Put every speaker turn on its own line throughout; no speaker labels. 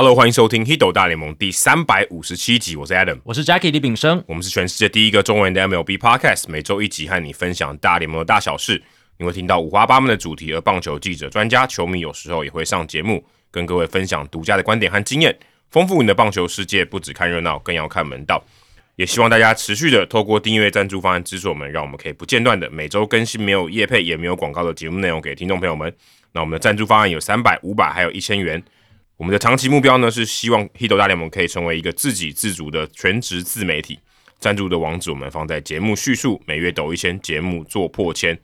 Hello，欢迎收听《Hido 大联盟》第三百五十七集，我是 Adam，
我是 Jackie 李炳生，
我们是全世界第一个中文的 MLB Podcast，每周一集和你分享大联盟的大小事。你会听到五花八门的主题，而棒球记者、专家、球迷有时候也会上节目，跟各位分享独家的观点和经验，丰富你的棒球世界。不只看热闹，更要看门道。也希望大家持续的透过订阅、赞助方案支持我们，让我们可以不间断的每周更新没有业配也没有广告的节目内容给听众朋友们。那我们的赞助方案有三百、五百，还有一千元。我们的长期目标呢是希望《h i t 大联盟》可以成为一个自给自足的全职自媒体。赞助的网址我们放在节目叙述，每月抖一千，节目做破千。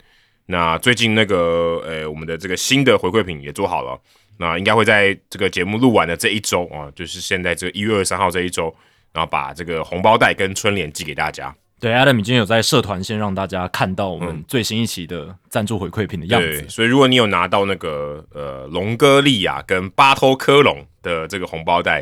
那最近那个呃，我们的这个新的回馈品也做好了，那应该会在这个节目录完的这一周啊，就是现在这一月二十三号这一周，然后把这个红包袋跟春联寄给大家。
对，Adam 已经有在社团先让大家看到我们最新一期的赞助回馈品的样子。
所以如果你有拿到那个呃龙哥利亚跟巴托科隆的这个红包袋，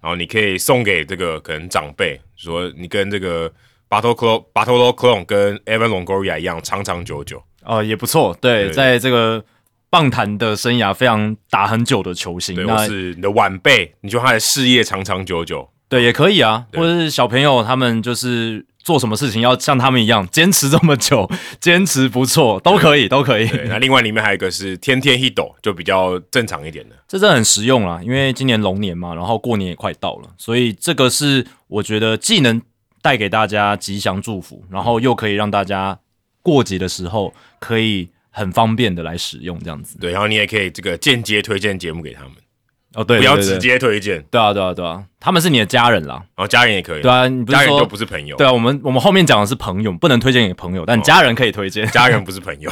然后你可以送给这个可能长辈，说你跟这个巴托克巴托罗克隆跟 Evan Longoria 一样长长久久
哦，也不错。对，在这个棒坛的生涯非常打很久的球星，
那是你的晚辈，你就他的事业长长久久，
对，也可以啊，或者是小朋友他们就是。做什么事情要像他们一样坚持这么久，坚持不错，都可以，都可以。
那另外里面还有一个是天天一抖就比较正常一点的，
这真的很实用啦，因为今年龙年嘛，然后过年也快到了，所以这个是我觉得既能带给大家吉祥祝福，然后又可以让大家过节的时候可以很方便的来使用这样子。
对，然后你也可以这个间接推荐节目给他们。
哦，对，
不要直接推荐。
对啊，对啊，对啊，他们是你的家人啦，
然后家人也可以。
对啊，你不是说
不是朋友？
对啊，我们我们后面讲的是朋友，不能推荐给朋友，但家人可以推荐。
家人不是朋友。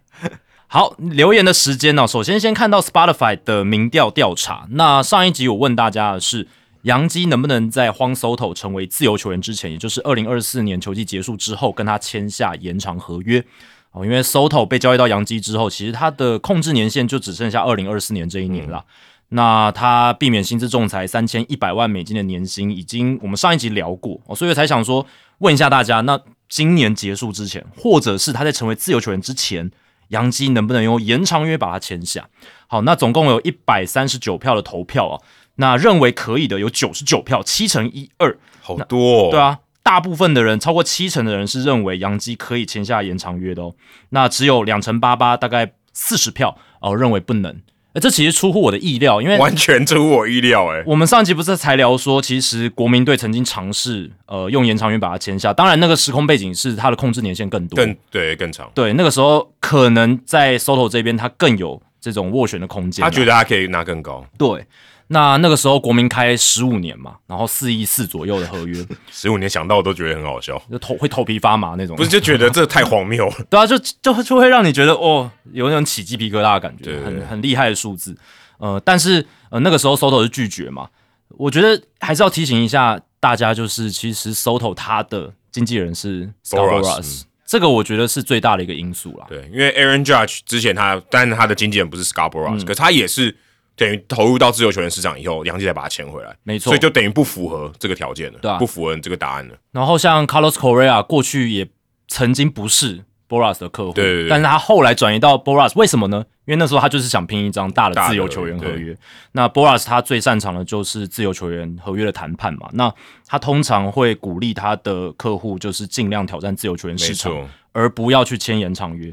好，留言的时间呢？首先先看到 Spotify 的民调调查。那上一集我问大家的是，杨基能不能在荒 Soto 成为自由球员之前，也就是二零二四年球季结束之后，跟他签下延长合约？哦，因为 Soto 被交易到杨基之后，其实他的控制年限就只剩下二零二四年这一年了。那他避免薪资仲裁三千一百万美金的年薪，已经我们上一集聊过，所以才想说问一下大家，那今年结束之前，或者是他在成为自由球员之前，杨基能不能用延长约把他签下？好，那总共有一百三十九票的投票啊，那认为可以的有九十九票，七乘一二，
好多，哦
对啊，大部分的人超过七成的人是认为杨基可以签下延长约的哦，那只有两成八八，大概四十票哦，认为不能。这其实出乎我的意料，因为
完全出乎我意料。哎，
我们上集不是才聊说，其实国民队曾经尝试呃用延长约把它签下，当然那个时空背景是他的控制年限更多，
更对更长。
对，那个时候可能在 Soto 这边他更有这种斡旋的空间，
他觉得他可以拿更高。
对。那那个时候国民开十五年嘛，然后四亿四左右的合约，
十五年想到都觉得很好笑，
就头会头皮发麻那种，
不是就觉得这太荒谬了，
对啊，就就就会让你觉得哦，有那种起鸡皮疙瘩的感觉，很很厉害的数字，呃，但是呃那个时候 Soto 是拒绝嘛，我觉得还是要提醒一下大家，就是其实 Soto 他的经纪人是 Scarboroughs，这个我觉得是最大的一个因素啦，
对，因为 Aaron Judge 之前他，但是他的经纪人不是 Scarboroughs，可他也是。等于投入到自由球员市场以后，杨基才把它签回来，
没错，
所以就等于不符合这个条件了，
对
不符合这个答案了。
然后像 Carlos Correa 过去也曾经不是 Boras 的客户，
对，
但是他后来转移到 Boras，为什么呢？因为那时候他就是想拼一张大的自由球员合约。那 Boras 他最擅长的就是自由球员合约的谈判嘛，那他通常会鼓励他的客户就是尽量挑战自由球员市场，而不要去签延长约。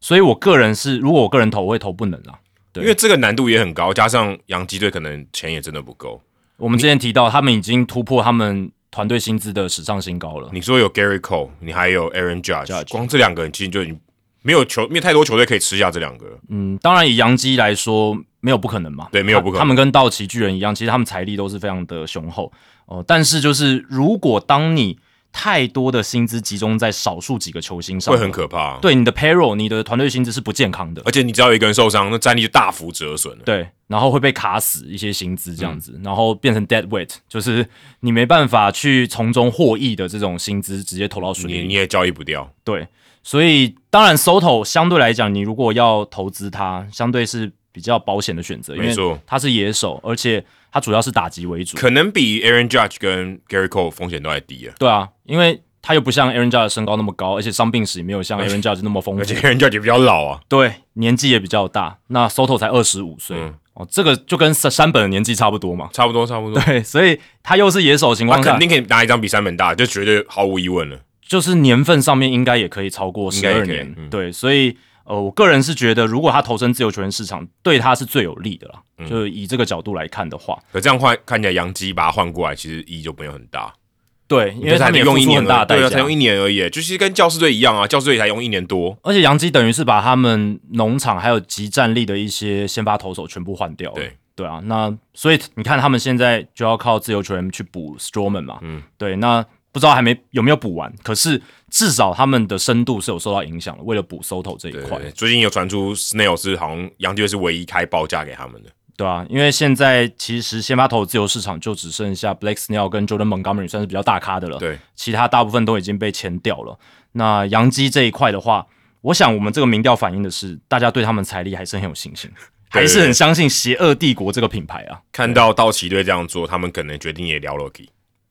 所以我个人是，如果我个人投，我会投不能啊。
因为这个难度也很高，加上洋基队可能钱也真的不够。
我们之前提到，他们已经突破他们团队薪资的史上新高了。
你说有 Gary Cole，你还有 Aaron Judge，光这两个人其实就已经没有球，没有太多球队可以吃下这两个。
嗯，当然以洋基来说，没有不可能嘛。
对，没有不可能。
他们跟道奇巨人一样，其实他们财力都是非常的雄厚哦。但是就是如果当你太多的薪资集中在少数几个球星上，
会很可怕。
对你的 payroll，你的团队薪资是不健康的。
而且你只要有一个人受伤，那战力就大幅折损了。
对，然后会被卡死一些薪资这样子，然后变成 dead weight，就是你没办法去从中获益的这种薪资，直接投到水里，
你也交易不掉。
对，所以当然 Soto 相对来讲，你如果要投资它，相对是比较保险的选择，
没错，
他是野手，而且他主要是打击为主，
可能比 Aaron Judge 跟 Gary Cole 风险都还低啊。
对啊，因为他又不像 Aaron Judge 身高那么高，而且伤病史也没有像 Aaron Judge 那么丰富，
而且 Aaron Judge 也比较老啊，
对，年纪也比较大。那 Soto 才二十五岁，哦，这个就跟山山本的年纪差不多嘛，
差不多差不多。
对，所以他又是野手情况下，
肯定可以拿一张比山本大，就绝对毫无疑问了。
就是年份上面应该也可以超过十二年，对，所以呃，我个人是觉得，如果他投身自由球员市场，对他是最有利的啦。就以这个角度来看的话，
可这样换看起来，杨基把他换过来，其实意义就没有很大。
对，因为他
用一年
大
对啊，才用一年而已，就是跟教师队一样啊，教师队才用一年多。
而且杨基等于是把他们农场还有集战力的一些先发投手全部换掉。
对
对啊，那所以你看他们现在就要靠自由球员去补 Stroman 嘛。嗯，对，那不知道还没有没有补完，可是至少他们的深度是有受到影响的。为了补 Soto 这一块，
最近有传出 Snail 是好像杨基队是唯一开报价给他们的。
对啊，因为现在其实先发投自由市场就只剩下 Blake Snell 跟 Jordan Montgomery 算是比较大咖的了。
对，
其他大部分都已经被签掉了。那杨基这一块的话，我想我们这个民调反映的是，大家对他们财力还是很有信心，还是很相信邪恶帝国这个品牌啊。
看到道奇队这样做，他们可能决定也聊了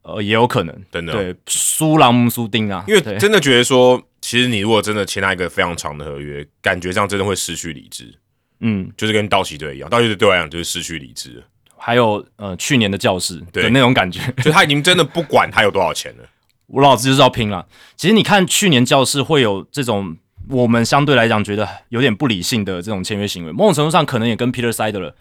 呃，也有可能，
真的
对苏朗姆苏丁啊，
因为真的觉得说，其实你如果真的签他一个非常长的合约，感觉上真的会失去理智。
嗯，
就是跟道奇队一样，道奇队对我来讲就是失去理智。
还有呃，去年的教室对那种感觉，
就他已经真的不管他有多少钱了，
我老子就是要拼了。其实你看去年教室会有这种我们相对来讲觉得有点不理性的这种签约行为，某种程度上可能也跟 Peter Sider 了，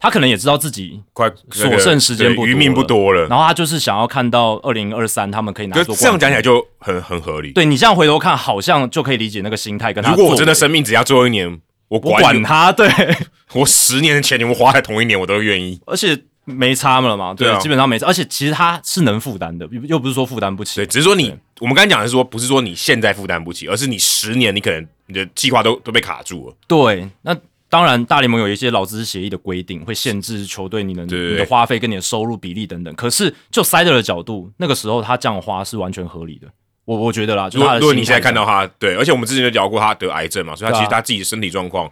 他可能也知道自己
快
所剩时间不
余命不多了，
然后他就是想要看到二零二三他们可以拿。
就这样讲起来就很很合理。
对你这样回头看，好像就可以理解那个心态。跟他
如果我真的生命只要最后一年。我
管他，对
我十年的钱你们花在同一年，我都愿意，
而且没差了嘛，对，基本上没差，而且其实他是能负担的，又不是说负担不起，
对，只是说你，我们刚才讲的是说，不是说你现在负担不起，而是你十年你可能你的计划都都被卡住了。
对，那当然大联盟有一些劳资协议的规定，会限制球队你能你的花费跟你的收入比例等等，可是就塞德的角度，那个时候他这样花是完全合理的。我我觉得啦，如
果如果你现在看到他，对，而且我们之前就聊过他得癌症嘛，所以他其实他自己的身体状况，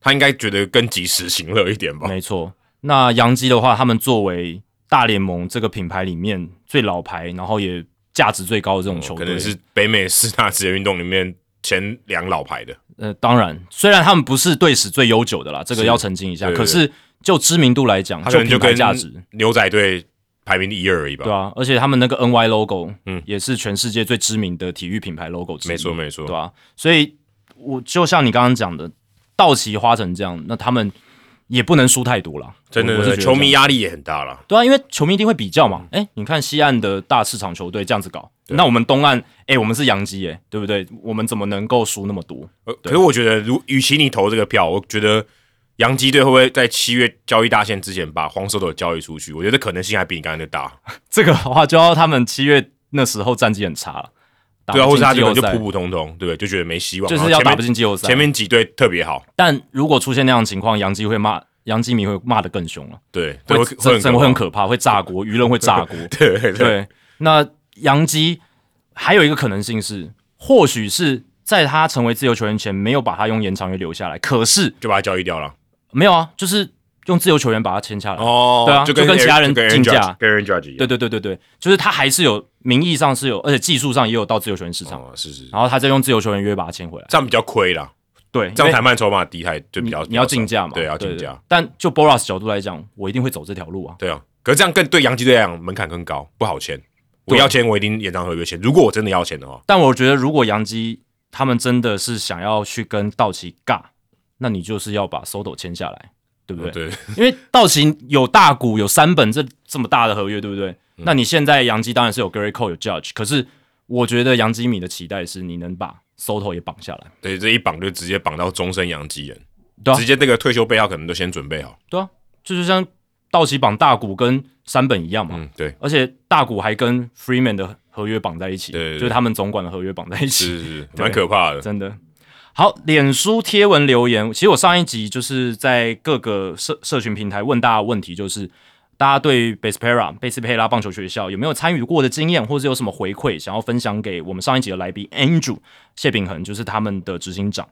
他应该觉得更及时行乐一点吧。
没错，那杨基的话，他们作为大联盟这个品牌里面最老牌，然后也价值最高的这种球
队，可能是北美四大职业运动里面前两老牌的。
呃，当然，虽然他们不是队史最悠久的啦，这个要澄清一下。可是就知名度来讲，就品牌价值，
牛仔队。排名第一而已吧。
对啊，而且他们那个 NY logo，嗯，也是全世界最知名的体育品牌 logo 之
一。没错，没错，
对啊，所以，我就像你刚刚讲的，道奇花成这样，那他们也不能输太多了。
真的，球迷压力也很大了。
对啊，因为球迷一定会比较嘛。哎，你看西岸的大市场球队这样子搞，那我们东岸，哎，我们是洋基，哎，对不对？我们怎么能够输那么多？
呃，可是我觉得，如与其你投这个票，我觉得。洋基队会不会在七月交易大限之前把黄手斗交易出去？我觉得可能性还比你刚才的大。
这个的话，就要他们七月那时候战绩很差了，
对啊，或者他就就普普通通，对不对？就觉得没希望，
就是要打不进季后赛。
前面几队特别好，
但如果出现那样的情况，杨基会骂，杨基迷会骂的更凶了。
对，
会会会很可怕，会炸锅，舆论会炸锅。
对
对。那洋基还有一个可能性是，或许是在他成为自由球员前，没有把他用延长约留下来，可是
就把他交易掉了。
没有啊，就是用自由球员把他签下来。
哦，
对啊，就跟其他人竞价，
跟人 judge
对对对对对，就是他还是有名义上是有，而且技术上也有到自由球员市场。
是是。
然后他再用自由球员约把他签回来，
这样比较亏啦。
对，
这样谈判筹码低，还就比较
你要竞价嘛？
对，要竞价。
但就 Boras 角度来讲，我一定会走这条路啊。
对啊，可是这样更对洋基队来讲门槛更高，不好签。我要签，我一定延长合约签。如果我真的要签的话，
但我觉得如果杨基他们真的是想要去跟道奇尬，那你就是要把 Soto 签下来。对不
对？
对，因为道奇有大股有三本这这么大的合约，对不对？那你现在杨基当然是有 Gary Cole 有 Judge，可是我觉得杨基米的期待是你能把 Soto 也绑下来。
对，这一绑就直接绑到终身杨基人，
对，
直接那个退休备号可能都先准备好。
对啊，就是像道奇绑大股跟山本一样嘛。
嗯，对。
而且大股还跟 Freeman 的合约绑在一起，
对，
就是他们总管的合约绑在一起，
是是是，蛮可怕的，
真的。好，脸书贴文留言，其实我上一集就是在各个社社群平台问大家问题，就是大家对贝斯佩拉贝斯佩拉棒球学校有没有参与过的经验，或者有什么回馈想要分享给我们上一集的来宾 Andrew 谢秉恒，就是他们的执行长。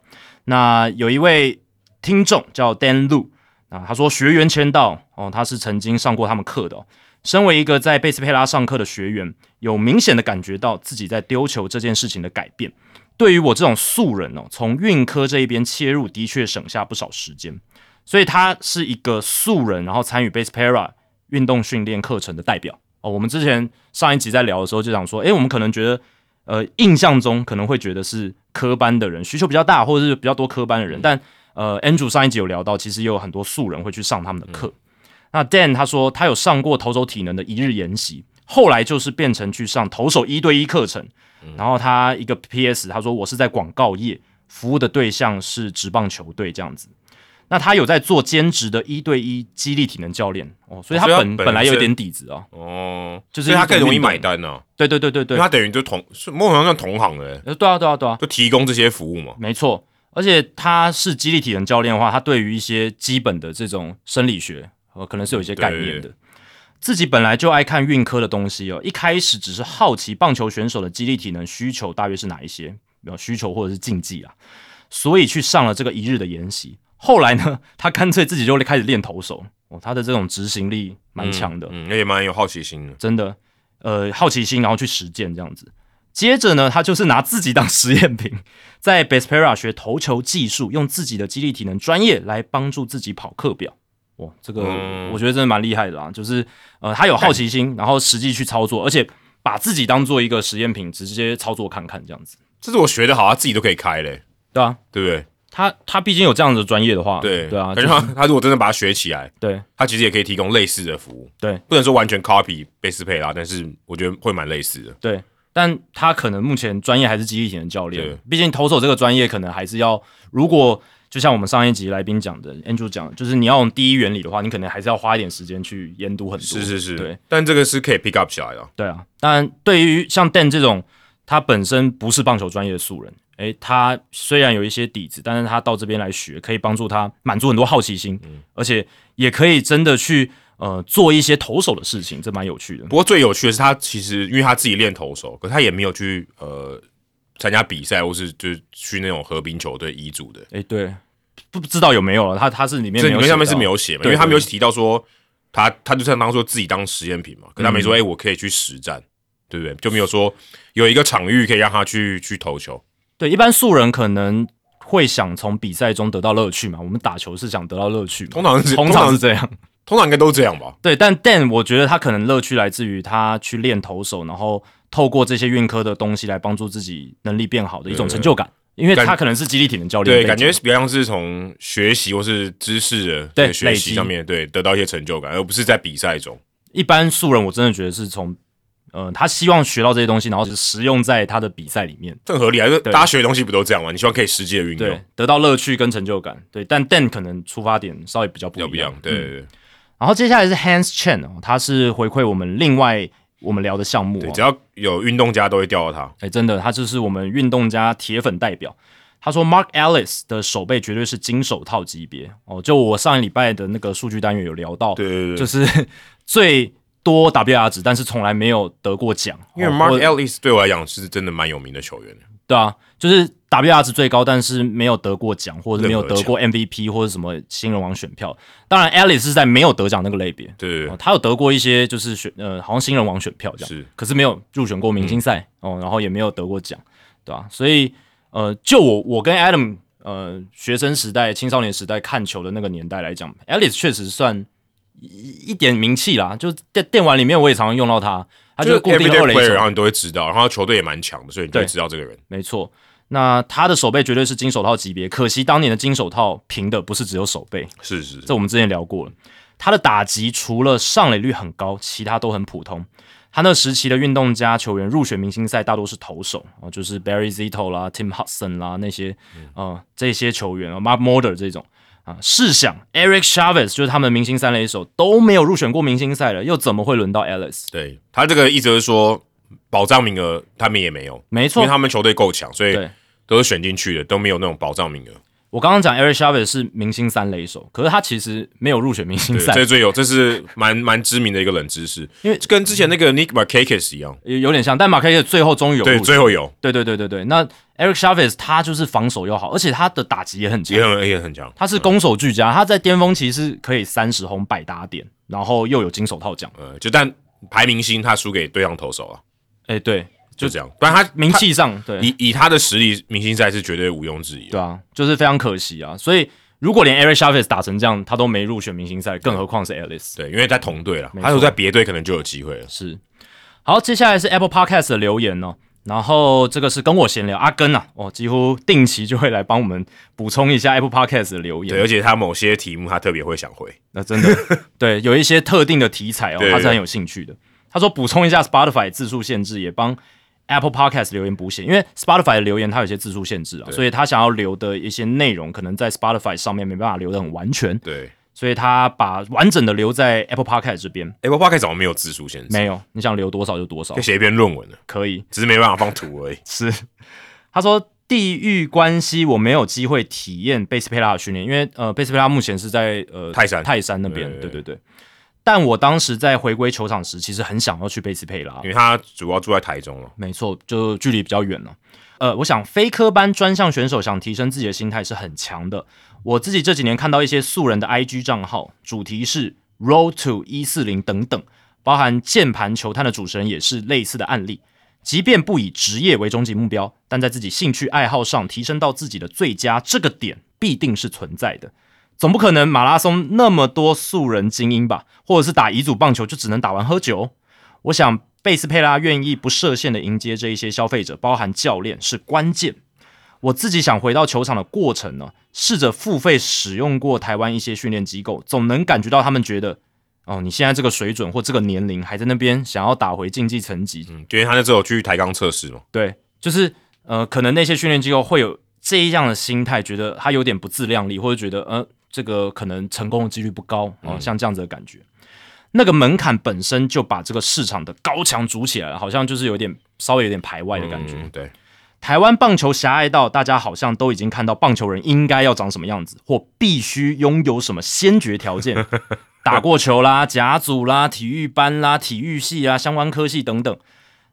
那有一位听众叫 Dan Lu，啊，他说学员签到哦，他是曾经上过他们课的、身为一个在贝斯佩拉上课的学员，有明显的感觉到自己在丢球这件事情的改变。对于我这种素人哦，从运科这一边切入，的确省下不少时间。所以他是一个素人，然后参与贝斯佩拉运动训练课程的代表哦。我们之前上一集在聊的时候就想说，诶，我们可能觉得，呃，印象中可能会觉得是科班的人需求比较大，或者是比较多科班的人，但呃，Andrew 上一集有聊到，其实也有很多素人会去上他们的课。那 Dan 他说他有上过投手体能的一日研习，后来就是变成去上投手一对一课程。然后他一个 PS 他说我是在广告业服务的对象是职棒球队这样子。那他有在做兼职的一对一激励体能教练哦，所以他本本来有点底子啊。
哦，
就是
他更容易买单呢。
对对对对对，
他等于就同某种上算同行的。
呃，对啊对啊对啊，
就提供这些服务嘛。
没错，而且他是激励体能教练的话，他对于一些基本的这种生理学。呃，可能是有一些概念的。自己本来就爱看运科的东西哦，一开始只是好奇棒球选手的激励体能需求大约是哪一些，有需求或者是竞技啊，所以去上了这个一日的研习。后来呢，他干脆自己就开始练投手哦，他的这种执行力蛮强的，
嗯，也蛮有好奇心的，
真的，呃，好奇心然后去实践这样子。接着呢，他就是拿自己当实验品，在 Bespera 学投球技术，用自己的肌力体能专业来帮助自己跑课表。哇，这个我觉得真的蛮厉害的啊！就是呃，他有好奇心，然后实际去操作，而且把自己当做一个实验品，直接操作看看这样子。
这是我学的好，他自己都可以开嘞，
对啊，
对不对？
他他毕竟有这样的专业的话，
对
对啊，
感觉他他如果真的把它学起来，
对，
他其实也可以提供类似的服务，
对，
不能说完全 copy 贝斯佩拉，但是我觉得会蛮类似的，
对。但他可能目前专业还是激励型的教练，毕竟投手这个专业可能还是要如果。就像我们上一集来宾讲的，Andrew 讲，就是你要用第一原理的话，你可能还是要花一点时间去研读很多。
是是是，
对。
但这个是可以 pick up 起来的。
对啊，当然对于像 Dan 这种，他本身不是棒球专业的素人，诶，他虽然有一些底子，但是他到这边来学，可以帮助他满足很多好奇心，而且也可以真的去呃做一些投手的事情，这蛮有趣的。
不过最有趣的是，他其实因为他自己练投手，可他也没有去呃。参加比赛，或是就是去那种和平球队遗嘱的，
哎，对，不知道有没有了。他他是里面
这里面上面是没有写嘛？因为他没有提到说他他就像当做自己当实验品嘛，可他没说哎，我可以去实战，对不对？就没有说有一个场域可以让他去去投球。
对，一般素人可能会想从比赛中得到乐趣嘛。我们打球是想得到乐趣，
通常是
通常是这样，
通常应该都是这样吧？
对，但 Dan 我觉得他可能乐趣来自于他去练投手，然后。透过这些运科的东西来帮助自己能力变好的一种成就感，因为他可能是激励体能教练，
对，感觉比较像是从学习或是知识的学习上面对得到一些成就感，而不是在比赛中。
一般素人我真的觉得是从，呃，他希望学到这些东西，然后实用在他的比赛里面，
正合理啊！就大家学的东西不都这样吗？你希望可以实际的运用，
得到乐趣跟成就感。对，但 Dan 可能出发点稍微比较不
一样，对对对。
然后接下来是 Hans Chen 哦，他是回馈我们另外。我们聊的项目，对
只要有运动家都会钓到他。
哎，真的，他就是我们运动家铁粉代表。他说，Mark Ellis 的手背绝对是金手套级别哦。就我上一礼拜的那个数据单元有聊到，
对对对，
就是最多 WR 值，但是从来没有得过奖。
因为 Mark Ellis 对我来讲是真的蛮有名的球员。
对啊，就是 WR 值最高，但是没有得过奖，或者没有得过 MVP 或者什么新人王选票。当然，Alice 是在没有得奖那个类别。
对，
他有得过一些，就是选呃，好像新人王选票这样。
是，
可是没有入选过明星赛哦，然后也没有得过奖，对吧？所以呃，就我我跟 Adam 呃学生时代、青少年时代看球的那个年代来讲，Alice 确实算一一点名气啦。就电电玩里面，我也常常用到他。他就固定二垒手，
然后你都会知道，然后球队也蛮强的，所以你就会知道这个人。
没错，那他的手背绝对是金手套级别，可惜当年的金手套评的不是只有手背，
是是，
这我们之前聊过了。他的打击除了上垒率很高，其他都很普通。他那时期的运动家球员入选明星赛大多是投手啊，就是 Barry Zito 啦、Tim Hudson 啦那些啊这些球员啊，Mark Mulder 这种。啊！试想，Eric Chavez 就是他们明星三垒手都没有入选过明星赛了，又怎么会轮到 Alice？
对他这个意思是说，保障名额他们也没有，
没错，
因为他们球队够强，所以都是选进去的，都没有那种保障名额。
我刚刚讲 Eric Chavez 是明星三垒手，可是他其实没有入选明星
对，
赛，
这最有，这是蛮蛮知名的一个冷知识，
因为
跟之前那个 Nick Markakis 一样，
有有点像，但马凯克最后终于有
对，最后有。
对对对对对，那 Eric Chavez 他就是防守又好，而且他的打击也很强。
也，很也很强，
他是攻守俱佳，他在巅峰期是可以三十轰百打点，然后又有金手套奖。
呃，就但排明星他输给对方投手啊，
哎，对，
就这样，不然他
名气上对
以以他的实力，明星赛是绝对毋庸置疑的。
对啊，就是非常可惜啊。所以如果连 Eric Chavez 打成这样，他都没入选明星赛，更何况是 Alice。
对，因为在同队了，他如果在别队可能就有机会了。
是，好，接下来是 Apple Podcast 的留言哦。然后这个是跟我闲聊，阿根啊，哦，几乎定期就会来帮我们补充一下 Apple Podcast 的留言。
对，而且他某些题目他特别会想回。
那真的 对，有一些特定的题材哦，他是很有兴趣的。他说补充一下 Spotify 字数限制，也帮 Apple Podcast 留言补写，因为 Spotify 的留言它有些字数限制啊，所以他想要留的一些内容，可能在 Spotify 上面没办法留的很完全，
对
所以他把完整的留在 Apple Podcast 这边。
，Apple Podcast 怎么没有字数限制？
没有，你想留多少就多少
可以，写一篇论文了，
可以。
只是没办法放图而已。
是，他说地域关系我没有机会体验贝斯佩拉的训练，因为呃贝斯佩拉目前是在呃
泰山
泰山那边，
对
对对对。但我当时在回归球场时，其实很想要去贝斯佩拉
因，为他主要住在台中了。
没错，就距离比较远了。呃，我想非科班专项选手想提升自己的心态是很强的。我自己这几年看到一些素人的 IG 账号，主题是 Road to 一四零等等，包含键盘球探的主持人也是类似的案例。即便不以职业为终极目标，但在自己兴趣爱好上提升到自己的最佳，这个点必定是存在的。总不可能马拉松那么多素人精英吧？或者是打乙组棒球就只能打完喝酒？我想贝斯佩拉愿意不设限的迎接这一些消费者，包含教练是关键。我自己想回到球场的过程呢，试着付费使用过台湾一些训练机构，总能感觉到他们觉得，哦，你现在这个水准或这个年龄还在那边想要打回竞技层级，
嗯，因为他那时候有去抬杠测试嘛。
对，就是呃，可能那些训练机构会有这样的心态，觉得他有点不自量力，或者觉得呃，这个可能成功的几率不高哦、像这样子的感觉。那个门槛本身就把这个市场的高墙筑起来了，好像就是有点稍微有点排外的感觉。
嗯，对，
台湾棒球狭隘到大家好像都已经看到棒球人应该要长什么样子，或必须拥有什么先决条件，打过球啦、甲组啦、体育班啦、体育系啊、相关科系等等。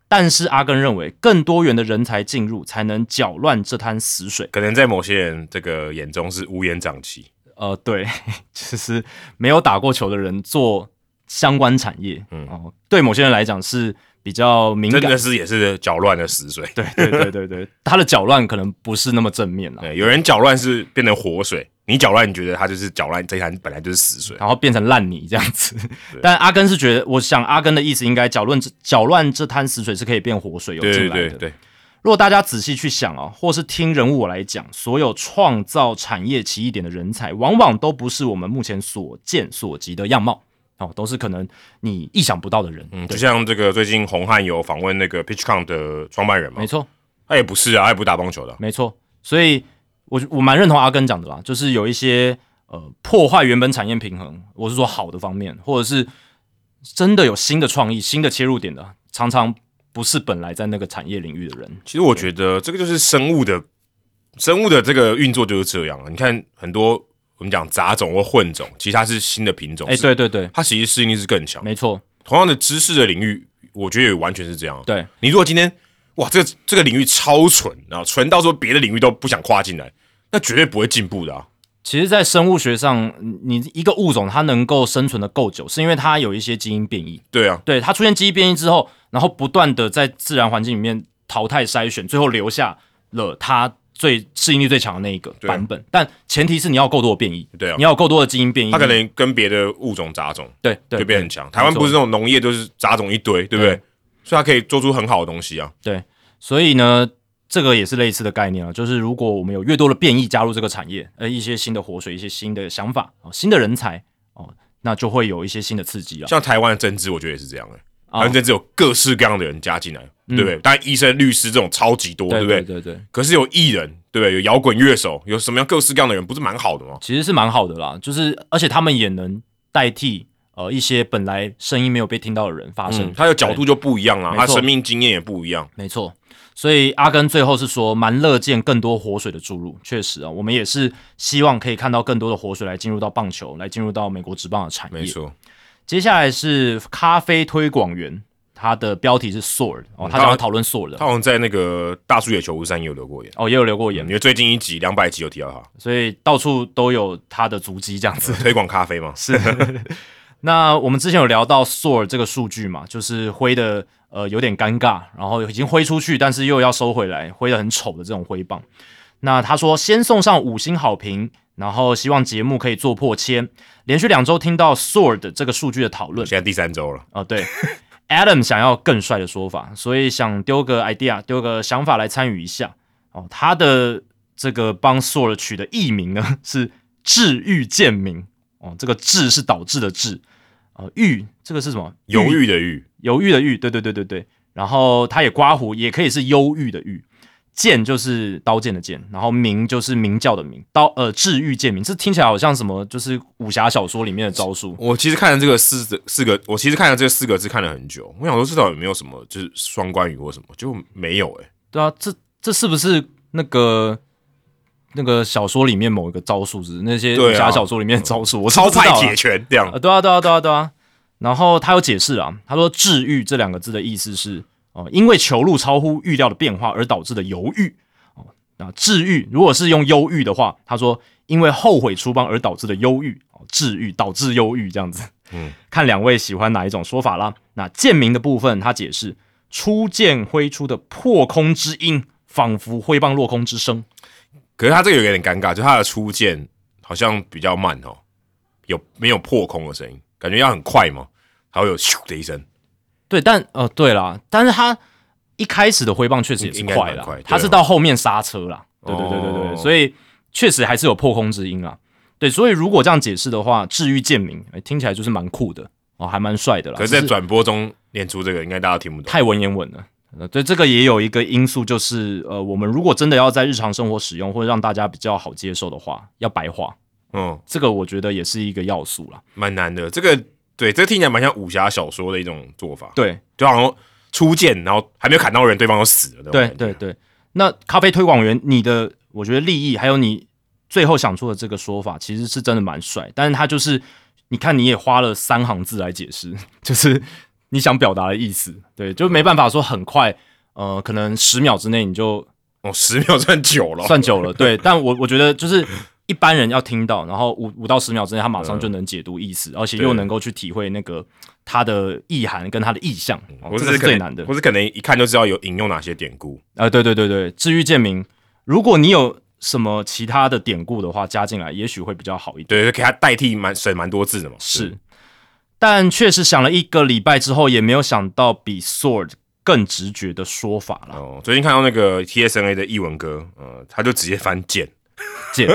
但是阿根认为，更多元的人才进入，才能搅乱这滩死水。
可能在某些人这个眼中是乌烟瘴气。
呃，对，其 实没有打过球的人做相关产业，嗯哦，对某些人来讲是比较敏感
真的。是也是搅乱的死水。
对对对对对，他的搅乱可能不是那么正面了，
对，有人搅乱是变成活水，你搅乱，你觉得他就是搅乱这滩本来就是死水。
然后变成烂泥这样子。但阿根是觉得，我想阿根的意思应该搅乱这搅乱这滩死水是可以变活水有
对
进来的。
对对对，
如果大家仔细去想啊，或是听人物我来讲，所有创造产业奇异点的人才，往往都不是我们目前所见所及的样貌哦，都是可能你意想不到的人。
嗯，就像这个最近红汉有访问那个 PitchCon 的创办人嘛
没，错，
他也不是啊，他也不打棒球的。
没错。所以我我蛮认同阿根讲的啦，就是有一些呃破坏原本产业平衡，我是说好的方面，或者是真的有新的创意、新的切入点的，常常不是本来在那个产业领域的人。
其实我觉得这个就是生物的生物的这个运作就是这样啊。你看很多我们讲杂种或混种，其实它是新的品种，
哎、
是
对对对，
它其实适应力是更强。
没错，
同样的知识的领域，我觉得也完全是这样。
对，
你如果今天哇，这个这个领域超纯，然后纯到说别的领域都不想跨进来，那绝对不会进步的啊。
其实，在生物学上，你一个物种它能够生存的够久，是因为它有一些基因变异。
对啊，
对，它出现基因变异之后，然后不断的在自然环境里面淘汰筛选，最后留下了它最适应力最强的那一个版本。但前提是你要有够多的变异，
对啊
你，要有够多的基因变异。
它可能跟别的物种杂种
对对
就变很强。台湾不是那种农业都是杂种一堆，对不对
对？
所以它可以做出很好的东西啊。
对，所以呢，这个也是类似的概念啊，就是如果我们有越多的变异加入这个产业，呃，一些新的活水，一些新的想法，哦，新的人才，哦，那就会有一些新的刺激啊。
像台湾的政治，我觉得也是这样的、欸。
啊
台湾政治有各式各样的人加进来，对不对？当然，医生、律师这种超级多，对不
对
对？
对对，
可是有艺人，对不对？有摇滚乐手，有什么样各式各样的人，不是蛮好的吗？
其实是蛮好的啦，就是而且他们也能代替呃一些本来声音没有被听到的人发声。
嗯，他的角度就不一样啦，他生命经验也不一样。
没错，所以阿根最后是说蛮乐见更多活水的注入。确实啊，我们也是希望可以看到更多的活水来进入到棒球，来进入到美国职棒的产业。
没错。
接下来是咖啡推广员，他的标题是 Sword 哦，他想要讨论 Sword 的。
他好像在那个大叔野球屋山也有留过言
哦，也有留过言，
因为最近一集两百集有提到他，
所以到处都有他的足迹这样子。
推广咖啡嘛，
是。那我们之前有聊到 Sword 这个数据嘛，就是挥的。呃，有点尴尬，然后已经挥出去，但是又要收回来，挥的很丑的这种挥棒。那他说先送上五星好评，然后希望节目可以做破千。连续两周听到 Sword 这个数据的讨论，
现在第三周了。
哦，对，Adam 想要更帅的说法，所以想丢个 idea，丢个想法来参与一下。哦，他的这个帮 Sword 取的艺名呢 是治愈健明。哦，这个治是导致的治。呃，豫这个是什么？
犹豫的豫，
犹豫的豫，对对对对对。然后他也刮胡，也可以是忧郁的郁。剑就是刀剑的剑，然后明就是明教的明。刀呃，治愈剑明，这听起来好像什么？就是武侠小说里面的招数。
我其实看了这个四四个，我其实看了这四个字看了很久。我想说，至少有没有什么就是双关语或什么？就没有哎。
对啊，这这是不是那个？那个小说里面某一个招数是那些武侠小说里面的招数，我
超派铁拳这样
啊，对啊，对啊，对啊，对啊。然后他有解释啊，他说“治愈”这两个字的意思是哦，因为球路超乎预料的变化而导致的犹豫哦。那治愈如果是用忧郁的话，他说因为后悔出邦而导致的忧郁哦，治愈导致忧郁这样子。嗯，看两位喜欢哪一种说法啦。那剑明的部分，他解释初剑挥出的破空之音，仿佛挥棒落空之声。
可是他这个有点尴尬，就他的初剑好像比较慢哦，有没有破空的声音？感觉要很快嘛，还会有咻的一声。
对，但呃，对啦，但是他一开始的挥棒确实也是快了，他是到后面刹车啦。对对对对对，所以确实还是有破空之音啊。对，所以如果这样解释的话，治愈剑明，哎，听起来就是蛮酷的哦，还蛮帅的啦。
可是，在转播中念出这个，应该大家听不懂，
太文言文了。呃，对，这个也有一个因素，就是呃，我们如果真的要在日常生活使用，或者让大家比较好接受的话，要白话。嗯，这个我觉得也是一个要素啦，
蛮难的。这个对，这个听起来蛮像武侠小说的一种做法。
对，
就好像出剑，然后还没有砍到人，对方就死了。
对对对。那咖啡推广员，你的我觉得利益还有你最后想出的这个说法，其实是真的蛮帅。但是他就是，你看你也花了三行字来解释，就是。你想表达的意思，对，就没办法说很快，呃，可能十秒之内你就
哦，十秒算久了，
算久了，对。但我我觉得就是一般人要听到，然后五五到十秒之内，他马上就能解读意思，而且又能够去体会那个他的意涵跟他的意象，这是最难的。
不是可能一看就知道有引用哪些典故
啊？对对对对，至于建明，如果你有什么其他的典故的话，加进来也许会比较好一点。
对，给他代替蛮省蛮多字的嘛。
是。但确实想了一个礼拜之后，也没有想到比 sword 更直觉的说法了。
哦，最近看到那个 TSNA 的译文哥，呃，他就直接翻剑
剑，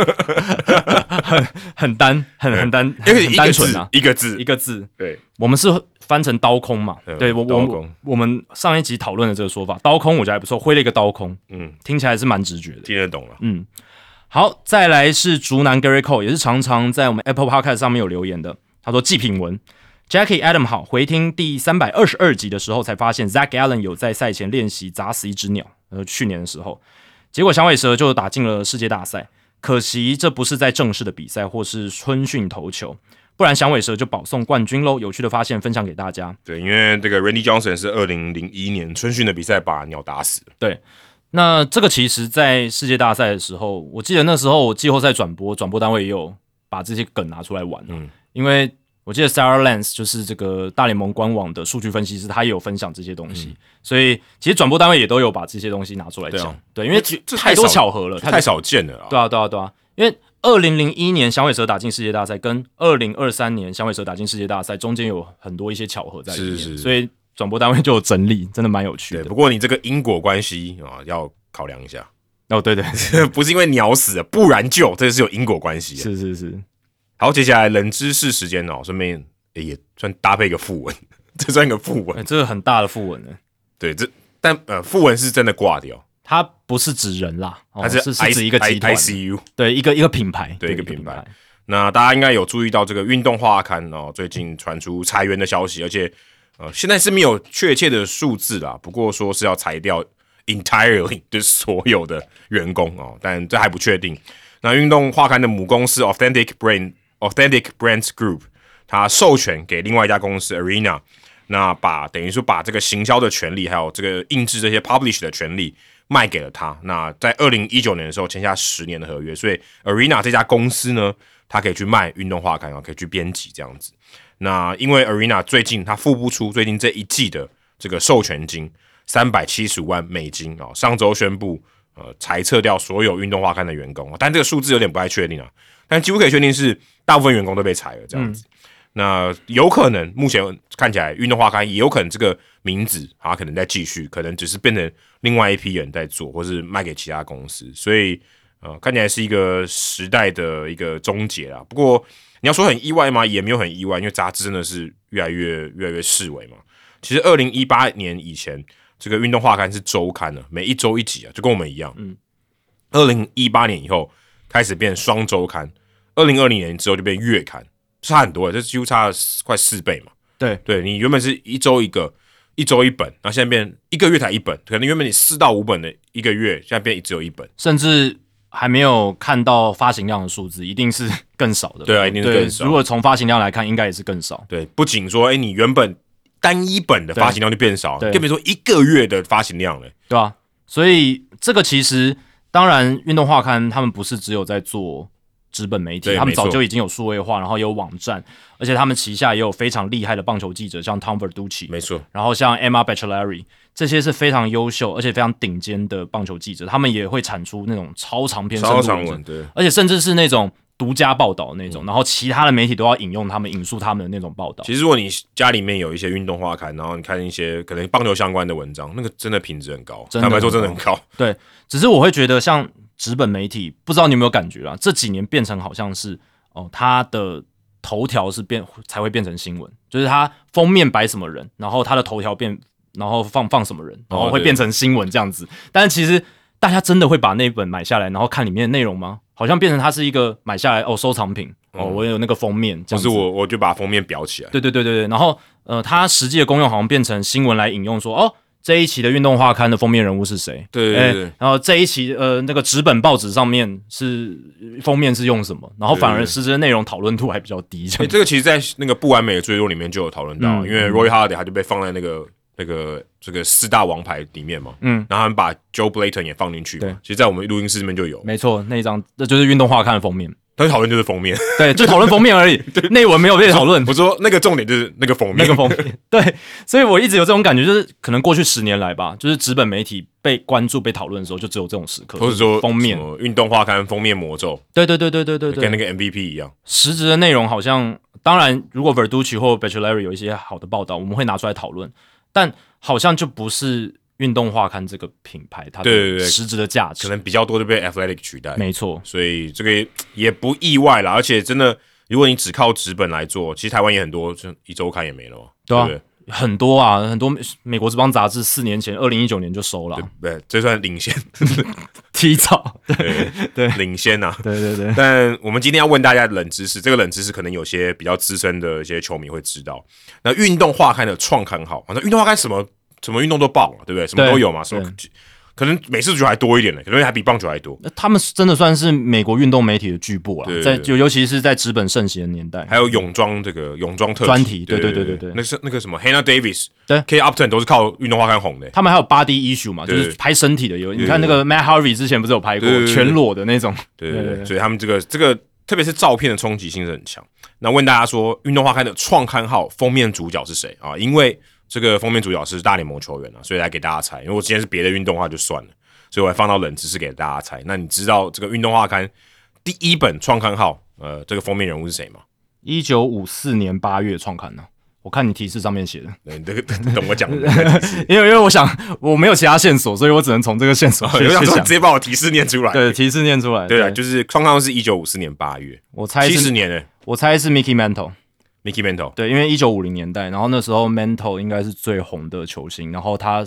很很单，很很单，很单纯啊，
一个字
一个字。
对，
我们是翻成刀空嘛？对，我我我们上一集讨论的这个说法，刀空我觉得还不错，挥了一个刀空，嗯，听起来是蛮直觉的，
听得懂了。
嗯，好，再来是竹南 Gary Cole，也是常常在我们 Apple Podcast 上面有留言的，他说祭品文。Jackie Adam 好，回听第三百二十二集的时候，才发现 Zach Allen 有在赛前练习砸死一只鸟。呃，去年的时候，结果响尾蛇就打进了世界大赛。可惜这不是在正式的比赛或是春训投球，不然响尾蛇就保送冠军喽。有趣的发现分享给大家。
对，因为这个 Randy Johnson 是二零零一年春训的比赛把鸟打死。
对，那这个其实在世界大赛的时候，我记得那时候我季后赛转播，转播单位也有把这些梗拿出来玩。嗯，因为。我记得 Sarah Lance 就是这个大联盟官网的数据分析师，他也有分享这些东西，所以其实转播单位也都有把这些东西拿出来讲。对，因为太多巧合了，
太少见了。
对啊，对啊，对啊。因为二零零一年响尾蛇打进世界大赛，跟二零二三年响尾蛇打进世界大赛中间有很多一些巧合在里面，所以转播单位就有整理，真的蛮有趣的。
不过你这个因果关系啊，要考量一下。
哦，对对，
不是因为鸟死了，不然就这是有因果关系。
是是是。
好，接下来冷知识时间哦，顺便也算搭配一个副文，这算一个副文，
这个很大的副文呢。
对，这但呃，副文是真的挂掉，
它不是指人啦，
它
是是指一个集团
，ICU，
对，一个一个品牌，
对，一个品牌。那大家应该有注意到这个运动画刊哦，最近传出裁员的消息，而且呃，现在是没有确切的数字啦，不过说是要裁掉 entirely 就是所有的员工哦，但这还不确定。那运动画刊的母公司 Authentic Brand Authentic Brands Group，它授权给另外一家公司 Arena，那把等于说把这个行销的权利，还有这个印制这些 publish 的权利卖给了他。那在二零一九年的时候签下十年的合约，所以 Arena 这家公司呢，它可以去卖运动画刊啊，可以去编辑这样子。那因为 Arena 最近它付不出最近这一季的这个授权金三百七十五万美金啊，上周宣布呃裁撤掉所有运动画刊的员工，但这个数字有点不太确定啊，但几乎可以确定是大部分员工都被裁了这样子。那有可能目前看起来运动画刊也有可能这个名字啊可能在继续，可能只是变成另外一批人在做，或是卖给其他公司，所以呃看起来是一个时代的一个终结啊。不过。你要说很意外吗？也没有很意外，因为杂志真的是越来越越来越式微嘛。其实二零一八年以前，这个运动画刊是周刊的，每一周一集啊，就跟我们一样。嗯。二零一八年以后开始变双周刊，二零二零年之后就变月刊，差很多，这几乎差了快四倍嘛。
对，
对你原本是一周一个，一周一本，然后现在变一个月才一本，可能原本你四到五本的一个月，现在变只有一本，
甚至。还没有看到发行量的数字，一定是更少的。
对啊，一定是更少。
如果从发行量来看，应该也是更少。
对，不仅说，哎，你原本单一本的发行量就变少，更别说一个月的发行量了，
对吧？所以这个其实，当然，运动画刊他们不是只有在做纸本媒体，他们早就已经有数位化，然后有网站，而且他们旗下也有非常厉害的棒球记者，像 Tom Verducci，
没错。
然后像 Emma Bachelary，。这些是非常优秀而且非常顶尖的棒球记者，他们也会产出那种超长篇、
超长文，对，
而且甚至是那种独家报道那种，然后其他的媒体都要引用他们、引述他们的那种报道。
其实，如果你家里面有一些运动画刊，然后你看一些可能棒球相关的文章，那个真的品质很高，坦白说真的很高。
对，只是我会觉得像纸本媒体，不知道你有没有感觉啊？这几年变成好像是哦，它的头条是变才会变成新闻，就是它封面摆什么人，然后它的头条变。然后放放什么人，然后会变成新闻这样子。但是其实大家真的会把那本买下来，然后看里面的内容吗？好像变成它是一个买下来哦收藏品哦，我有那个封面，
就是我我就把封面裱起来。
对对对对对。然后呃，它实际的功用好像变成新闻来引用，说哦这一期的运动画刊的封面人物是谁？
对对对。
然后这一期呃那个纸本报纸上面是封面是用什么？然后反而实质的内容讨论度还比较低。
这个其实，在那个不完美的追落里面就有讨论到，因为 Roy Holiday 他就被放在那个。那个这个四大王牌里面嘛，嗯，然后他们把 Joe Blayton 也放进去，
对，
其实，在我们录音室里面就有，
没错，那一张这就是运动画刊的封面，
他讨论就是封面，
对，就讨论封面而已，对，内文没有被讨论。
我说那个重点就是那个封面，
那个封面，对，所以我一直有这种感觉，就是可能过去十年来吧，就是纸本媒体被关注、被讨论的时候，就只有这种时刻，
或者说
封面。
运动画刊封面魔咒，
对对对对对对对，
跟那个 MVP 一样，
实质的内容好像，当然，如果 Verducci 或 Bachelary 有一些好的报道，我们会拿出来讨论，但。好像就不是运动画刊这个品牌，它的实质的价值
可能比较多就被 Athletic 取代。
没错，
所以这个也不意外啦。而且真的，如果你只靠纸本来做，其实台湾也很多，就一周刊也没了嘛，对不对？
很多啊，很多美国这帮杂志四年前，二零一九年就收了，
对，这算领先，
提早，对对，
领先呐，
对对对。
但我们今天要问大家冷知识，这个冷知识可能有些比较资深的一些球迷会知道。那运动画刊的创刊号，反正运动画刊什么？什么运动都棒嘛，对不对？什么都有嘛，什么可能美式足球还多一点呢，可能还比棒球还多。
那他们真的算是美国运动媒体的巨擘了，在就尤其是在纸本盛行的年代。
还有泳装这个泳装特
专题，对对对对对，
那是那个什么 Hannah Davis，
对
K Upton 都是靠运动画刊红的。
他们还有 Body Issue 嘛，就是拍身体的。有你看那个 Matt Harvey 之前不是有拍过全裸的那种？
对对对，所以他们这个这个特别是照片的冲击性是很强。那问大家说，运动画刊的创刊号封面主角是谁啊？因为这个封面主角是大联盟球员啊，所以来给大家猜。因为我今天是别的运动话就算了，所以我还放到冷知识给大家猜。那你知道这个运动画刊第一本创刊号，呃，这个封面人物是谁吗？
一九五四年八月创刊的，我看你提示上面写的。
你这个懂我讲的？
因为因为我想我没有其他线索，所以我只能从这个线索。
我想说直接把我提示念出来。
对，提示念出来。
对啊，就是创刊号是一九五四年八月。
我猜
七十年诶？
我猜是 Mickey Mantle。
Mickey Mantle，
对，因为一九五零年代，然后那时候 Mantle 应该是最红的球星，然后他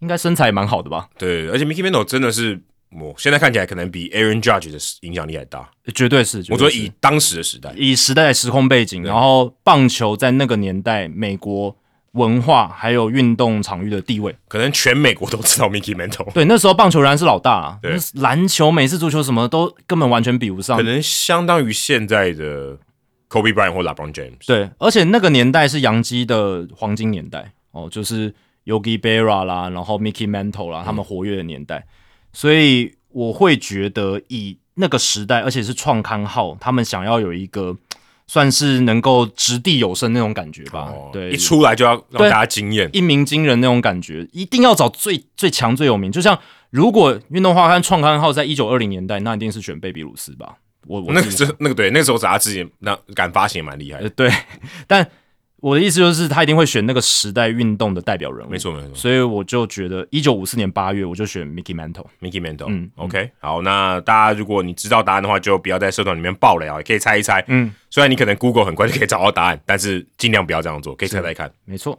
应该身材蛮好的吧？
对，而且 Mickey Mantle 真的是，我现在看起来可能比 Aaron Judge 的影响力还大，
绝对是。
我觉得以当时的时代，
以时代的时空背景，然后棒球在那个年代，美国文化还有运动场域的地位。
可能全美国都知道 Mickey Mantle，
对，那时候棒球仍然是老大啊，
对
篮球、美式足球什么都根本完全比不上
可。能相当于现在的 Kobe Bryant 或 LeBron James。
对，而且那个年代是洋基的黄金年代哦，就是 Yogi Berra 啦，然后 Mickey Mantle 啦，他们活跃的年代，所以我会觉得以那个时代，而且是创刊号，他们想要有一个算是能够掷地有声那种感觉吧，
哦，
对，
一出来就要让大家惊艳。
一鸣惊人那种感觉，一定要找最最强最有名。就像如果运动画刊创刊号在一九二零年代，那一定是选贝比鲁斯吧？我我
那个那个对，那时候杂志也那敢发行也蛮厉害的。
呃对，但我的意思就是他一定会选那个时代运动的代表人物，
没。错没错
所以我就觉得一九五四年八月，我就选 Mickey Mantle。
，Mickey Mantle。
嗯
OK，好，那大家如果你知道答案的话，就不要在社团里面爆雷啊，也可以猜一猜。
嗯，
虽然你可能 Google 很快就可以找到答案，但是尽量不要这样做，可以猜猜看。
没错。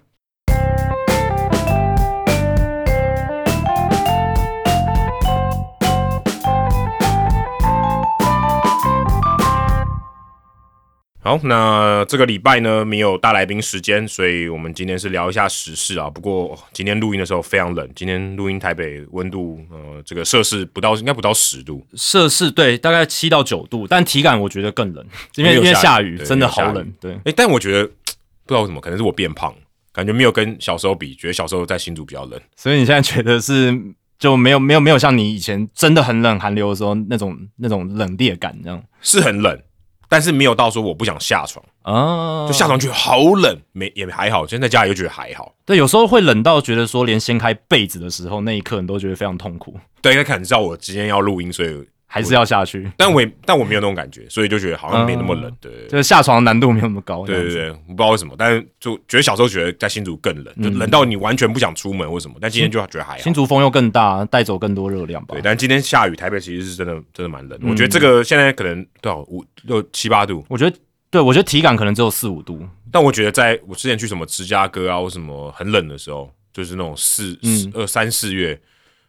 好，那这个礼拜呢没有大来宾时间，所以我们今天是聊一下时事啊。不过哦今天录音的时候非常冷，今天录音台北温度呃这个摄氏不到应该不到十度，
摄氏对，大概七到九度，但体感我觉得更冷，因为因为
因为有下雨
真的好冷。对，
哎，但我觉得 不知道为什么，可能是我变胖，感觉没有跟小时候比，觉得小时候在新竹比较冷。
所以你现在觉得是就没有没有没有像你以前真的很冷寒流的时候那种那种冷冽感这样
是很冷，但是没有到说我不想下床，
啊？
就下床觉得好冷，没也还好，现在在家里又觉得还好。
对，有时候会冷到觉得说连掀开被子的时候那一刻你都觉得非常痛苦，
对，因为可能知道我今天要录音，所以
还是要下去，
但我也但我没有那种感觉，所以就觉得好像没那么冷。对
就是下床的难度没有那么高。
对对我不知道为什么，但是就觉得小时候觉得在新竹更冷，就冷到你完全不想出门或什么，但今天就觉得还好
新。竹风又更大，带走更多热量吧
对，。但今天下雨，台北其实是真的真的蛮冷的。我觉得这个现在可能多少五六七八度，
我觉得，对我觉得体感可能只有四五度，
但我觉得在我之前去什么芝加哥啊或什么很冷的时候，就是那种四
嗯
四二三四月，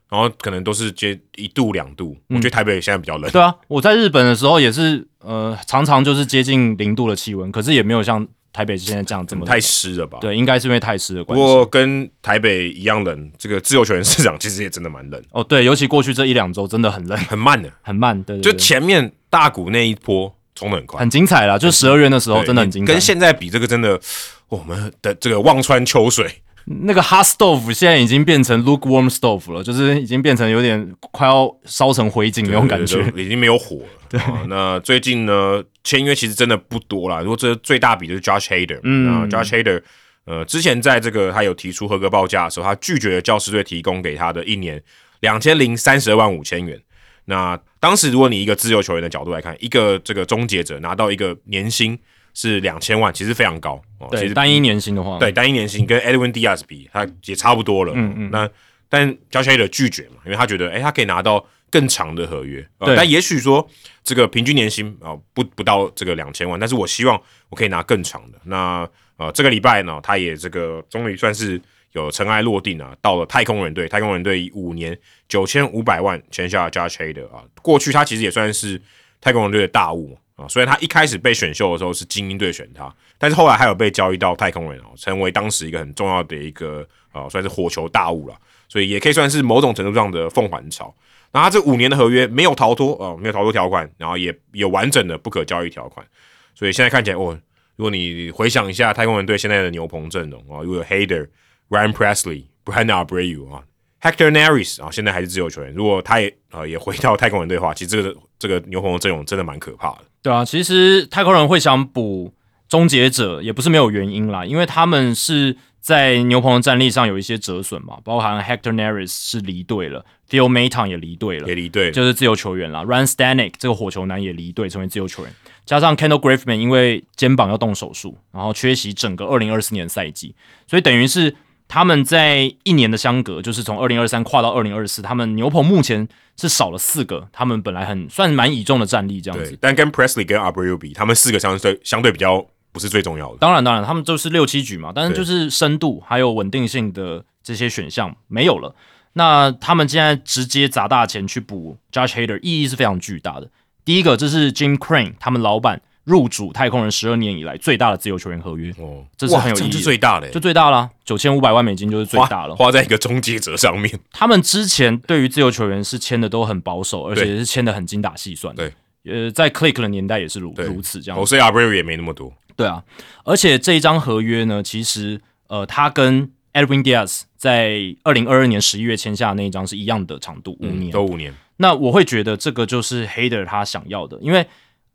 然后可能都是接一度两度。我觉得台北现在比较冷。
对啊，我在日本的时候也是，呃，常常就是接近零度的气温，可是也没有像台北现在这样这么冷
太湿了吧？。
对，应该是因为太湿的
不
关系。
过跟台北一样冷，这个自由球员市场其实也真的蛮冷，
哦，对，尤其过去这一两周真的很冷，
很慢的。
很慢，对对
就
对
前面大股那一波冲的很快，
很精彩啦，就十二月的时候
对
真的很精彩。
跟现在比，这个真的我们的这个望穿秋水，
那个 hot stove 现在已经变成 lukewarm stove 了，就是已经变成有点快要烧成灰烬那种感觉。
已经没有火了。对、那最近呢，签约其实真的不多啦。如果这最大笔就是 Josh Hader，
嗯
那 Josh Hader，呃，之前在这个他有提出合格报价的时候，他拒绝了教师队提供给他的一年两千零三十二万五千元。那当时如果你一个自由球员的角度来看，一个这个终结者拿到一个年薪是两千万，其实非常高哦。其
对，
实
单一年薪的话，
对，单一年薪跟 Edwin Diaz 比，他也差不多了。嗯嗯。那但 Josh Hader 拒绝嘛，因为他觉得，哎、他可以拿到更长的合约。呃
对
但也许说这个平均年薪啊、呃不不到这个两千万，但是我希望我可以拿更长的。那呃，这个礼拜呢，他也这个终于算是有尘埃落定啊，到了太空人队。太空人队以五年九千五百万签下 Josh Hader 啊。过去他其实也算是太空人队的大物啊。虽然他一开始被选秀的时候是精英队选他，但是后来还有被交易到太空人哦，成为当时一个很重要的一个呃，算是火球大物了。所以也可以算是某种程度上的凤凰巢。那他这五年的合约没有逃脱啊、呃没有逃脱条款，然后也有完整的不可交易条款。所以现在看起来，哦，如果你回想一下太空人队现在的牛棚阵容啊，如果有 Hader、Ryan Presley、Brandon Abreu 啊、Hector Neris 啊，现在还是自由球员。如果他也呃也回到太空人队的话，其实这个这个牛棚阵容真的蛮可怕的。
对啊，其实太空人会想补终结者，也不是没有原因啦，因为他们是在牛棚的战力上有一些折损嘛，包含 Hector Neris 是离队了，Theo Maton 也离队了
也，离队，
就是自由球员啦。Ryan Stanek 这个火球男也离队，成为自由球员。加上 Kendall Graveman 因为肩膀要动手术，然后缺席整个二零二四年赛季，所以等于是他们在一年的相隔，就是从二零二三跨到二零二四，他们牛棚目前是少了四个，他们本来很算蛮倚重的战力这样子。，
但跟 Presley 跟 Abreu 比，他们四个相对相对比较不是最重要的。
当然，当然，他们就是六七局嘛，但是就是深度还有稳定性的这些选项没有了。那他们现在直接砸大钱去补 Josh Hader，意义是非常巨大的。第一个，这是 Jim Crane 他们老板入主太空人十二年以来最大的自由球员合约，
哦，
这是很有意义
最大的欸，
就最大了，九千五百万美金就是最大了。
花花在一个终结者上面。
他们之前对于自由球员是签的都很保守，而且是签的很精打细算。
对，
呃，在 Click 的年代也是如如此这样
哦，。所以 Abreu 也没那么多。
对啊，而且这一张合约呢，其实呃，他跟 Edwin Diaz 在二零二二年十一月签下的那一张是一样的长度，五
嗯
年。
都五年。
那我会觉得这个就是 Hader 他想要的，因为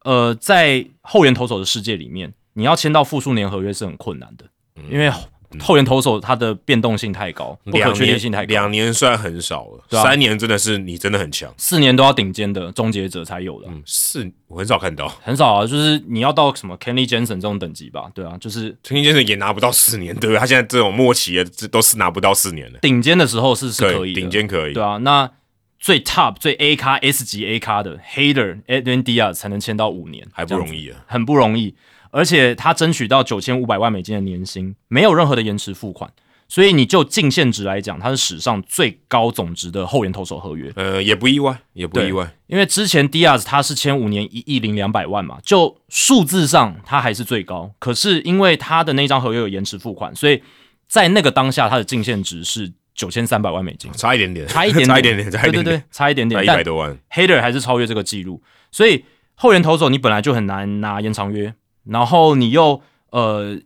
呃，在后援投手的世界里面，你要签到复数年合约是很困难的，
嗯
因为后援投手他的变动性太高，不可确定性太高，
两年算很少了，三年真的是你真的很强。
四年都要顶尖的终结者才有的，
嗯，四我很少看到，
很少啊，就是你要到什么 Kenny Jensen 这种等级吧，对啊，就是
Kenny Jensen 也拿不到四年，对不对？他现在这种末期的，这都是拿不到四年的，
顶尖的时候是是可以的，
顶尖可以。
对啊，那最 top 最 A 咖 S 级 A 咖的 Hater Edwin Diaz 才能签到五年，
还不容易啊。
很不容易。而且他争取到九千五百万美金的年薪，没有任何的延迟付款，所以你就净现值来讲，他是史上最高总值的后援投手合约。
呃，也不意外，也不意外。
因为之前 Diaz 他是签五年一亿零两百万嘛，就数字上他还是最高，可是因为他的那张合约有延迟付款，所以在那个当下他的净现值是九千三百万美金，
差一点点，
差一点
差一点点，差一点点，
对对对，差一点点，
差一百多万。
Hater 还是超越这个记录，所以后援投手你本来就很难拿延长约，然后你又呃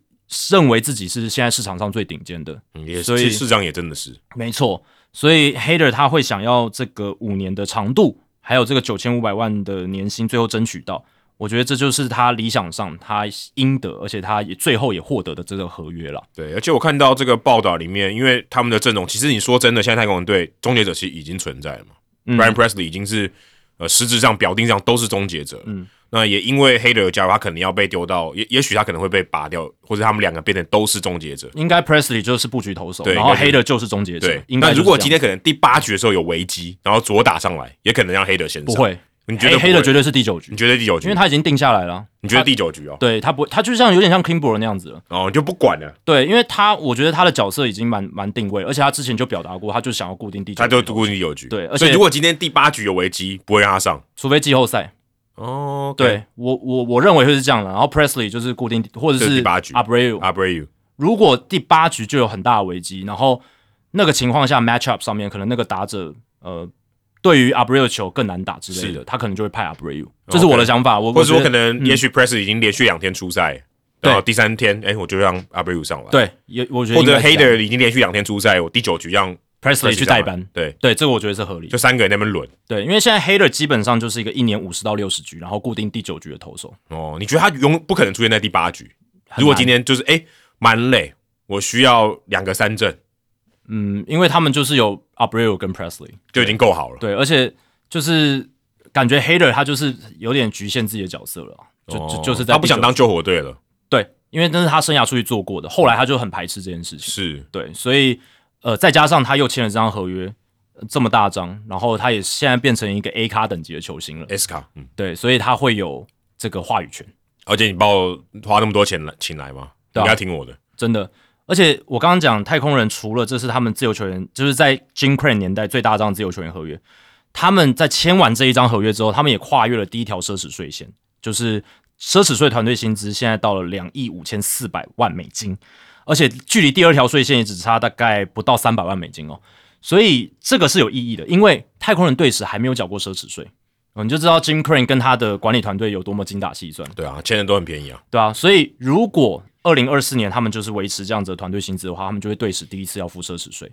认为自己是现在市场上最顶尖的，
嗯也
所以
是，市长也真的是，
没错，所以 Hater 他会想要这个五年的长度，还有这个九千五百万的年薪，最后争取到，我觉得这就是他理想上他应得，而且他也最后也获得的这个合约了。
对。而且我看到这个报道里面，因为他们的阵容，其实你说真的，现在太空人队终结者其实已经存在了嘛。
嗯
Brian Presley 已经是呃实质上表定上都是终结者，
嗯，
那也因为黑的有加入，他可能要被丢到，也也许他可能会被拔掉，或者他们两个变成都是终结者。
应该 Presley 就是布局投手，然后
对应该是
Hader 就是终结者
对，，
应该
如果今天可能第八局的时候有危机，然后左打上来，也可能让黑的先上。
不，会，
你觉得
黑黑的绝
对？
是第九局
你，觉得第九局？
因为他已经定下来了。
你觉得第九局哦？
对他不，他就像有点像 Kimber 那样子了。
哦，就不管了，
对，因为他我觉得他的角色已经蛮蛮定位，而且他之前就表达过，他就想要固定第九局，
他就固定第九局。
对而且
所以如果今天第八局有危机，不会让他上。
除非季后赛。
哦，
对我我我认为会是这样的。然后 Presley 就是固定，或者
是
是
第八局
Abreu。
，Abreu
如果第八局就有很大的危机，然后那个情况下 match up 上面可能那个打者呃。对于 Abreu 的球更难打之类的，他可能就会派 Abreu，这是我的想法。我
或者说可
我觉得
能，也许 Press 已经连续两天出赛，
对
然后第三天，哎，我就让 Abreu 上来。，
对，也我觉得
或者 Hader 已经连续两天出赛，我第九局让
Presley 去代班，
对，
对，这个我觉得是合理
就。三个人那边轮。
对，因为现在 Hader 基本上就是一个一年五十到六十局，然后固定第九局的投手。
哦，你觉得他永不可能出现在第八局？如果今天就是哎蛮累，我需要两个三振
嗯，因为他们就是有 Abreu 跟 Presley，
就已经够好了。
对，而且就是感觉 Hater 他就是有点局限自己的角色了啊，就、就
哦
就是
他不想当救火队了，
对，因为那是他生涯出去做过的，后来他就很排斥这件事情。
是
对，所以呃，再加上他又签了这张合约。呃这么大张，然后他也现在变成一个 A 卡等级的球星了
，S 卡，嗯，
对，所以他会有这个话语权。
而且你把我花那么多钱来请来吗，
对啊
你要听我的。
真的。而且我刚刚讲太空人，除了这是他们自由球员，就是在 Jim Crane 年代最大张自由球员合约，他们在签完这一张合约之后，他们也跨越了第一条奢侈税线，就是奢侈税团队薪资现在到了两亿五千四百万美金，而且距离第二条税线也只差大概不到三百万美金哦，所以这个是有意义的，因为太空人队史还没有缴过奢侈税。哦你就知道 Jim Crane 跟他的管理团队有多么精打细算。
对啊，签的都很便宜啊。
对啊，所以如果二零二四年他们就是维持这样子的团队薪资的话，他们就会对史第一次要付奢侈税。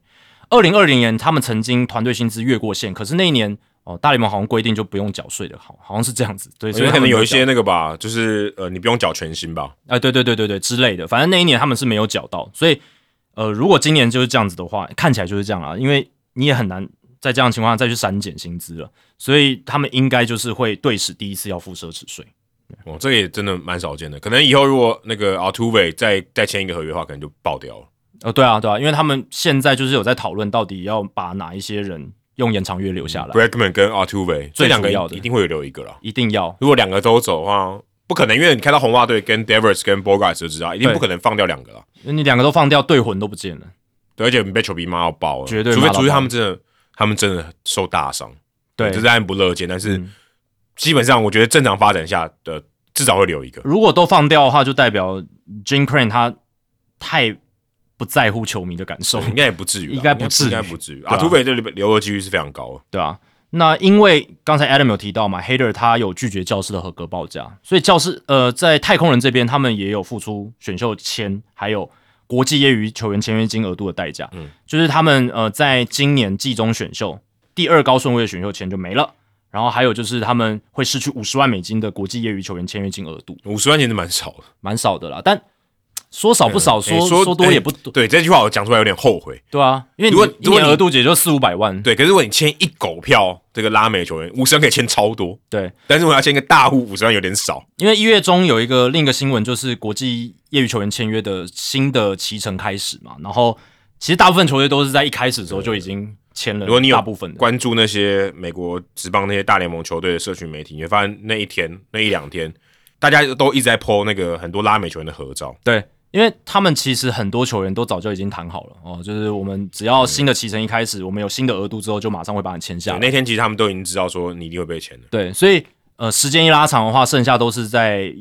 二零二零年他们曾经团队薪资越过线，可是那一年哦，大联盟好像规定就不用缴税的，好好像是这样子。对，所以
可能有一些那个吧，就是呃，你不用缴全薪吧？
啊、对对对对对之类的，反正那一年他们是没有缴到，所以呃，如果今年就是这样子的话，看起来就是这样啊，因为你也很难在这样的情况下再去删减薪资了，所以他们应该就是会对史第一次要付奢侈税。
哦，这个也真的蛮少见的。可能以后如果那个 Altuve 再再签一个合约的话，可能就爆掉了。
呃，对啊，对啊，因为他们现在就是有在讨论到底要把哪一些人用延长约留下来
，Bregman 跟 Altuve 这两个
要的
一定会有留一个了。
一定要
如果两个都走的话，不可能，因为你看到红袜队跟 Devers 跟 Bogarts 就知道，一定不可能放掉两个啦。
因为你两个都放掉，队魂都不见了。
对，而且你被球迷骂要爆了，
绝对
除非除非他们真的，他们真的受大伤，
对
这当然不乐见。但是
嗯
基本上，我觉得正常发展下的至少会留一个。
如果都放掉的话，就代表 Jim Crane 他太不在乎球迷的感受，
应该也不至于，
应该不至于
应该不至于。
啊
啊，土匪这里留的几率是非常高的。
对啊。那因为刚才 Adam 有提到嘛，Hader 他有拒绝教师的合格报价，所以教师呃在太空人这边，他们也有付出选秀签，还有国际业余球员签约金额度的代价。
嗯，
就是他们呃在今年季中选秀第二高顺位的选秀签就没了，然后还有就是他们会失去五十万美金的国际业余球员签约金额度，
五十万其实蛮少的，
蛮少的啦。但说少不少，说
诶说
说多也不多，
对这句话我讲出来有点后悔。
对啊，因为
如果
你一年
如果你
额度也就四五百万，
对，可是如果你签一狗票这个拉美球员，五十万可以签超多，
对，
但是我要签一个大户，五十万有点少。
因为一月中有一个另一个新闻，就是国际业余球员签约的新的期程开始嘛，然后其实大部分球队都是在一开始的时候就已经签了，
如果你有
大部分的，
关注那些美国职棒那些大联盟球队的社群媒体，你会发现那一天那一两天，大家都一直在 po 那个很多拉美球员的合照。
对，因为他们其实很多球员都早就已经谈好了哦，就是我们只要新的期程一开始，我们有新的额度之后，就马上会把你签下。
那天其实他们都已经知道说你一定会被签的。
对，所以呃，时间一拉长的话，剩下都是在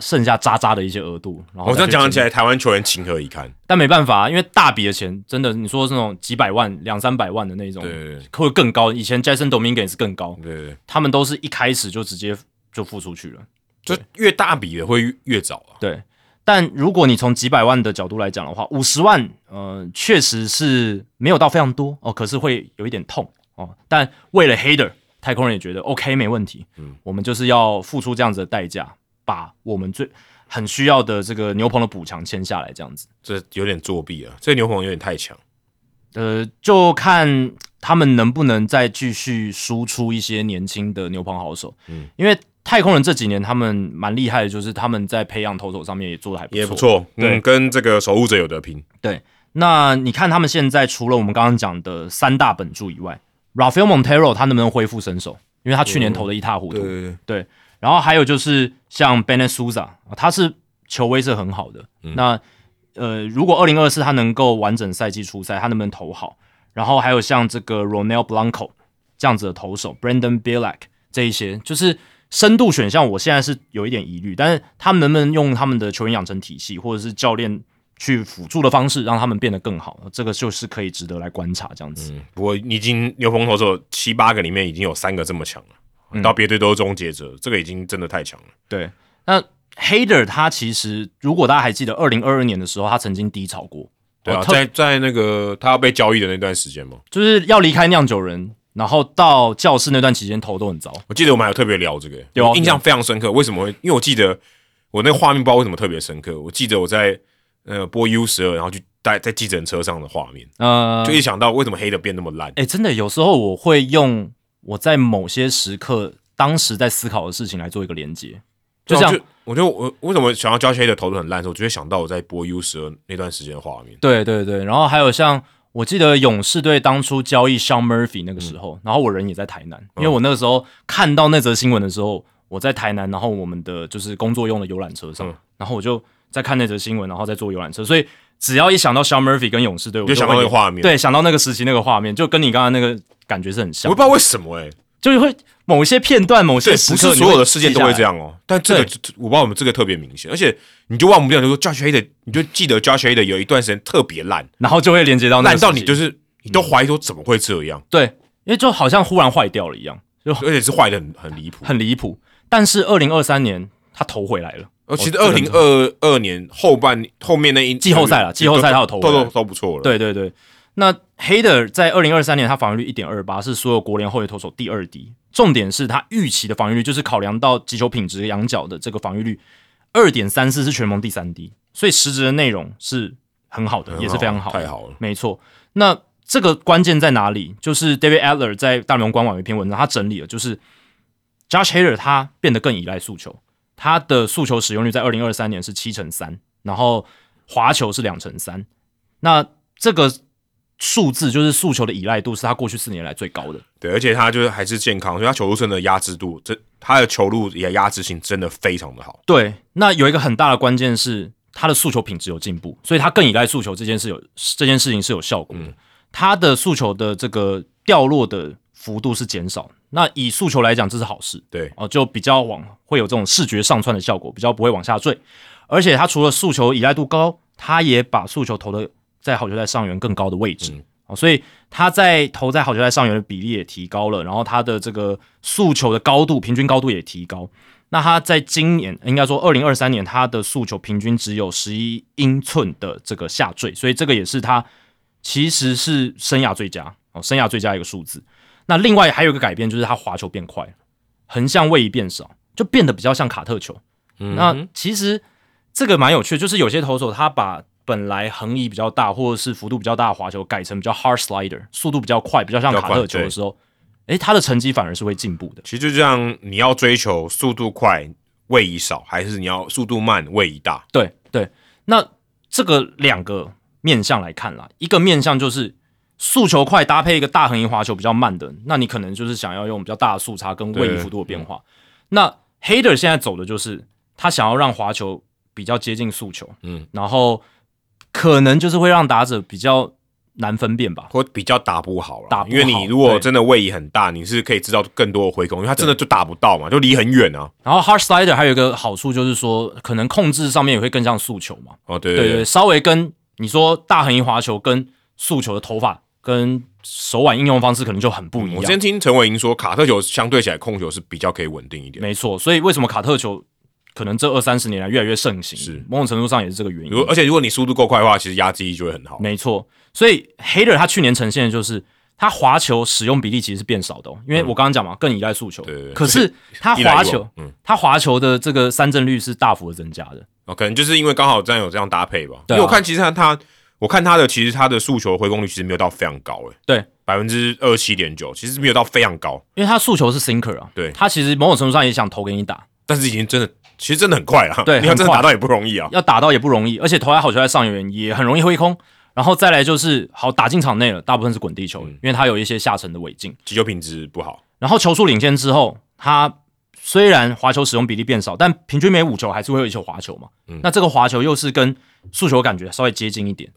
剩下渣渣的一些额度。然后
我这样讲起来，台湾球员情何以堪？
但没办法，因为大笔的钱，真的你说那种几百万、两三百万的那种，
对对
或者更高。以前 Jason Dominguez 是更高，
对对对，
他们都是一开始就直接就付出去了。
就越大笔的会越越早啊。
对，但如果你从几百万的角度来讲的话，五十万，呃，确实是没有到非常多哦，可是会有一点痛哦。但为了 Hader，太空人也觉得 OK 没问题，嗯，我们就是要付出这样子的代价，把我们最很需要的这个牛棚的补强签下来，这样子。
这有点作弊啊！这个牛棚有点太强。
呃，就看他们能不能再继续输出一些年轻的牛棚好手。嗯，因为太空人这几年他们蛮厉害的，就是他们在培养投手上面也做的还不错。
也不错，
对
嗯，跟这个守护者有得拼。
对，那你看他们现在除了我们刚刚讲的三大本柱以外，Rafael Montero 他能不能恢复身手？因为他去年投的一塌糊涂。
对对
对，然后还有就是像 Souza，啊他是球威是很好的。那呃，如果二零二四他能够完整赛季出赛，他能不能投好？然后还有像这个 Ronel Blanco 这样子的投手，Brandon Bielak 这一些，就是深度选项，我现在是有一点疑虑，但是他们能不能用他们的球员养成体系，或者是教练去辅助的方式，让他们变得更好？这个就是可以值得来观察这样子。
嗯，不过你已经牛棚投手七八个里面已经有三个这么强了，
嗯
到别队都是终结者，这个已经真的太强了。
对，那 Hader 他其实如果大家还记得，二零二二年的时候，他曾经低潮过，
对啊，在在那个他要被交易的那段时间嘛，
就是要离开酿酒人，然后到教室那段期间头都很糟。
我记得我们还有特别聊这个，
有啊
我印象非常深刻。为什么会？因为我记得我那个画面不知道为什么特别深刻。我记得我在呃播 U 十二，然后去待在计程车上的画面，
呃，
就一想到为什么黑的变那么烂。
哎、真的有时候我会用我在某些时刻当时在思考的事情来做一个连接，就这样。
就我觉得我为什么想要 Josh Hader 投的很烂的时候，我就会想到我在播 U 十二那段时间的画面。
对对对，然后还有像我记得勇士队当初交易 Sean Murphy 那个时候，然后我人也在台南，因为我那个时候看到那则新闻的时候，我在台南，然后我们的就是工作用的游览车上，
嗯。
然后我就在看那则新闻，然后在坐游览车，所以只要一想到 Sean Murphy 跟勇士队，我
就想到那个画面，，
对，想到那个时期那个画面，就跟你刚刚那个感觉是很像。
我不，知道为什么哎、
就是会某一些片段、某些
对，不
时刻，
是所有的事件都会这
样。
样哦。但这个我不知道我们这个特别明显，而且你就忘不掉，就说 Josh Hader，你就记得 Josh Hader 有一段时间特别烂，
然后就会连接到那个
烂到你就是你都怀疑说怎么会这样，
对，因为就好像忽然坏掉了一样，就
而且是坏的很很离谱。
很离谱。但是二零二三年他投回来了，
呃，其实
哦
二零二二年后半后面那一
季后赛了季后赛他有投
都都都不错了。，
对对对。那 Hader 在二零二三年他防御率一点二八，是所有国联后卫投手第二低。重点是他预期的防御率，就是考量到击球品质、仰角的这个防御率，二点三四是全盟第三低，所以实质的内容是很好的，也是非常好，
太好了。
没错。那这个关键在哪里？就是 David Adler 在大联盟官网有一篇文章，他整理了，就是 Josh Hader 他变得更依赖速球，他的速球使用率在二零二三年是七成三，然后滑球是两成三。那这个数字就是速球的依赖度是他过去四年来最高的。
对，而且他就是还是健康，所以他球路真的压制度，这他的球路也压制性真的非常的好。
对，那有一个很大的关键是他的速球品质有进步，所以他更依赖速球这件事有这件事情是有效果的。他的速球的这个掉落的幅度是减少，那以诉求来讲，这是好事
对，
哦，就比较往会有这种视觉上窜的效果，比较不会往下坠。而且他除了诉求依赖度高，他也把诉求投的在好球带上缘更高的位置、
嗯
哦，所以他在投在好球带上缘的比例也提高了，然后他的这个诉求的高度平均高度也提高。那他在今年应该说二零二三年，他的诉求平均只有十一英寸的这个下坠，所以这个也是他其实是生涯最佳哦，生涯最佳一个数字。那另外还有一个改变就是他滑球变快了，横向位移变少，就变得比较像卡特球。
嗯
那其实这个蛮有趣的，就是有些投手他把本来横移比较大或者是幅度比较大的滑球改成比较 hard slider，速度比较快，比较像卡特球的时候，诶，他的成绩反而是会进步的。
其实就这样，你要追求速度快、位移少，还是你要速度慢、位移大？
对对，那这个两个面向来看啦，一个面向就是速球快搭配一个大横移滑球比较慢的，那你可能就是想要用比较大的速差跟位移幅度的变化。那 Hader 现在走的就是他想要让滑球比较接近速球，
嗯，
然后可能就是会让打者比较难分辨吧。
或比较打不好了，
打不好
因为你如果真的位移很大，你是可以知道更多的回攻，因为他真的就打不到嘛，就离很远啊。
然后 hard slider 还有一个好处就是说，可能控制上面也会更像速球嘛。
哦，对
对对，
对，
稍微跟你说大横移滑球跟速球的头发跟手腕应用方式可能就很不一样。
我之前听陈伟英说，卡特球相对起来控球是比较可以稳定一点。
没错，所以为什么卡特球可能这二三十年来越来越盛行，
是
某种程度上也是这个原因
如。而且如果你速度够快的话，其实压制力就会很好。
没错，所以 Hater 他去年呈现的就是他滑球使用比例其实是变少的、哦，因为我刚刚讲嘛，更依赖速球。
嗯对对对
可是他滑球，
嗯，
他滑球的这个三振率是大幅的增加的。
哦，可能就是因为刚好这样有这样搭配吧。
对啊
因为我看其实他他，我看他的其实他的速球回攻率其实没有到非常高，诶，
对，
百分之二七点九，其实没有到非常高，
因为他速球是 sinker 啊，
对
他其实某种程度上也想投给你打，
但是已经真的其实真的很快了。
对
你要真的打到也不容易啊。
要打到也不容易，而且投来好球在上缘也很容易挥空。然后再来就是好打进场内了，大部分是滚地球，
嗯
因为它有一些下沉的尾劲。
击球品质不好，
然后球速领先之后，他虽然滑球使用比例变少，但平均每五球还是会有一球滑球嘛。
嗯
那这个滑球又是跟速球感觉稍微接近一点，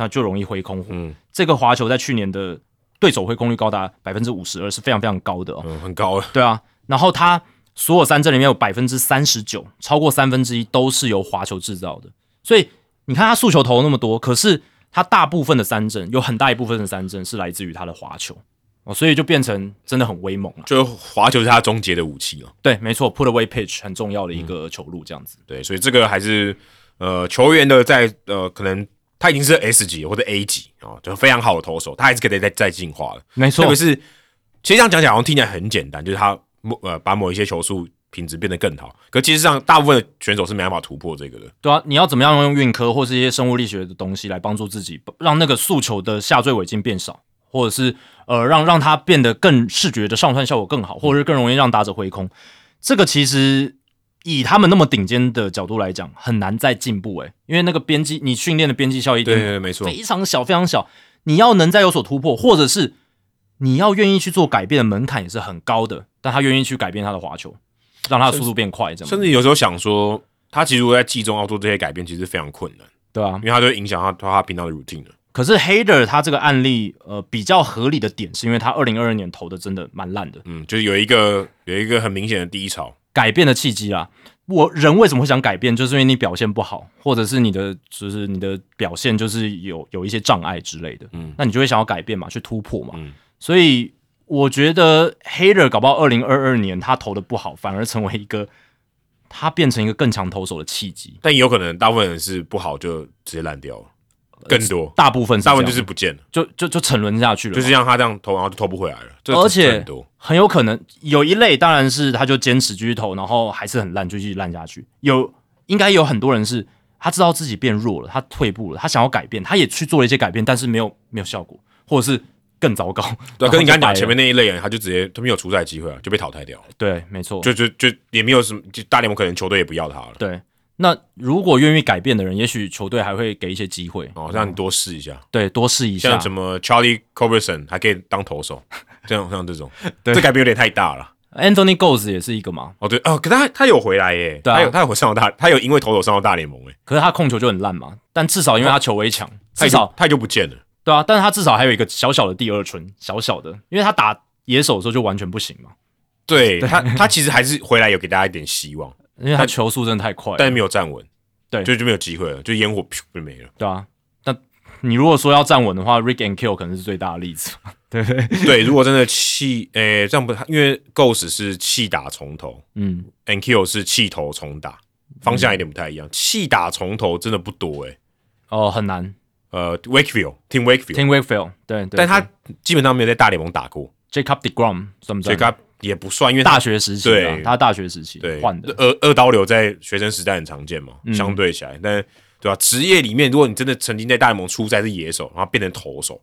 那就容易挥空。
嗯
这个滑球在去年的对手挥空率高达百分之五十二，是非常非常高的哦。
嗯，很高了。
对啊，然后他所有三振里面有百分之三十九，超过三分之一都是由滑球制造的。所以你看他速球投那么多，可是他大部分的三振有很大一部分的三振是来自于他的滑球哦，所以就变成真的很威猛了。
就滑球是他终结的武器了。
对，没错，put away pitch 很重要的一个球路，这样子。
对，所以这个还是呃球员的在呃可能他已经是 S 级或者 A 级啊、哦，就非常好的投手，他还是可以再再进化的。
没错
特别是其实这样讲起来好像听起来很简单，就是他某呃把某一些球速品质变得更好，可其实上大部分的选手是没办法突破这个的。
对啊，你要怎么样用运科或是一些生物力学的东西来帮助自己，让那个速球的下坠尾径变少，或者是呃让让它变得更视觉的上窜效果更好，或者是更容易让打者挥空。这个其实以他们那么顶尖的角度来讲，很难再进步诶、因为那个边际你训练的边际效益
对对，没错。
非常小非常小，你要能再有所突破，或者是你要愿意去做改变的门槛也是很高的，但他愿意去改变他的滑球，让他的速度变快，这样
甚至有时候想说，他其实如果在季中要做这些改变，其实非常困难，
对啊
因，为他就会影响他他平常的 routine 了。
可是 Hader 他这个案例，呃，比较合理的点是因为他二零二二年投的真的蛮烂的，
嗯，就是有一个有一个很明显的低潮。
改变的契机啦。我人为什么会想改变，就是因为你表现不好，或者是你的就是你的表现就是有有一些障碍之类的，
嗯
那你就会想要改变嘛，去突破嘛。
嗯
所以我觉得 Hater 搞不好二零二二年他投的不好，反而成为一个他变成一个更强投手的契机。
但也有可能大部分人是不好就直接烂掉了，更多
大部分
大部分就是不见了，
就就就沉沦下去了，
就是像他这样投，然后就投不回来了。这
而且
很
有可能有一类，当然是他就坚持继续投，然后还是很烂，就继续烂下去。有应该有很多人是他知道自己变弱了，他退步了，他想要改变，他也去做了一些改变，但是没有没有效果，或者是更糟糕。
对啊，跟你刚刚讲前面
面
那一类人，他就直接他没有出赛机会啊，就被淘汰掉了，
对，没错，
就就就也没有什么，就大联盟可能球队也不要他了。
对。那如果愿意改变的人，也许球队还会给一些机会，
哦，让你多试一下，
对，多试一下。
像。什么 Charlie corberson 还可以当投手，这样像这种，
对。
这改变有点太大了。
Anthony Goes 也是一个嘛，
哦，对哦，可他他有回来耶，
对啊。
他有他有上到大，他有因为投手上到大联盟哎，
可是他控球就很烂嘛，但至少因为他球威强，
他
至少
他也就不见了。
对啊，但是他至少还有一个小小的第二春，小小的，因为他打野手的时候就完全不行嘛，
对。他，他其实还是回来有给大家一点希望，
因为他球速真的太快了，
但是没有站稳，
对
就就没有机会了，就烟火噗就没了。
对啊。那你如果说要站稳的话，Rick and Kill 可能是最大的例子，对不对？
对，如果真的气，诶、这样不，因为 Ghost 是气打从头
嗯
，，and Kill 是气头重打，方向有点不太一样。气打从头真的不多诶、
哦，很难。
呃，Wakefield Tim
Wakefield，Tim Wakefield，对对，
但他基本上没有在大联盟打过
，Jacob Degrom 算不算？
所以他也不算，因为
大学时期啊
对，
他大学时期
对
换的，
二二刀流在学生时代很常见嘛，
嗯。
相对起来，但对吧、职业里面，如果你真的曾经在大联盟出赛是野手，然后变成投手，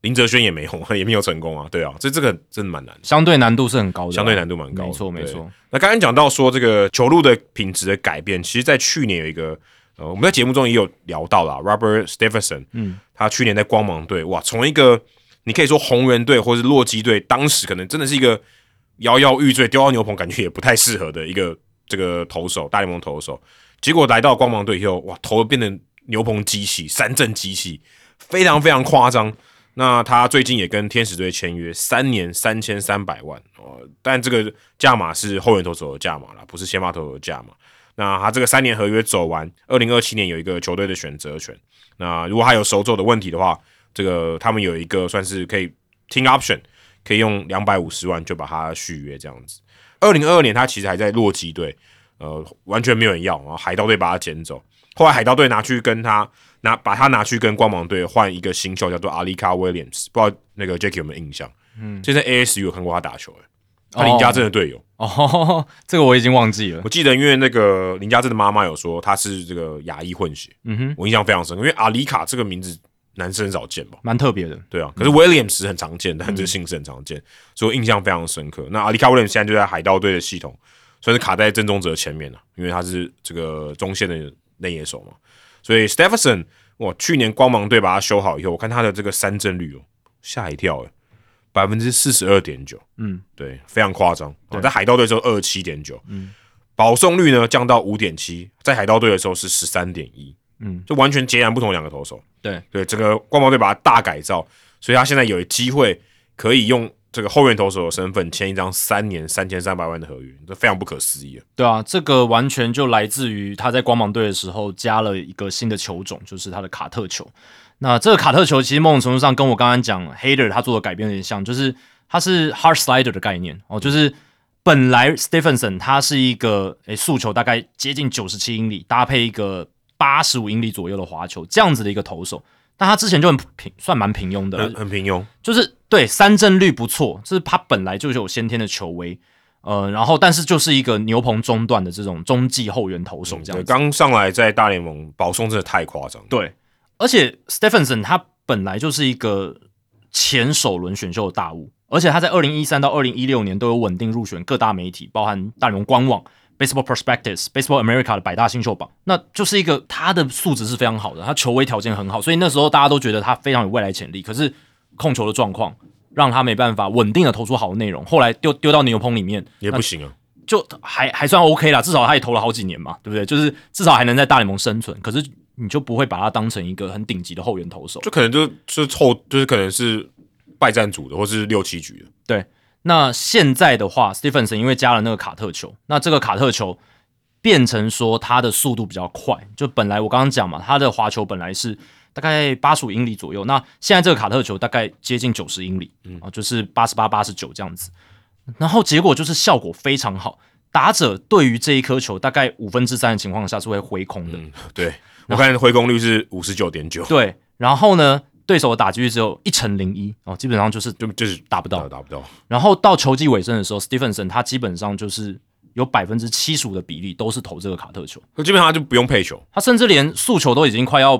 林哲轩也没有，也没有成功啊，对啊，这这个真的蛮难。的，
相对难度是很高的啊，
相对难度蛮高的，
没错没错。
那刚刚讲到说这个球路的品质的改变，其实，在去年有一个呃，我们在节目中也有聊到啦 Robert Stephenson，
嗯，
他去年在光芒队，哇，从一个你可以说红人队或是洛基队，当时可能真的是一个摇摇欲坠，丢到牛棚感觉也不太适合的一个这个投手，大联盟投手，结果来到光芒队以后，哇，投变成牛棚机器，三振机器，非常非常夸张。那他最近也跟天使队签约，三年三千三百万哦，但这个价码是后援投手的价码啦，不是先发投手的价码。那他这个三年合约走完，二零二七年有一个球队的选择权。那如果他有手肘的问题的话，这个他们有一个算是可以听 option，可以用两百五十万就把他续约这样子。二零二二年他其实还在洛基队，呃，完全没有人要，然后海盗队把他捡走。后来海盗队拿去跟他拿把他拿去跟光芒队换一个新秀，叫做阿里卡威廉斯，不知道那个 Jacky 有没有印象？嗯，就在 ASU 有看过他打球、欸，他林家镇的队友。
哦，这个我已经忘记了
我。记得，因为那个林家镇的妈妈有说他是这个亚裔混血，
嗯哼，
我印象非常深，因为阿里卡这个名字男生很少见吧？
蛮特别的。
对啊，可是 Williams 很常见，但这个姓氏很常见，所以我印象非常深刻。那阿里卡 Williams 现在就在海盗队的系统，算是卡在郑宗哲前面了，因为他是这个中线的内野手嘛。所以 Stephenson，哇，去年光芒队把他修好以后，我看他的这个三振率哦，吓一跳诶，百分之四十二点九，
嗯，
对，非常夸张。
对
哦在海盗队的时候二十七点九，嗯，保送率呢降到五点七，在海盗队的时候是十三点一，
嗯，
就完全截然不同两个投手。
对
对，整个光芒队把他大改造，所以他现在有机会可以用这个后援投手的身份签一张三年三千三百万的合约，这非常不可思议啊！
对啊，这个完全就来自于他在光芒队的时候加了一个新的球种，就是他的卡特球。那这个卡特球其实某种程度上跟我刚刚讲 Hader 他做的改变有点像，就是它是 hard slider 的概念哦，就是本来 Stephenson 他是一个诶速球大概接近九十七英里，搭配一个八十五英里左右的滑球这样子的一个投手，但他之前就很平，算蛮平庸的，
很很平庸，
就是对三振率不错，就是他本来就是有先天的球威，呃，然后但是就是一个牛棚中段的这种中继后援投手这样。
刚上来在大联盟保送真的太夸张，
对，而且 Stephenson 他本来就是一个前首轮选秀的大物，而且他在二零一三到二零一六年都有稳定入选各大媒体，包含大联盟官网。Baseball Prospectus、Baseball America 的百大新秀榜，那就是一个他的素质是非常好的，他球威条件很好，所以那时候大家都觉得他非常有未来潜力。可是控球的状况让他没办法稳定的投出好的内容，后来丢丢到牛棚里面
也不行啊。
就还还算 OK 啦，至少他也投了好几年嘛，对不对？就是至少还能在大联盟生存。可是你就不会把他当成一个很顶级的后援投手。
就可能就就是凑，就是可能是败战组的，或是六七局的。
对，那现在的话，Stephenson 因为加了那个卡特球，那这个卡特球变成说他的速度比较快。就本来我刚刚讲嘛，他的滑球本来是大概八十五英里左右，那现在这个卡特球大概接近九十英里，嗯啊，就是八十八、八十九这样子。然后结果就是效果非常好，打者对于这一颗球大概五分之三的情况下是会挥空的，
嗯，对我看挥空率是五十九点九，
对。然后呢，对手的打击率只有一成零一哦，基本上就是
就就是
打不到。
打不到。
然后到球季尾声的时候，Stephenson 他基本上就是有百分之七十五的比例都是投这个卡特球，
那基本上就不用配球，
他甚至连速球都已经快要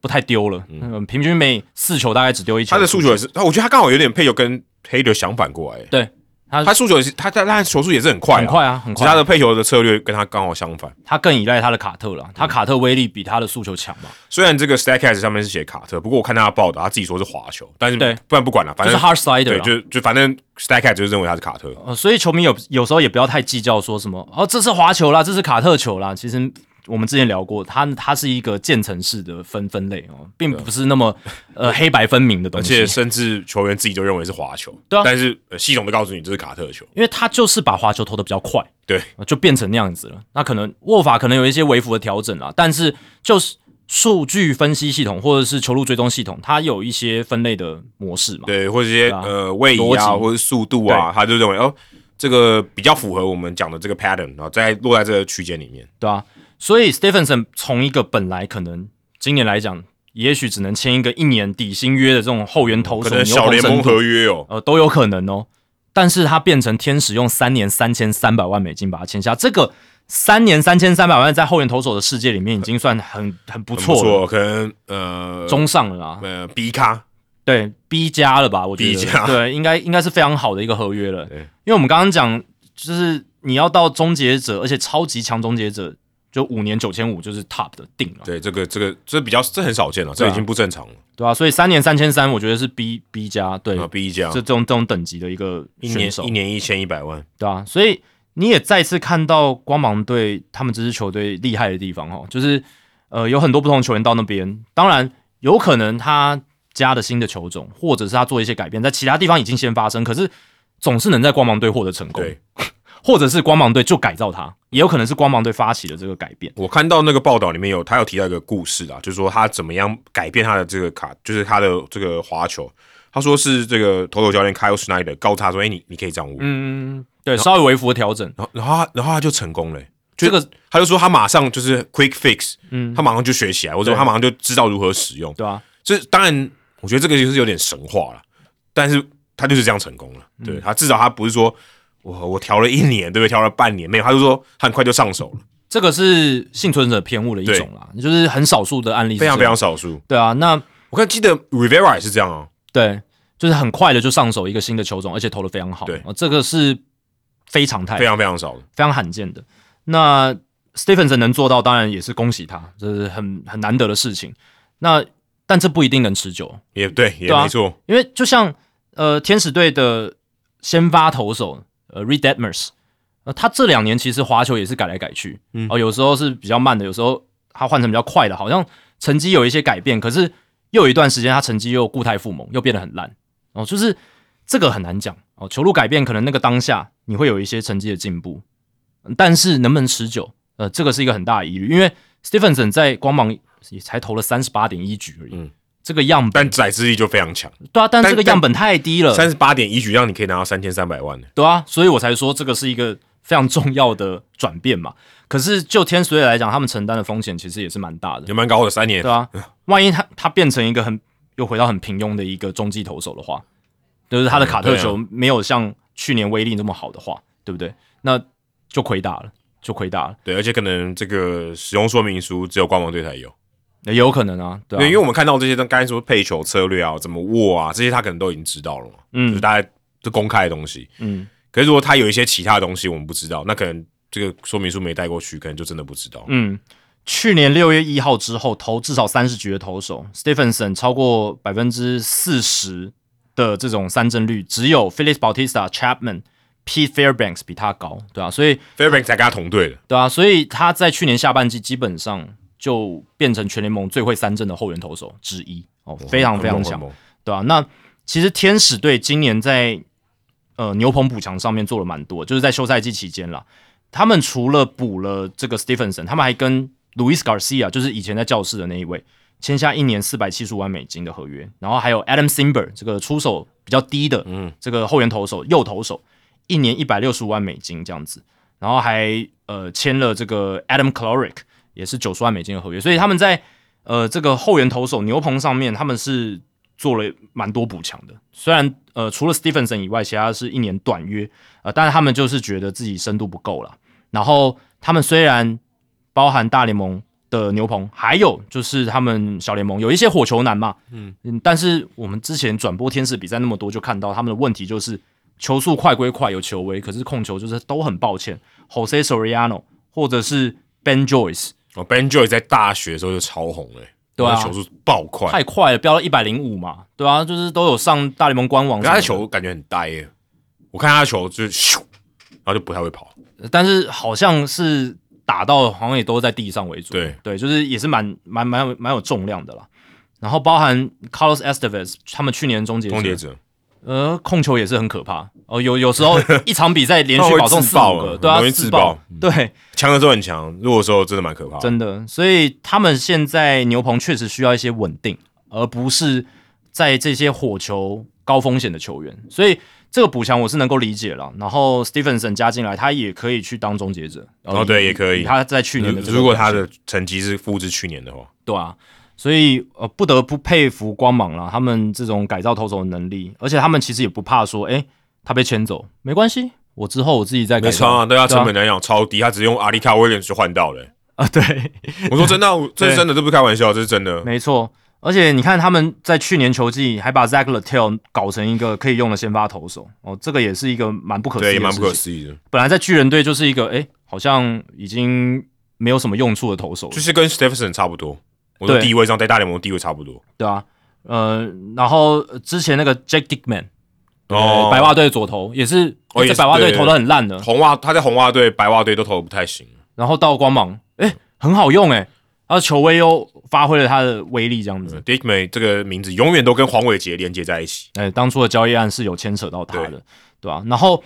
不太丢了，嗯，平均每四球大概只丢一球。
他的速球也是，他我觉得他刚好有点配球跟黑的相反过来。
对他
他速球也是，他他他球速也是很快，
很快啊，很快
其他。的配球的策略跟他刚好相反。
他更依赖他的卡特了，他卡特威力比他的速球强嘛，
虽然这个 Statcast 上面是写卡特，不过我看他的报道，他自己说是滑球，但是
对
不然不管了，反正
就是 hard slider
对，
啊。
就就反正 Statcast 就是认为他是卡特。
呃，所以球迷有有时候也不要太计较说什么哦，这是滑球啦，这是卡特球啦。其实我们之前聊过，它它是一个渐层式的分分类哦，并不是那么呃 黑白分明的东西，
而且甚至球员自己都认为是滑球，
对啊。
但是、呃、系统的告诉你这是卡特球，
因为他就是把滑球投的比较快，
对，
就变成那样子了。那可能握法可能有一些微幅的调整啦，但是就是数据分析系统或者是球路追踪系统，它有一些分类的模式嘛。
对，或者一些、
啊。
呃位移啊，或者速度啊，他就认为哦，这个比较符合我们讲的这个 pattern，然后再落在这个区间里面。
对啊，所以 Stephenson 从一个本来可能今年来讲，也许只能签一个一年底薪约的这种后援投手，
可能小联盟合约哦，
呃都有可能哦。但是他变成天使用三年三千三百万美金把他签下，这个三年三千三百万在后援投手的世界里面已经算很很不错了，
错，可能呃
中上了啦，
呃 B 咖，
对 B 加了吧？我觉
B
得
加
对，应该应该是非常好的一个合约了。
对
因为我们刚刚讲，就是你要到终结者，而且超级强终结者，就五年九千五就是 top 的定了，
对这个这个这比较这很少见了，这已经不正常了。
对啊、所以三年三千三，我觉得是 B B 加，对，
啊，B 加
这这种这种等级的一个
一年
选手
一，年一千一百万，
对啊，所以你也再次看到光芒队他们这支球队厉害的地方哦，就是呃有很多不同球员到那边，当然有可能他加的新的球种，或者是他做一些改变，在其他地方已经先发生，可是总是能在光芒队获得成功，
对，
或者是光芒队就改造他，也有可能是光芒队发起了这个改变，
我看到那个报道里面有，他有提到一个故事啊，就是说他怎么样改变他的这个卡，就是他的这个滑球。他说是这个投手教练 Kyle Snyder 告诉他说：“哎、你你可以这样握。
嗯，对，稍微微幅的调整，
然后然后他然后他就成功了、
这个
他就说他马上就是 quick fix，
嗯
他马上就学起来，或者说他马上就知道如何使用。
对啊、
这当然，我觉得这个就是有点神话了，但是他就是这样成功了。
嗯
对他至少他不是说我我调了一年，对不对？调了半年没有，他就说他很快就上手了，
这个是幸存者偏误的一种啦，就是很少数的案例
非常非常少数。
对啊，那
我看记得 Rivera 也是这样啊，
对，就是很快的就上手一个新的球种，而且投的非常好。
对
哦这个是非常态，
非常非常少的。
非常罕见的。那 Stephenson 能做到，当然也是恭喜他，这是很很难得的事情。那但这不一定能持久，
也对，也没错。
因为就像呃天使队的先发投手呃 Reed Detmers，呃他这两年其实滑球也是改来改去，
嗯
哦、有时候是比较慢的，有时候他换成比较快的，好像成绩有一些改变，可是又有一段时间他成绩又固态复萌，又变得很烂哦，就是这个很难讲哦。球路改变，可能那个当下你会有一些成绩的进步，但是能不能持久，呃，这个是一个很大的疑虑，因为 Stephenson 在光芒也才投了三十八点一局而已，
嗯
这个样本
但载资力就非常强，
对啊，但
但
这个样本太低了，
三十八点一局让你可以拿到三千三百万的，
对啊，所以我才说这个是一个非常重要的转变嘛。可是就天使队来讲，他们承担的风险其实也是蛮大的，
也蛮高的，三年
对。啊，万一他他变成一个很又回到很平庸的一个中继投手的话，就是他的卡特球没有像去年威力那么好的话，对不对？那就亏大了，就亏大了，
对，而且可能这个使用说明书只有官方队才有。
也有可能啊，对
因为我们看到这些，刚才说配球策略啊，怎么握啊，这些他可能都已经知道了嘛，嗯就是
嗯
大家都公开的东西。
嗯，
可是如果他有一些其他的东西我们不知道，那可能这个说明书没带过去，可能就真的不知道。
嗯，去年六月一号之后投至少三十局的投手，Stephenson 超过百分之四十的这种三振率，只有 Felix Bautista、Chapman、Pete Fairbanks 比他高，对啊，所以
Fairbanks 才跟他同队的，
对啊，所以他在去年下半季基本上就变成全联盟最会三振的后援投手之一。哦，非常非常强。对啊，那其实天使队今年在呃牛棚补强上面做了蛮多，就是在休赛季期间啦，他们除了补了这个 Stephenson，他们还跟 Luis Garcia，就是以前在教室的那一位，签下一年四百七十五万美金的合约，然后还有 Adam Simber 这个出手比较低的，
嗯，
这个后援投手右投手，一年一百六十五万美金这样子，然后还呃签了这个 Adam Clark，也是九十万美金的合约，所以他们在呃这个后援投手牛棚上面，他们是做了蛮多补强的。虽然呃除了 Stephenson 以外，其他是一年短约，呃，但是他们就是觉得自己深度不够了。然后他们虽然包含大联盟的牛棚，还有就是他们小联盟有一些火球男嘛，嗯嗯，但是我们之前转播天使比赛那么多，就看到他们的问题就是球速快归快，有球威，可是控球就是都很抱歉，Jose Soriano 或者是 Ben Joyce
哦，Ben Joy 在大学的时候就超红了、
对啊。
他球速爆快，
太快了，飙到一百零五嘛，对啊，就是都有上大联盟官网
他
的，
球感觉很呆耶、我看他的球就是咻，然后就不太会跑。
但是好像是打到好像也都在地上为主。
对。
对，就是也是蛮蛮蛮有蛮有重量的啦。然后包含 Carlos Estevez 他们去年终结
终结者。
呃，控球也是很可怕。哦。有有时候一场比赛连续保送四个，对啊，
容易
自
自爆。
对，
强的时候很强，弱的时候真的蛮可怕的。
真的。所以他们现在牛棚确实需要一些稳定，而不是在这些火球高风险的球员。所以这个补强我是能够理解了。然后 Stevenson 加进来，他也可以去当终结者。
哦对也可以
他在去年的
如果他的成绩是复制去年的话，
对啊，所以呃不得不佩服光芒了，他们这种改造投手的能力，而且他们其实也不怕说，诶，他被签走没关系，我之后我自己再
没错啊，对
啊
成本来讲超低，他只用阿里卡威廉就换到了、
啊，对，
我说真的这是真的，这不是开玩笑，这是真的。
没错。而且你看他们在去年球季还把 Zach Littell 搞成一个可以用的先发投手哦，这个也是一个蛮不可思
对，
议的
也蛮不可。思议的，
本来在巨人队就是一个诶，好像已经没有什么用处的投手，
就是跟 Stephenson 差不多，我的地位上在大联盟地位差不多。
对啊，呃，然后呃之前那个 Jake Dickman
哦。
呃，白袜队的左投也是
哦也是
在白袜队投的很烂的，
红袜他在红袜队、白袜队都投的不太行，
然后到光芒，诶，很好用诶，他的球威又发挥了他的威力，这样子。
Dick May 这个名字永远都跟黄伟杰连接在一起。
诶，当初的交易案是有牵扯到他的
对，
对吧、然后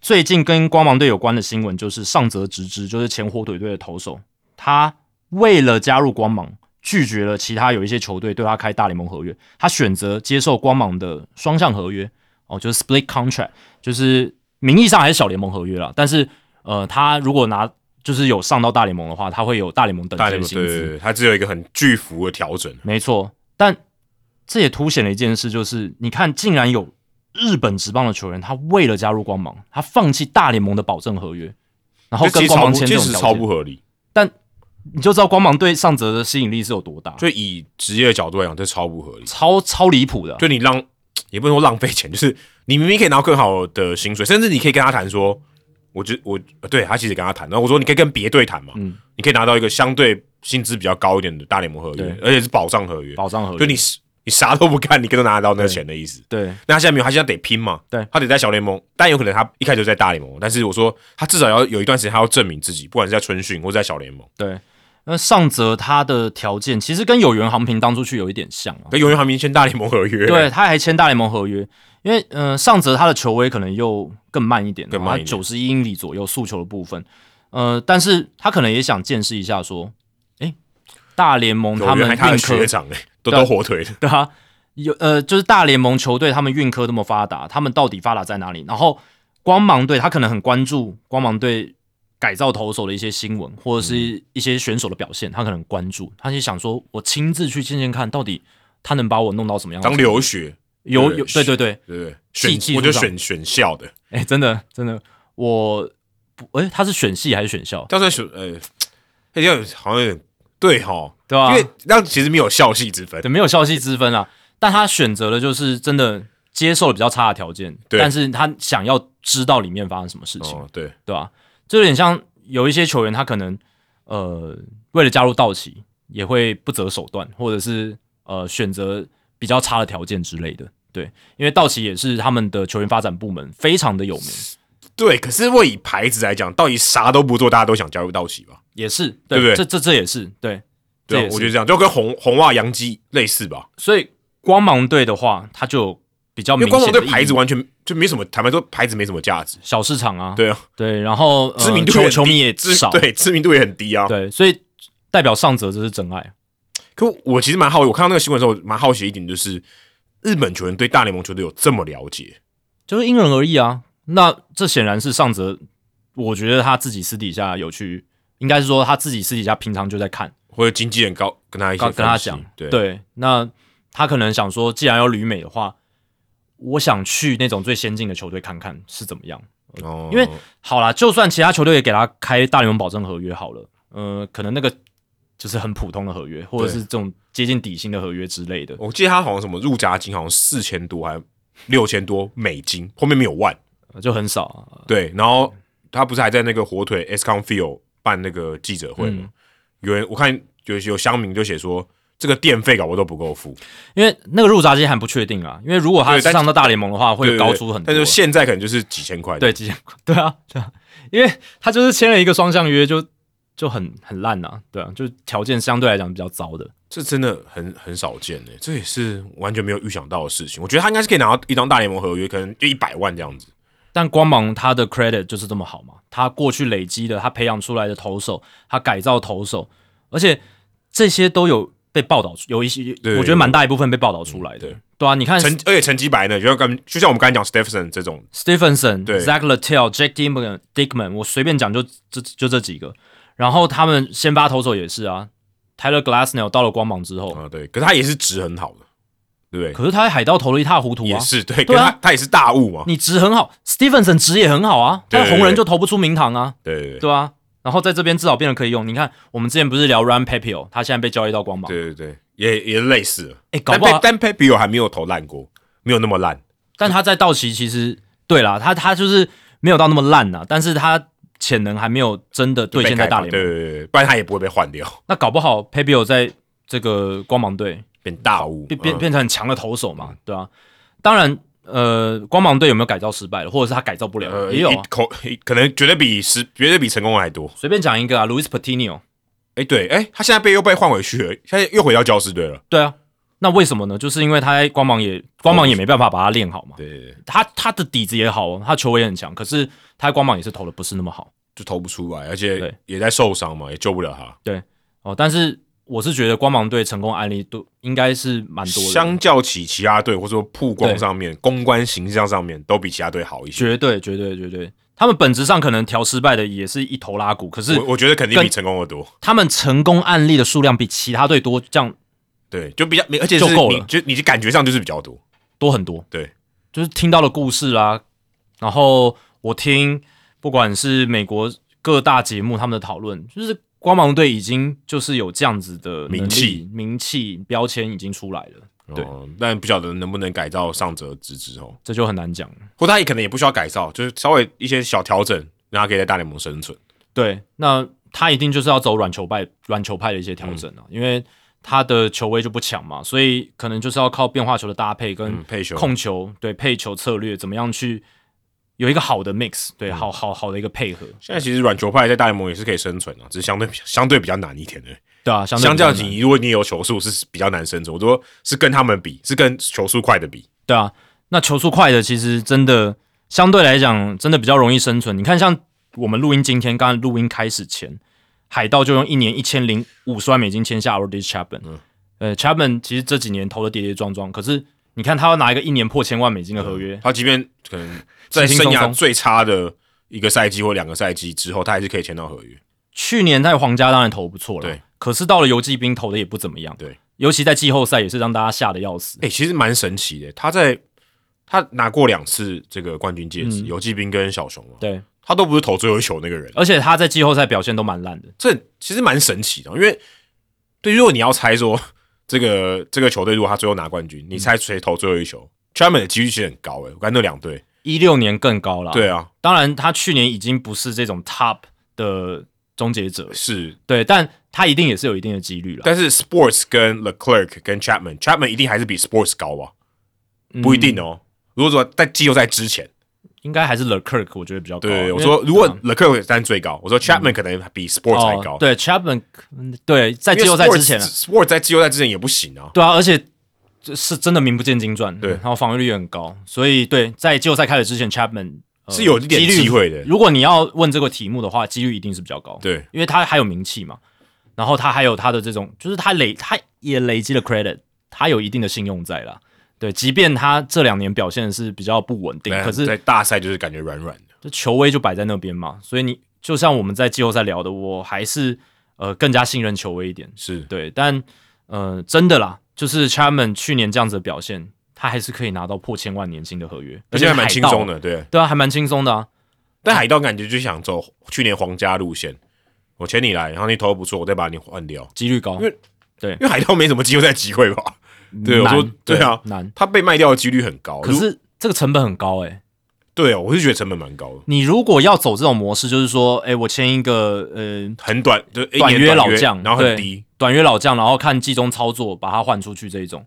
最近跟光芒队有关的新闻就是上泽直之，就是前火腿队的投手，他为了加入光芒，拒绝了其他有一些球队对他开大联盟合约，他选择接受光芒的双向合约，哦，就是 split contract，就是名义上还是小联盟合约啦，但是呃，他如果拿就是有上到大联盟的话，他会有大联盟等
大联盟
级的薪资，
对对对，他只有一个很巨幅的调整。
没错，但这也凸显了一件事，就是你看，竟然有日本职棒的球员，他为了加入光芒，他放弃大联盟的保证合约，然后跟光芒签这种
超不合理。
但你就知道光芒对上泽的吸引力是有多大，
就以职业的角度来讲，这超不合理。
超超离谱的啊。
就你浪，也不能说浪费钱，就是你明明可以拿到更好的薪水，甚至你可以跟他谈说，我觉我呃对他其实跟他谈，然后我说你可以跟别队谈嘛，
嗯
你可以拿到一个相对薪资比较高一点的大联盟合约
对，
而且是保障合约，
保障合约，
就你你啥都不干，你更能拿得到那个钱的意思。
对
那他现在没有，他现在得拼嘛，
对
他得在小联盟，但有可能他一开始就在大联盟，但是我说他至少要有一段时间，他要证明自己，不管是在春训或者在小联盟。
对。那上泽他的条件其实跟有缘航平当初去有一点像啊，
跟永远还没签大联盟合约，
对，他还签大联盟合约，因为呃，上泽他的球威可能又更慢一点，
更慢一点。
九十一英里左右速球的部分，呃，但是他可能也想见识一下，说，诶，大联盟他们运科
长哎、都
对
都火腿的，
对啊，有呃，就是大联盟球队他们运科那么发达，他们到底发达在哪里？然后光芒队他可能很关注光芒队改造投手的一些新闻，或者是一些选手的表现，他可能关注，他就想说，我亲自去见见看，到底他能把我弄到什么样的
当？留学，
有有对对对，
对选我就选选校的，
哎、真的真的，我不哎、他是选系还是选校？
这样选呃，这样好像有点对哈，
对吧、
因为那其实没有校系之分，
对，没有校系之分啊，但他选择的就是真的接受了比较差的条件，但是他想要知道里面发生什么事情，
哦，对，
对吧、就有点像有一些球员，他可能呃为了加入道奇，也会不择手段，或者是呃选择比较差的条件之类的。对，因为道奇也是他们的球员发展部门非常的有名，
对。可是以牌子来讲，到底啥都不做，大家都想加入道奇吧？
也是
对不对
这这这也是对，
对我觉得这样就跟红红袜洋基类似吧。
所以光芒队的话，他就比较
因为
明
光芒队牌子完全就没什么，坦白说牌子没什么价值。
小市场啊，
对啊，
对，然后、呃、
知名度
球球迷也少，
对，知名度也很低啊。
对，所以代表上泽这是真爱，
可我其实蛮好奇，我看到那个新闻的时候，蛮好奇一点就是，日本球员对大联盟球队有这么了解？
就是因人而异啊。那这显然是上泽，我觉得他自己私底下有去，应该是说他自己私底下平常就在看，
或者经纪人高跟他一起
跟跟他讲，
对
对，那他可能想说，既然要旅美的话，我想去那种最先进的球队看看是怎么样。
哦，
因为好啦，就算其他球队也给他开大联盟保证合约好了，呃，可能那个就是很普通的合约，或者是这种接近底薪的合约之类的。
我记得他好像什么入闸金好像四千多还六千多美金，后面没有万。
呃就很少啊。
对，然后他不是还在那个火腿 S c o n Field 办那个记者会吗？
嗯
有人我看有有乡民就写说，这个电费搞我都不够付，
因为那个入闸金还不确定啊，因为如果他
对但
上到大联盟的话，会高出很多。
但是现在可能就是几千块。
对几千块，对啊，对啊，因为他就是签了一个双向约，就就很很烂呐、对啊，就条件相对来讲比较糟的。
这真的很很少见呢，这也是完全没有预想到的事情。我觉得他应该是可以拿到一张大联盟合约，可能就一百万这样子。
但光芒他的 credit 就是这么好嘛，他过去累积的，他培养出来的投手，他改造投手，而且这些都有被报道出，有一些
对
我觉得蛮大一部分被报道出来的。
对
对啊，你看
成而且成绩白呢，就像刚就像我们刚才讲 Stephenson 这种
，Stephenson、
对
Zach Littell、Jack Dickman、Dickman，我随便讲就这就这几个。然后他们先发投手也是啊，Tyler Glassnell 到了光芒之后，
啊、对，可是他也是值很好的，对？
可是他在海盗投的一塌糊涂啊。
也是对，
对啊
他他也是大雾嘛，
你值很好，Stephenson 值也很好啊，
对
但红人就投不出名堂啊，
对对对
对啊。然后在这边至少变得可以用。你看，我们之前不是聊 Ryan Papio，他现在被交易到光芒，
对对对，也也类似了。
哎，搞不好
，Dan Papio 还没有投烂过，没有那么烂。
但他在道奇其实对啦，他他就是没有到那么烂呐，但是他潜能还没有真的兑现在大联
对
盟。
对对对，不然他也不会被换掉，
那搞不好 Papio 在这个光芒队
变大物，
变变
嗯
变成很强的投手嘛，对啊。当然，呃，光芒队有没有改造失败了，或者是他改造不了，
呃
也有啊。
一口可能绝对比失绝对比成功还多。
随便讲一个啊，Luis Patino，
哎，对，哎，他现在被又被换回去了，现在又回到教师队了。
对啊，那为什么呢？就是因为他在光芒也光芒也没办法把他练好嘛。
对对对，
他他的底子也好哦，他球威也很强，可是他在光芒也是投的不是那么好
就投不出来，而且也在受伤嘛，也救不了他。
对哦。但是我是觉得光芒队成功案例都应该是蛮多的，
相较起其他队，或者说曝光上面、公关形象上面，都比其他队好一些。
绝对绝对绝对。他们本质上可能调失败的也是一头拉骨，可是
我我觉得肯定比成功的多。
他们成功案例的数量比其他队多，这样
对，就比较，而且
就够了
就你的感觉上就是比较多。
多很多。
对，
就是听到的故事啊，然后我听不管是美国各大节目他们的讨论，就是光芒队已经就是有这样子的
名气、
名气标签已经出来了，对。
哦，但不晓得能不能改造上泽之之后，
这就很难讲。
或他也可能也不需要改造，就是稍微一些小调整，让他可以在大联盟生存。
对，那他一定就是要走软球派、软球派的一些调整啊，
嗯。
因为他的球威就不强嘛，所以可能就是要靠变化球的搭配跟
嗯，配球。
控球，对配球策略怎么样去有一个好的 mix，对，
嗯
好好好的一个配合，
现在其实软球派在大联盟也是可以生存啊，只是相对 相对比较难一点的。
对啊，相对
相较
比较难
起，如果你有球速是比较难生存，我说是跟他们比，是跟球速快的比。
对啊，那球速快的其实真的相对来讲真的比较容易生存。你看，像我们录音今天刚刚录音开始前，海盗就用一年一千零五十万美金签下 Aroldis Chapman。
嗯
呃，Chapman 其实这几年投的跌跌撞撞，可是你看他要拿一个一年破千万美金的合约，
他即便可能在生涯最差的一个赛季或两个赛季之后，他还是可以签到合约。
去年在皇家当然投不错了，
对，
可是到了游击兵投的也不怎么样，
对，
尤其在季后赛也是让大家吓得要死。
哎、其实蛮神奇的。他在他拿过两次这个冠军戒指，
嗯。
游击兵跟小熊嘛，
对，
他都不是投最后一球那个人，
而且他在季后赛表现都蛮烂的，
这其实蛮神奇的。因为对，如果你要猜说这个这个球队如果他最后拿冠军，你猜谁投最后一球？Chapman 的几率其实很高诶。我看那两队，
一六年更高了。
对啊，
当然他去年已经不是这种 top 的终结者，
是，
对，但他一定也是有一定的几率了。
但是 Sports 跟 Leclerc 跟 Chapman，Chapman 一定还是比 Sports 高啊？不一定哦。如果说在季后赛之前，
应该还是 Kirk，我觉得比较高。
对，我说如果 Leclerc 当然最高，我说 Chapman 可能比 Sports 还高。
对 Chapman，嗯对，在季后赛之前啊
，，Sports 在季后赛之前也不行啊。
对啊，而且是真的名不见经传，
对
然后防御率也很高，所以对，在季后赛开始之前，Chapman、呃、
是有一点机会的
如果你要问这个题目的话，几率一定是比较高，
对，
因为他还有名气嘛，然后他还有他的这种，就是他累，他也累积了 credit，他有一定的信用在啦。对，即便他这两年表现是比较不稳定，可是
在大赛就是感觉软软的。
这球威就摆在那边嘛，所以你就像我们在季后赛聊的，我还是呃更加信任球威一点。
是，
对，但呃真的啦，就是 Chapman 去年这样子的表现，他还是可以拿到破千万年薪的合约，
而且还蛮轻松。的，对。
对啊，还蛮轻松的啊。
但海盗感觉就想走去年皇家路线，我签你来，然后你投的不错，我再把你换掉。
几率高
因，为对因为海盗没什么机会赛机会吧？对，我
难
说对啊，
难。
他被卖掉的几率很高。
可是这个成本很高诶、
对哦，我是觉得成本蛮高的，
你如果要走这种模式，就是说，诶、我签一个呃
很短，就一
短约老将，
然后很低。
短约老将，然后看季中操作把他换出去这一种，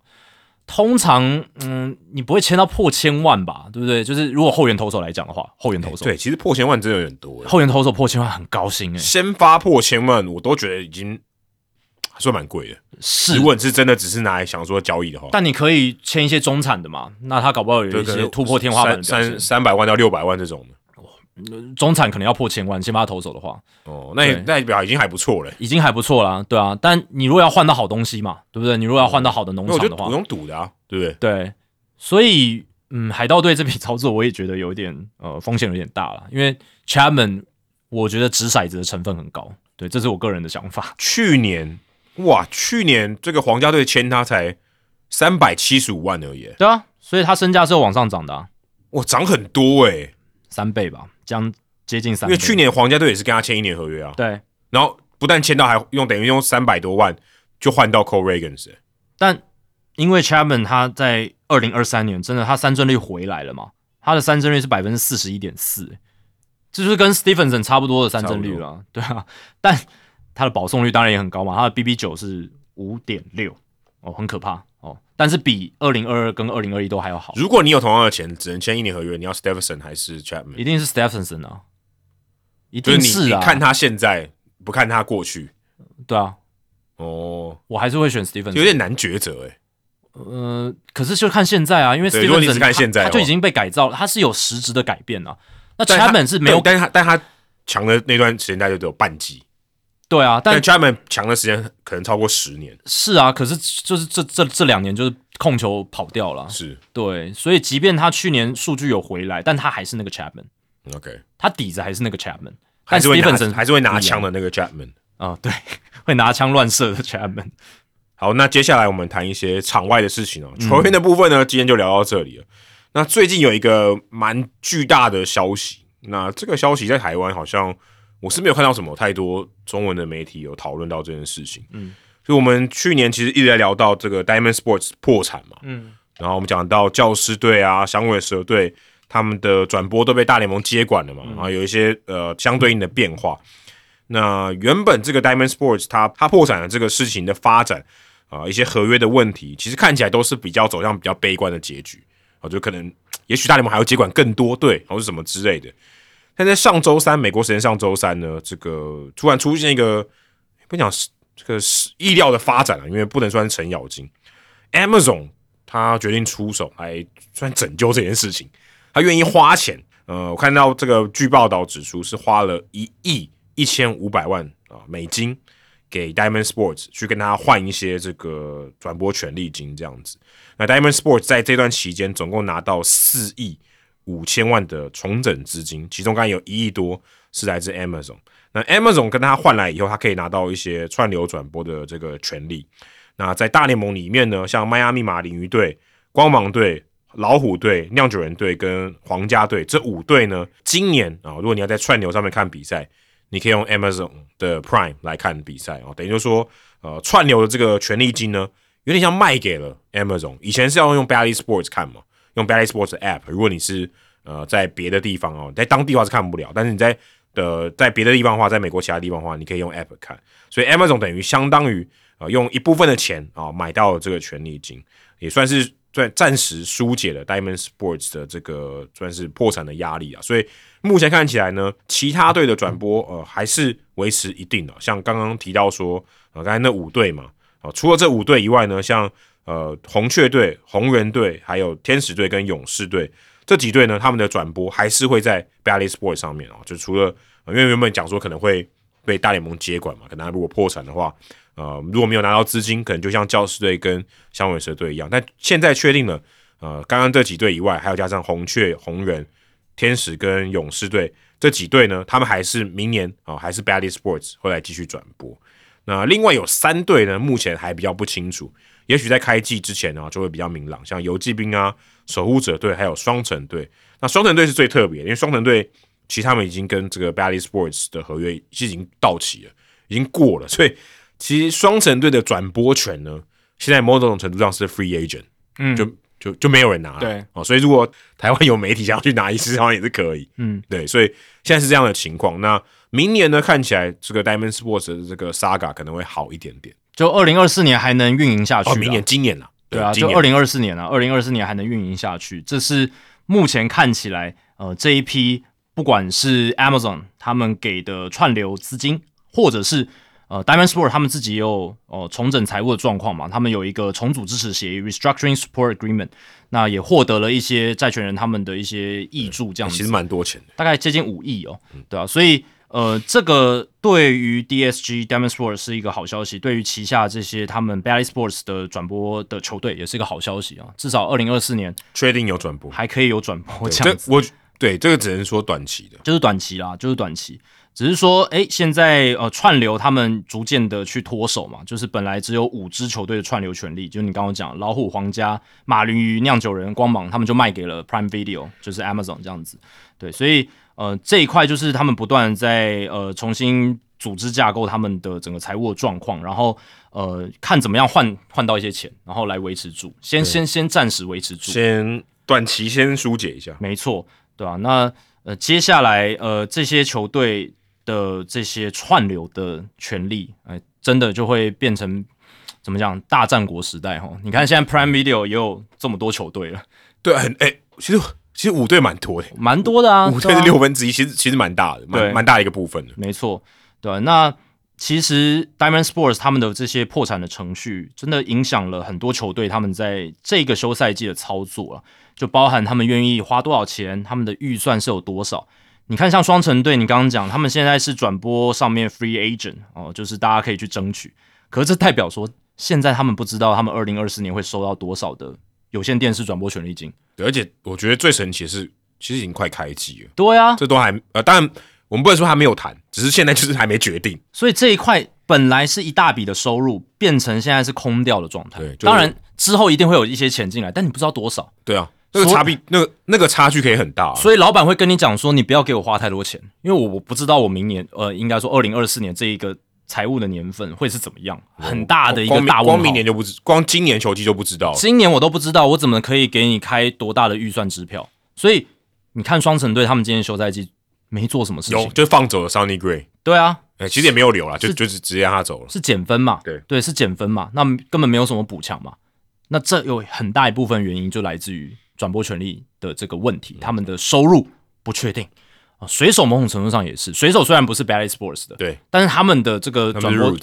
通常，嗯，你不会签到破千万吧？对不对？就是如果后援投手来讲的话，后援投手
对，其实破千万真的有点多。
后援投手破千万很高兴哎，
先发破千万，我都觉得已经还算蛮贵的。
是，
如果你是真的只是拿来想说交易的话，
但你可以签一些中产的嘛？那他搞不好有一些突破天花板，
三三百万到六百万这种的。
中产可能要破千万，先把他投走的话，
哦，那那代表已经还不错了，
已经还不错了，对啊。但你如果要换到好东西嘛，对不对？你如果要换到好的农场的话，
不用赌的啊，对不对？
对，所以嗯，海盗队这笔操作我也觉得有点呃风险有点大了，因为 Chapman 我觉得掷骰子的成分很高，对，这是我个人的想法。
去年哇，去年这个皇家队签他才三百七十五万而已，
对啊，所以他身价是往上涨的，
哇，涨很多诶，
三倍吧。将接近三倍，
因为去年皇家队也是跟他签一年合约啊。
对，
然后不但签到，还用等于用三百多万就换到 Cole Regans。
但因为 Chapman 他在二零二三年真的他三振率回来了嘛，他的三振率是百分之四十一点四，这就是跟 Stephenson 差不多的三振率了。对啊，但他的保送率当然也很高嘛，他的 BB 九是五点六，哦，很可怕哦。但是比二零二二跟二零二一都还要好。
如果你有同样的钱，只能签一年合约，你要 Stephenson 还是 Chapman？
一定是 Stephenson 啊，一定是
啊。看他现在，不看他过去。
对啊。
哦，
我还是会选 Stephenson。
有点难抉择哎。
呃，可是就看现在啊，因为 Stephenson 看现在，他就已经被改造了，他是有实质的改变啊。那 Chapman 是没有，
但他但他强的那段时间大概只有半季。
对啊，但
Chapman 强的时间可能超过十年。
是啊，可是就是这这这两年就是控球跑掉了。
是，
对，所以即便他去年数据有回来，但他还是那个 Chapman。
OK，
他底子还是那个 Chapman，
还是会拿还是会拿枪的那个 Chapman。
啊，对，会拿枪乱射的 Chapman。
好，那接下来我们谈一些场外的事情哦。球员的部分呢，今天就聊到这里了。那最近有一个蛮巨大的消息，那这个消息在台湾好像。我是没有看到什么太多中文的媒体有讨论到这件事情。嗯，就我们去年其实一直在聊到这个 Diamond Sports 破产嘛。嗯，然后我们讲到教师队啊、响尾蛇队他们的转播都被大联盟接管了嘛，然后有一些呃相对应的变化。那原本这个 Diamond Sports 它它破产的这个事情的发展啊，一些合约的问题，其实看起来都是比较走向比较悲观的结局啊，就可能也许大联盟还要接管更多队，或是什么之类的。但在上周三，美国时间上周三呢，这个突然出现一个不讲这个意料的发展啊，因为不能算是程咬金。Amazon 他决定出手来算拯救这件事情，他愿意花钱。呃，我看到这个据报道指出，是花了一亿一千五百万啊美金给 Diamond Sports 去跟他换一些这个转播权利金这样子。那 Diamond Sports 在这段期间总共拿到四亿。五千万的重整资金，其中刚才有一亿多是来自 Amazon。那 Amazon 跟他换来以后，他可以拿到一些串流转播的这个权利。那在大联盟里面呢，像迈阿密马林鱼队、光芒队、老虎队、酿酒人队跟皇家队这五队呢，今年啊，如果你要在串流上面看比赛，你可以用 Amazon 的 Prime 来看比赛哦。等于就说，呃，串流的这个权利金呢，有点像卖给了 Amazon。以前是要用 Bally Sports 看嘛。用 Bally Sports 的 App，如果你是呃在别的地方哦，在当地话是看不了，但是你在的在别的地方的话，在美国其他地方的话，你可以用 App 看。所以 Amazon 等于相当于呃用一部分的钱啊买到了这个权利金，也算是在暂时疏解了 Diamond Sports 的这个算是破产的压力啊。所以目前看起来呢，其他队的转播呃还是维持一定的，像刚刚提到说呃刚才那五队嘛啊，除了这五队以外呢，像呃，红雀队、红人队，还有天使队跟勇士队这几队呢，他们的转播还是会在 Bally Sports 上面哦。就除了因为原本讲说可能会被大联盟接管嘛，可能如果破产的话，呃，如果没有拿到资金，可能就像教士队跟响尾蛇队一样。但现在确定了，呃，刚刚这几队以外，还有加上红雀、红人、天使跟勇士队这几队呢，他们还是明年啊，还是 Bally Sports 会来继续转播。那另外有三队呢，目前还比较不清楚。也许在开季之前呢，就会比较明朗，像游击兵啊、守护者队，还有双城队。那双城队是最特别，因为双城队其实他们已经跟这个 Bally Sports 的合约是已经到期了，已经过了，所以其实双城队的转播权呢，现在某种程度上是 free agent，嗯，就就就没有人拿了，
对
哦，所以如果台湾有媒体想要去拿一次，好像也是可以，嗯，对，所以现在是这样的情况。那明年呢，看起来这个 Diamond Sports 的这个 Saga 可能会好一点点。
就二零二四年还能运营下去？哦，
明年、今年啊，
对啊，就二零二四年啊，二零二四年还能运营下去，这是目前看起来，呃，这一批不管是 Amazon 他们给的串流资金，或者是呃 Diamond Sport 他们自己也有呃重整财务的状况嘛，他们有一个重组支持协议 （Restructuring Support Agreement），那也获得了一些债权人他们的一些益助，这样子
其实蛮多钱的。
大概接近五亿哦，对啊，所以呃，这个对于 DSG Diamond Sports 是一个好消息，对于旗下这些他们 Bally Sports 的转播的球队也是一个好消息啊，至少二零二四年
确定有转播，
还可以有转播这
这
样子，
我对这个只能说短期的。
就是短期啦，就是短期。只是说，诶，现在呃串流他们逐渐的去脱手嘛，就是本来只有五支球队的串流权利，就是你刚刚讲老虎、皇家、马林鱼、酿酒人、光芒，他们就卖给了 Prime Video，就是 Amazon 这样子。对，所以呃这一块就是他们不断在呃重新组织架构他们的整个财务的状况，然后呃看怎么样换换到一些钱，然后来维持住，先先先暂时维持住。
先短期先疏解一下，
没错，对吧、那呃，接下来呃，这些球队的这些串流的权利，哎、真的就会变成怎么讲大战国时代哈？你看现在 Prime Video 也有这么多球队了，
对，很哎、其实其实五队蛮多的，
蛮多的啊，
五队是六分之一，其实其实蛮大的，
对
蛮蛮大一个部分的。
没错，对、啊那其实 Diamond Sports 他们的这些破产的程序，真的影响了很多球队他们在这个休赛季的操作啊，就包含他们愿意花多少钱，他们的预算是有多少。你看，像双城队，你刚刚讲，他们现在是转播上面 free agent 哦，就是大家可以去争取。可是这代表说，现在他们不知道他们二零二四年会收到多少的有线电视转播权利金。
对，而且我觉得最神奇的是，其实已经快开机了，
对啊，
这都还呃，当然我们不能说还没有谈，只是现在就是还没决定。
所以这一块本来是一大笔的收入，变成现在是空掉的状态。
对就是
当然之后一定会有一些钱进来，但你不知道多少，
对啊，那个差别，那个那个差距可以很大、啊。
所以老板会跟你讲说，你不要给我花太多钱，因为我我不知道我明年呃，应该说二零二四年这一个财务的年份会是怎么样，很大的一个大问号。
光明年就不知，光今年球季就不知道了。
今年我都不知道，我怎么可以给你开多大的预算支票？所以你看双城队他们今年休赛季没做什么事
有
情，
就放走了 Sunny Gray，
对啊，
哎、其实也没有留了，就就是直接让他走了。
是减分嘛？
对
对，是减分嘛？那根本没有什么补强嘛？那这有很大一部分原因就来自于转播权利的这个问题，他们的收入不确定啊。水手某种程度上也是，水手虽然不是 Bally Sports 的，
对，
但是他们的这个转播，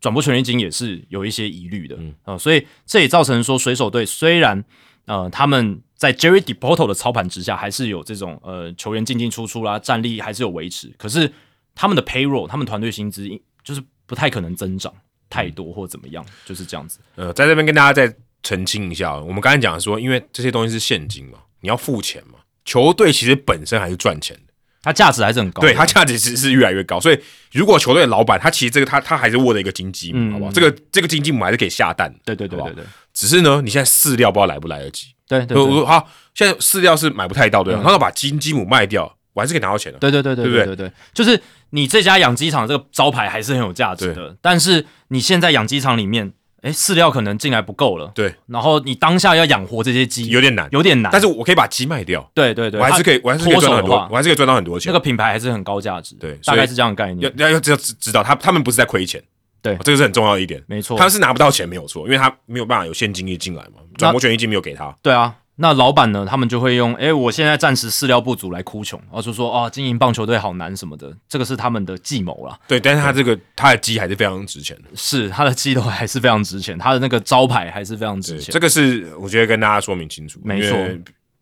转播权利金也是有一些疑虑的，嗯、呃，所以这也造成说水手队虽然呃他们在 Jerry Depoto 的操盘之下，还是有这种呃球员进进出出啦，战力还是有维持，可是他们的 payroll，他们团队薪资就是不太可能增长太多或怎么样，就是这样子。
呃，在这边跟大家再澄清一下，我们刚才讲说，因为这些东西是现金嘛，你要付钱嘛，球队其实本身还是赚钱的，
它价值还是很高，
对，它价值是是越来越高，所以如果球队的老板他其实这个他他还是握着一个金鸡母，
嗯
好不好？这个这个金鸡母还是可以下蛋
对对对对对。
只是呢，你现在饲料不知道来不来得及。
对对对。
好，现在饲料是买不太到，对吧？他要把金鸡母卖掉，我还是可以拿到钱的。
对对对对
对对，
就是你这家养鸡场这个招牌还是很有价值的，但是你现在养鸡场里面，哎，饲料可能进来不够了，
对，
然后你当下要养活这些鸡，
有点难，
有点难，
但是我可以把鸡卖掉，
对对对，
我还是可以，我还是可以赚到很多我还是可以赚到很多钱。
那个品牌还是很高价值，
对
大概是这样的概念，
要要知道知道，他他们不是在亏钱，
对
哦这个是很重要的一点。
没错
他，是拿不到钱没有错，因为他没有办法有现金一进来嘛，转播权益金没有给他。
对啊。那老板呢？他们就会用，哎，我现在暂时饲料不足来哭穷，然后就说，哦，经营棒球队好难什么的，这个是他们的计谋啦。
对，但是他这个他的鸡还是非常值钱的。
是他的鸡头还是非常值钱，他的那个招牌还是非常值，钱。
这个是我觉得跟大家说明清楚，
没错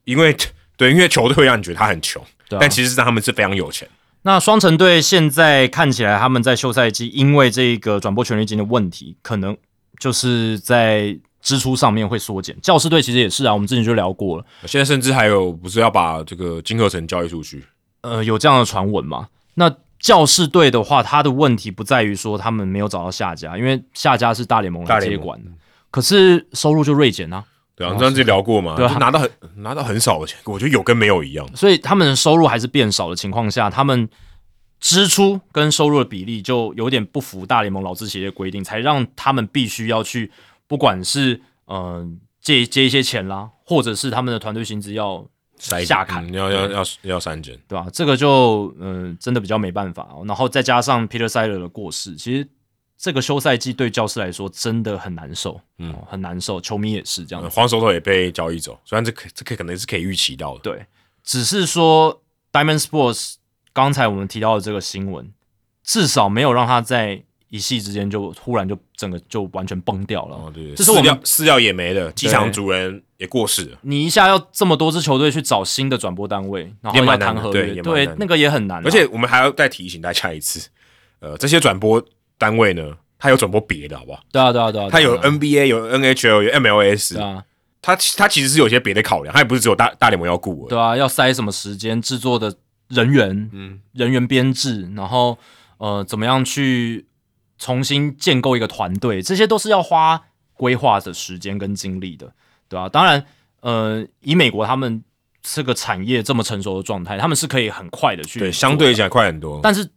因为，对，因为球队会让你觉得他很穷，
对啊
但其实是他们是非常有钱。
那双城队现在看起来，他们在休赛季因为这个转播权利金的问题，可能就是在支出上面会缩减。教士队其实也是啊，我们之前就聊过了，
现在甚至还有不是要把这个金合成交易出去？
呃，有这样的传闻嘛？那教士队的话，他的问题不在于说他们没有找到下家，因为下家是大联盟来
大
接管的，可是收入就锐减啊，
对啊，你上次聊过嘛，
对啊
拿到很拿到很少的钱，我觉得有跟没有一样。
所以他们的收入还是变少的情况下，他们支出跟收入的比例就有点不符大联盟劳资协议的规定，才让他们必须要去，不管是呃借借一些钱啦，或者是他们的团队薪资要
筛
下砍
嗯要要要要删减，
对吧、这个就嗯、呃真的比较没办法、哦。然后再加上 Peter Siler 的过世，其实这个休赛季对教师来说真的很难受，嗯，很难受，球迷也是这样子。
黄手头也被交易走，虽然这可这可可能是可以预期到的，
对，只是说 Diamond Sports 刚才我们提到的这个新闻，至少没有让他在一夕之间就忽然就整个就完全崩掉了。
哦，对，
这是我们
饲料饲料也没了，机场主人也过世了，
你一下要这么多支球队去找新的转播单位，然后要谈合约，
对
对那个也很难啊、
而且我们还要再提醒大家一次，呃，这些转播单位呢，它有转播别的，好不好？
对啊对啊对啊，
它有 NBA，有 NHL，有 MLS，
对啊。
它它其实是有些别的考量，它也不是只有大大联盟要顾。
对啊，要塞什么时间，制作的人员，
嗯，
人员编制，然后呃，怎么样去重新建构一个团队，这些都是要花规划的时间跟精力的，对吧、当然，呃，以美国他们这个产业这么成熟的状态，他们是可以很快的去
对，相对讲快很多。
但是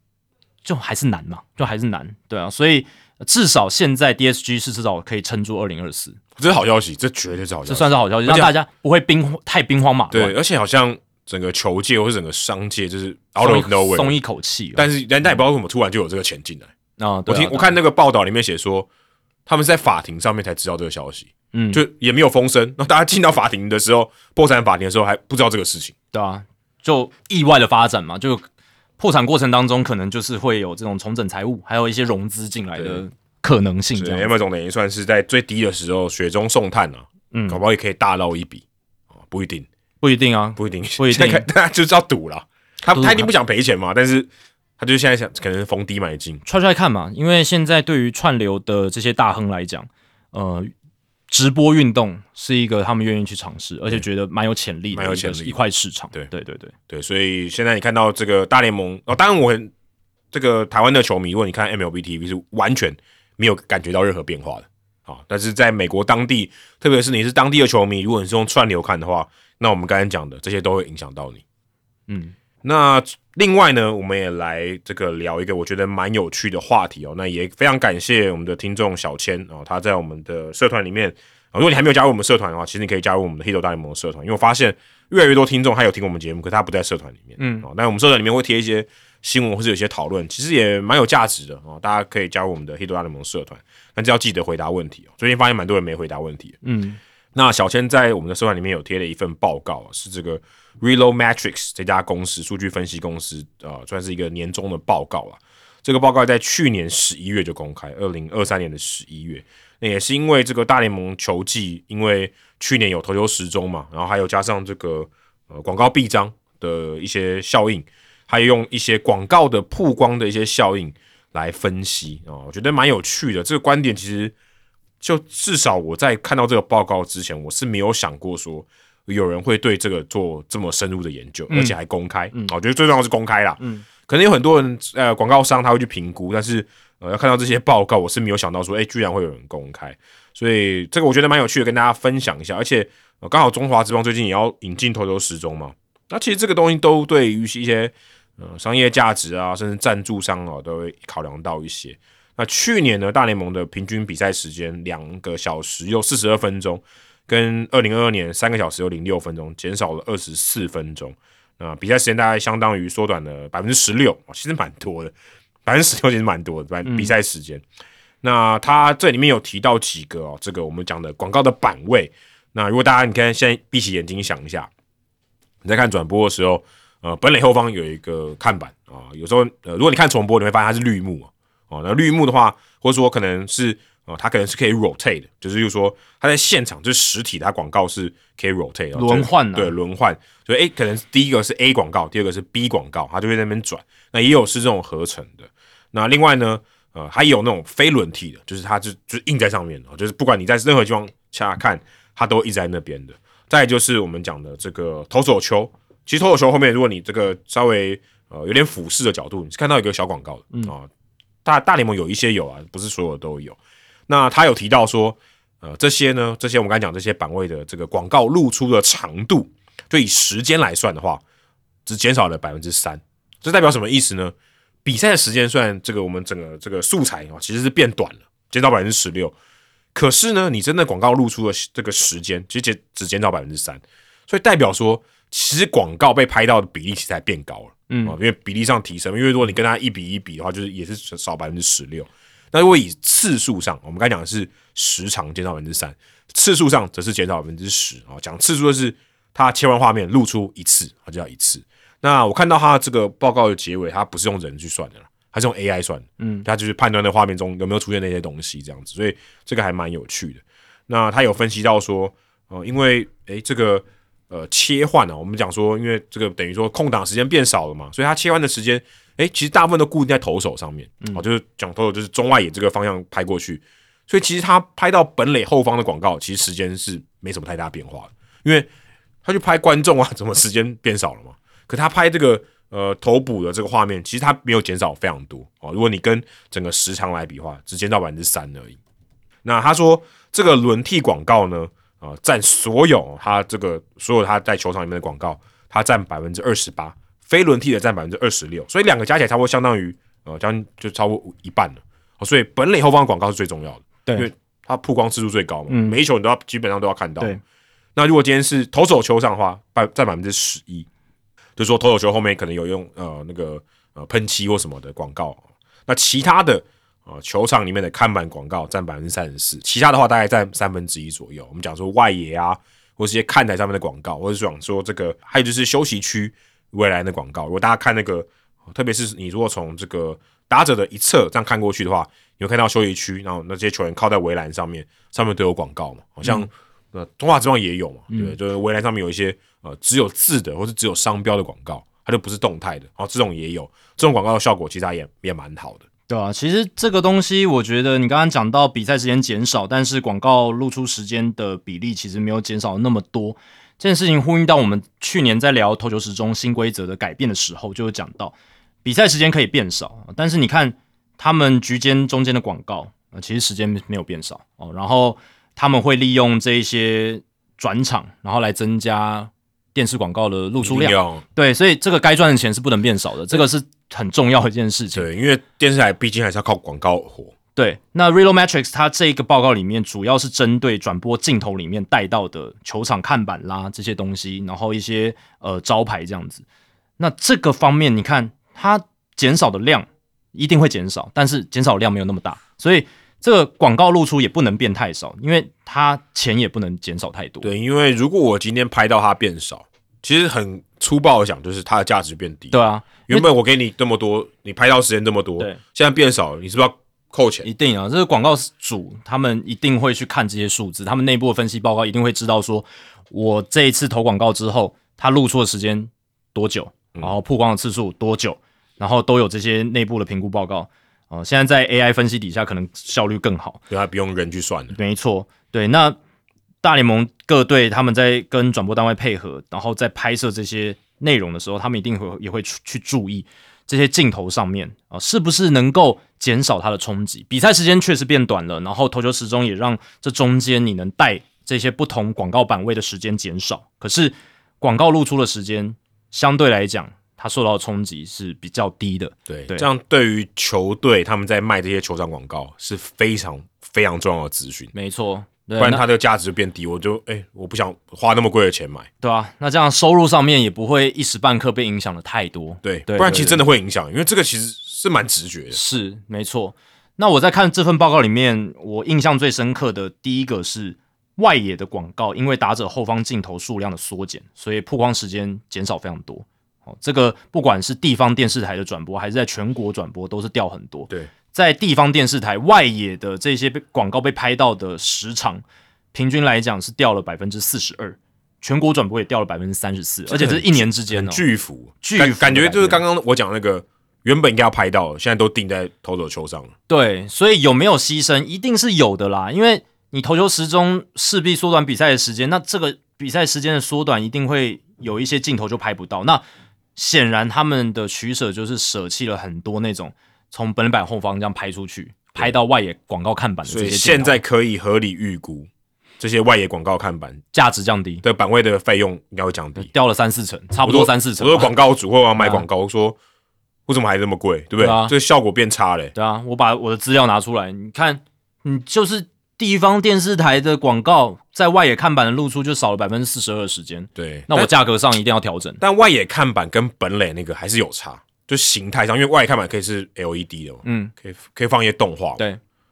就还是难嘛，就还是难，对啊，所以至少现在 DSG 是至少可以撑住二零二四，
这是好消息，这绝对是好消息这。
算是好消息，让大家不会兵太兵荒马乱
对，，而且好像整个球界或者整个商界就是 out of nowhere，
松一口气了。
但是但但也不知道为什么突然就有这个钱进来。
啊，
我听我看那个报道里面写说，他们是在法庭上面才知道这个消息，
嗯，
就也没有风声。那大家进到法庭的时候，破产法庭的时候还不知道这个事情。
对啊，就意外的发展嘛，就破产过程当中，可能就是会有这种重整财务，还有一些融资进来的可能性，这
对
样子。
，M 总等于算是在最低的时候雪中送炭啊，
嗯
搞不好也可以大捞一笔啊，不一定，
不一定啊，
不一定，
不一定
现在看大家就是要赌了。他他一定不想赔钱嘛，但是他就是现在想可能逢低买进。
踹踹看嘛，因为现在对于串流的这些大亨来讲，呃，直播运动是一个他们愿意去尝试，而且觉得蛮有潜力的
蛮有潜力
一块市场。
对
对对对，
对，所以现在你看到这个大联盟哦，当然我很这个台湾的球迷，如果你看 MLB TV 是完全没有感觉到任何变化的啊、但是在美国当地，特别是你是当地的球迷，如果你是用串流看的话，那我们刚才讲的这些都会影响到你。
嗯，
那另外呢，我们也来这个聊一个我觉得蛮有趣的话题哦。那也非常感谢我们的听众小千哦，他在我们的社团里面、啊如果你还没有加入我们社团的话，其实你可以加入我们的 Hito 大联盟的社团，因为我发现越来越多听众他有听我们节目，可是他不在社团里面。
嗯
哦，但我们社团里面会贴一些新闻或是有些讨论，其实也蛮有价值的哦。大家可以加入我们的 Hito 大联盟社团，但是要记得回答问题哦。最近发现蛮多人没回答问题。
嗯，
那小千在我们的社团里面有贴了一份报告，是这个 Relo Matrix 这家公司数据分析公司，呃，算是一个年终的报告啊。这个报告在去年十一月就公开，二零二三年的十一月。那也是因为这个大联盟球季，因为去年有投球时钟嘛，然后还有加上这个呃广告臂章的一些效应，还有用一些广告的曝光的一些效应来分析啊、我觉得蛮有趣的。这个观点其实就至少我在看到这个报告之前，我是没有想过说有人会对这个做这么深入的研究，而且还公开。嗯，我觉得最重要是公开啦。嗯，可能有很多人呃广告商他会去评估，但是呃要看到这些报告，我是没有想到说，哎、居然会有人公开。所以这个我觉得蛮有趣的，跟大家分享一下。而且呃刚好中华之邦最近也要引进投球时钟嘛，那其实这个东西都对于一些呃商业价值啊，甚至赞助商啊，都会考量到一些。那去年呢，大联盟的平均比赛时间两个小时又四十二分钟，跟二零二二年三个小时又零六分钟，减少了二十四分钟。那比赛时间大概相当于缩短了百分之十六，其实蛮多的，百分之十六其实蛮多的，比赛时间。那它这里面有提到几个哦，这个我们讲的广告的版位。那如果大家你看现在闭起眼睛想一下，你在看转播的时候，呃，本垒后方有一个看板啊、有时候呃，如果你看重播，你会发现它是绿幕啊，哦，那绿幕的话，或者说可能是哦，它可能是可以 rotate 的，就是就是说它在现场就是实体，它广告是可以 rotate 的
轮换啊
对轮换，所以诶，可能第一个是 A 广告，第二个是 B 广告，它就会在那边转。那也有是这种合成的。那另外呢，呃，还有那种非轮替的，就是它就就是印在上面的，就是不管你在任何地方下看，它都印在那边的。再就是我们讲的这个投手球，其实投手球后面，如果你这个稍微呃有点俯视的角度，你是看到一个小广告的啊、大大联盟有一些有啊，不是所有都有。那他有提到说，呃，这些呢，这些我们刚讲这些版位的这个广告露出的长度，就以时间来算的话，只减少了百分之三。这代表什么意思呢？比赛的时间算这个我们整个这个素材啊其实是变短了，减少百分之十六，可是呢，你真的广告露出的这个时间其实减只减少百分之三，所以代表说，其实广告被拍到的比例其实还变高了，
嗯
啊，因为比例上提升，因为如果你跟它一比一比的话，就是也是少百分之十六。那如果以次数上，我们刚才讲的是时长减少百分之三，次数上则是减少百分之十啊。讲次数就是它切换画面露出一次，它就要一次。那我看到它这个报告的结尾，它不是用人去算的啦，它是用 AI 算，嗯，它就是判断的画面中有没有出现那些东西这样子，所以这个还蛮有趣的。那他有分析到说，呃，因为诶这个呃切换啊，我们讲说，因为这个等于说空档时间变少了嘛，所以他切换的时间，诶其实大部分都固定在投手上面，哦，就是讲投手就是中外野这个方向拍过去，所以其实他拍到本垒后方的广告，其实时间是没什么太大变化的，因为他去拍观众啊，怎么时间变少了嘛？可他拍这个呃头补的这个画面，其实他没有减少非常多哦。如果你跟整个时长来比的话，只减少百分之三而已。那他说这个轮替广告呢，啊，占所有他这个所有他在球场里面的广告，它占百分之二十八，非轮替的占百分之二十六，所以两个加起来差不多相当于呃将近就超过一半了。所以本垒后方的广告是最重要的，
对，
因为它曝光次数最高嘛，每一球你都要基本上都要看到。
对，
那如果今天是投手球上的话，百占百分之十一。就是说，投手球后面可能有用呃那个呃喷漆或什么的广告，那其他的啊球场里面的看板广告占百分之三十四，其他的话大概占三分之一左右。我们讲说外野啊，或是些看台上面的广告，或者讲说这个，还有就是休息区围栏的广告。如果大家看那个，特别是你如果从这个打者的一侧这样看过去的话，你会看到休息区，然后那些球员靠在围栏上面，上面都有广告嘛，好像呃中华之王也有嘛，对，就是围栏上面有一些。呃，只有字的，或是只有商标的广告，它就不是动态的。然后，这种也有，这种广告的效果其实也也蛮好的。
对啊，其实这个东西，我觉得你刚刚讲到比赛时间减少，但是广告露出时间的比例其实没有减少那么多。这件事情呼应到我们去年在聊投球时钟新规则的改变的时候，就有讲到比赛时间可以变少，但是你看他们局间中间的广告，呃，其实时间没有变少哦。然后他们会利用这一些转场，然后来增加。电视广告的露出量，对，所以这个该赚的钱是不能变少的，这个是很重要的一件事情。
对，因为电视台毕竟还是要靠广告活。
对，那 Real Metrics 它这个报告里面主要是针对转播镜头里面带到的球场看板啦这些东西，然后一些呃招牌这样子。那这个方面，你看它减少的量一定会减少，但是减少量没有那么大，所以。这个广告露出也不能变太少，因为它钱也不能减少太多。
对，因为如果我今天拍到它变少，其实很粗暴的讲，就是它的价值变低。
对啊，
原本我给你这么多，你拍到时间这么多，
对，
现在变少了，你是不是要扣钱？
一定啊，这个广告主他们一定会去看这些数字，他们内部的分析报告一定会知道说，我这一次投广告之后，它露出的时间多久，然后曝光的次数多久，然后都有这些内部的评估报告。哦，现在在 AI 分析底下，可能效率更好，
对，它不用人去算的。
没错，对。那大联盟各队他们在跟转播单位配合，然后在拍摄这些内容的时候，他们一定会也会去注意这些镜头上面啊，是不是能够减少它的冲击。比赛时间确实变短了，然后投球时钟也让这中间你能带这些不同广告版位的时间减少，可是广告露出的时间相对来讲。它受到的冲击是比较低的，
对，这样对于球队他们在卖这些球场广告是非常非常重要的资讯，
没错，
不然它的价值变低，我就哎，我不想花那么贵的钱买，
对啊，那这样收入上面也不会一时半刻被影响的太多，
对，不然其实真的会影响，因为这个其实是蛮直觉的，
是没错。那我在看这份报告里面，我印象最深刻的第一个是外野的广告，因为打者后方镜头数量的缩减，所以曝光时间减少非常多。哦这个不管是地方电视台的转播，还是在全国转播，都是掉很多。
对，
在地方电视台外野的这些被广告被拍到的时长，平均来讲是掉了百分之四十二，全国转播也掉了百分之三十四，而且这是一年之间哦，
巨幅，
巨
感觉就是刚刚我讲那个原本应该要拍到，现在都定在投手球上了。
对，所以有没有牺牲，一定是有的啦，因为你投球时钟势必缩短比赛的时间，那这个比赛时间的缩短，一定会有一些镜头就拍不到，那。显然，他们的取舍就是舍弃了很多那种从本板后方这样拍出去、拍到外野广告看板的这些。
现在可以合理预估，这些外野广告看板
价值降低
的板位的费用应该会降低，
掉了三四成，差不多三四成。
我说广告主或要买广告，说为什么还这么贵，对不对？这个效果变差嘞。
对啊，我把我的资料拿出来，你看，你就是。地方电视台的广告在外野看板的露出就少了百分之四十二的时间。
对，
那我价格上一定要调整。
但外野看板跟本垒那个还是有差。就形态上，因为外野看板可以是 LED 的嘛，
嗯，
可以可以放一些动画，
对，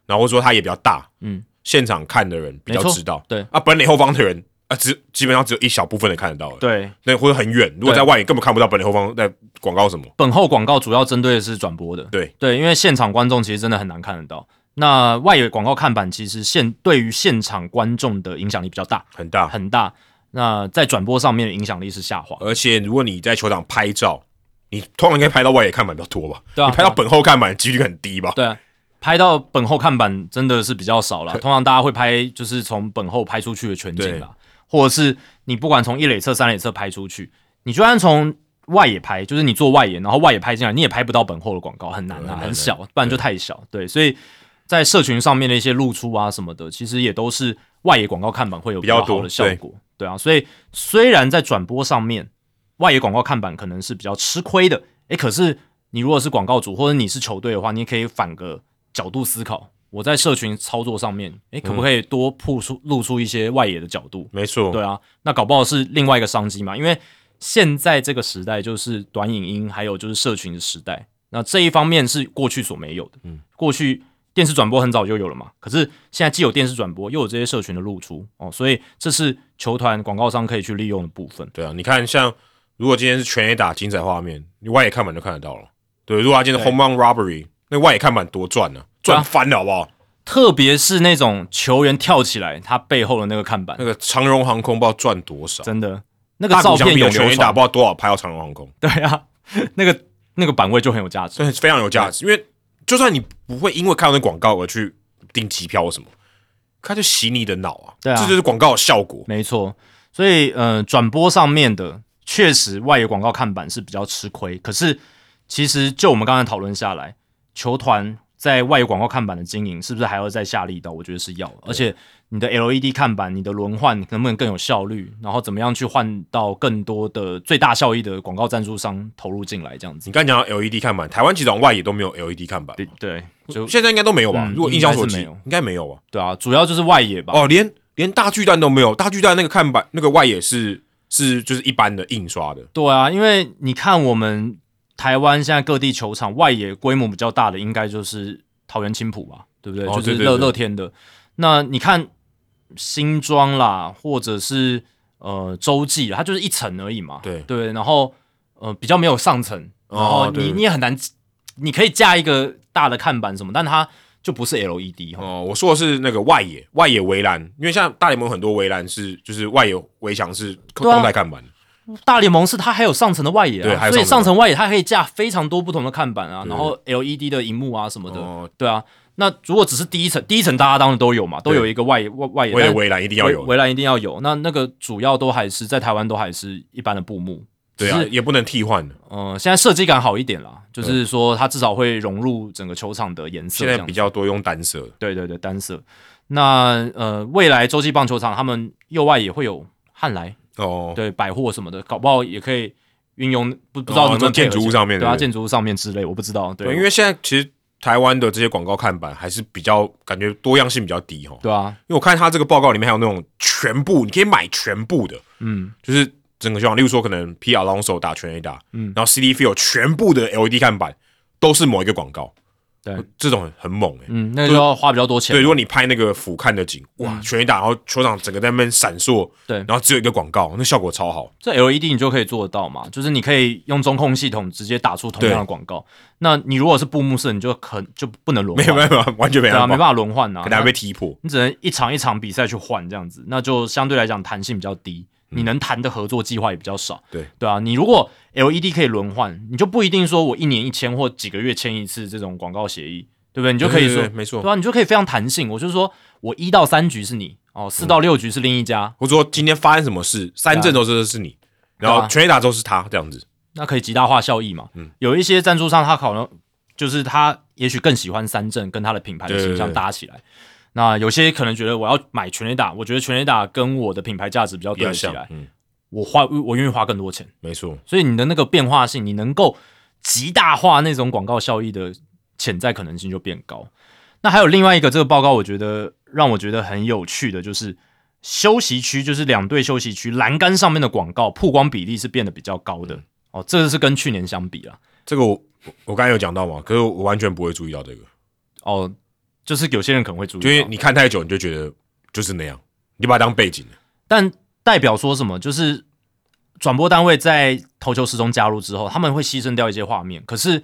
然后或者说它也比较大，
嗯，
现场看的人比较知道，
对。
啊，本垒后方的人啊，只基本上只有一小部分人看得到了，
对，
那或者很远，如果在外野根本看不到本垒后方在广告什么，
本后广告主要针对的是转播的，
对。
对，因为现场观众其实真的很难看得到。那外野广告看板其实现对于现场观众的影响力比较大，
很大，
很大。那在转播上面的影响力是下滑，
而且如果你在球场拍照，你通常应该拍到外野看板比较多吧？
对啊
你拍到本后看板几率很低吧？
对啊，拍到本后看板真的是比较少了。通常大家会拍就是从本后拍出去的全景啦，或者是你不管从一垒侧、三垒侧拍出去，你就算从外野拍，就是你做外野，然后外野拍进来，你也拍不到本后的广告，很难啊，
很
小，不然就太小。对，所以在社群上面的一些露出啊什么的，其实也都是外野广告看板会有比较好的效果。对啊，所以虽然在转播上面，外野广告看板可能是比较吃亏的，诶，可是你如果是广告主或者你是球队的话，你也可以反个角度思考，我在社群操作上面，诶，可不可以多铺出露出一些外野的角度？
没错，
对啊，那搞不好是另外一个商机嘛，因为现在这个时代就是短影音，还有就是社群的时代，那这一方面是过去所没有的。嗯，过去电视转播很早就有了嘛，可是现在既有电视转播，又有这些社群的露出哦，所以这是球团广告商可以去利用的部分。
对啊，你看像如果今天是全 A 打精彩画面，你外野看板就看得到了。对，如果他今天是 home run robbery，那外野看板多赚呢、赚翻了好不好？
特别是那种球员跳起来，他背后的那个看板。
那，个长荣航空不知道赚多少，
真的。那个照片有
全 A 打不，知道多少拍到长荣航空，
对啊，那个那个版位就很有价值。
对非常有价值。因为就算你不会因为看到那广告而去订机票或什么，它就洗你的脑啊，
对啊。
这就是广告的效果。
没错，所以呃，转播上面的确实外野广告看板是比较吃亏。可是其实就我们刚才讨论下来，球团在外野广告看板的经营是不是还要再下力道？我觉得是要，而且你的 LED 看板、你的轮换能不能更有效率？然后怎么样去换到更多的最大效益的广告赞助商投入进来？这样子
你，刚才讲到 LED 看板，台湾其实外野都没有 LED 看板，
对对，就
现在应该都没有吧？
嗯
如果印象所及，
应该是没有
应该没有吧？
对啊，主要就是外野吧。
哦，连连大巨蛋都没有，大巨蛋那个看板那个外野是是就是一般的印刷的，
对啊，因为你看我们台湾现在各地球场外野规模比较大的，应该就是桃园青浦吧，对不对？
哦
就是乐乐天的。那你看新庄啦，或者是呃洲际，它就是一层而已嘛。
对
对，然后呃比较没有上层，然后你、
哦
你也很难，你可以架一个大的看板什么，但它就不是 LED 哈。
哦，我说的是那个外野外野围栏，因为像大联盟很多围栏是就是外野围墙是动态看板。的，
大联盟是它还有上层的外野啊，
对还有
所以
上层
外野它可以架非常多不同的看板啊，然后 LED 的荧幕啊什么的。
哦，
对啊，那如果只是第一层，第一层大家当然都有嘛，都有一个外外外野，但
为了围栏一定要有，
围围栏一定要有。那那个主要都还是在台湾都还是一般的布幕，
对啊也不能替换的。
呃，现在设计感好一点啦，就是说它至少会融入整个球场的颜色
现在。比较多用单色。的，
对对对，单色。那呃，未来洲际棒球场他们右外也会有汉来，
哦，
对百货什么的，搞不好也可以运用，不不知道
哦
能不能
这建筑物上面对啊
建筑物上面之类，我不知道。对，
对，因为现在其实台湾的这些广告看板还是比较感觉多样性比较低哈，
对啊，
因为我看他这个报告里面还有那种全部你可以买全部的，
嗯，
就是整个球场，例如说可能 P. Alonso 打全 A 打，
嗯。
然后 CD Field 全部的 LED 看板都是某一个广告，
对，
这种很很猛哎、
嗯，那就要花比较多钱。
对，如果你拍那个俯瞰的景，哇，全 A 打，然后球场整个在那边闪烁，
对。
然后只有一个广告，那效果超好。
这 LED 你就可以做得到嘛，就是你可以用中控系统直接打出同样的广告。那你如果是布幕式，你就可就不能轮
没
换，
有没有没有，完全没
对啊，
办法，
没办法轮换呐，
可能还
那
被踢破。
你只能一场一场比赛去换这样子，那就相对来讲弹性比较低，你能谈的合作计划也比较少。
嗯对
对啊，你如果 LED 可以轮换，你就不一定说我一年一签或几个月签一次这种广告协议，对不对？你就可以说
没错
对啊，你就可以非常弹性。我就是说我一到三局是你哦，四到六局是另一家，
或者说今天发生什么事，三阵都是是你，然后全打都是他这样子。
那可以极大化效益嘛。
嗯
有一些赞助商他可能就是他也许更喜欢三振跟他的品牌的形象搭起来。那有些可能觉得我要买全垒打，我觉得全垒打跟我的品牌价值比较对得起来，，
像嗯，
我花我愿意花更多钱。
没错，
所以你的那个变化性，你能够极大化那种广告效益的潜在可能性就变高。那还有另外一个这个报告，我觉得让我觉得很有趣的，就是休息区，就是两队休息区栏杆上面的广告曝光比例是变得比较高的。哦，这个是跟去年相比啊。
这个我我刚才有讲到嘛，可是我完全不会注意到这个，
哦，就是有些人可能会注意到，
因为你看太久，你就觉得就是那样，你把它当背景了。
但代表说什么？就是转播单位在投球时钟加入之后，他们会牺牲掉一些画面。可是，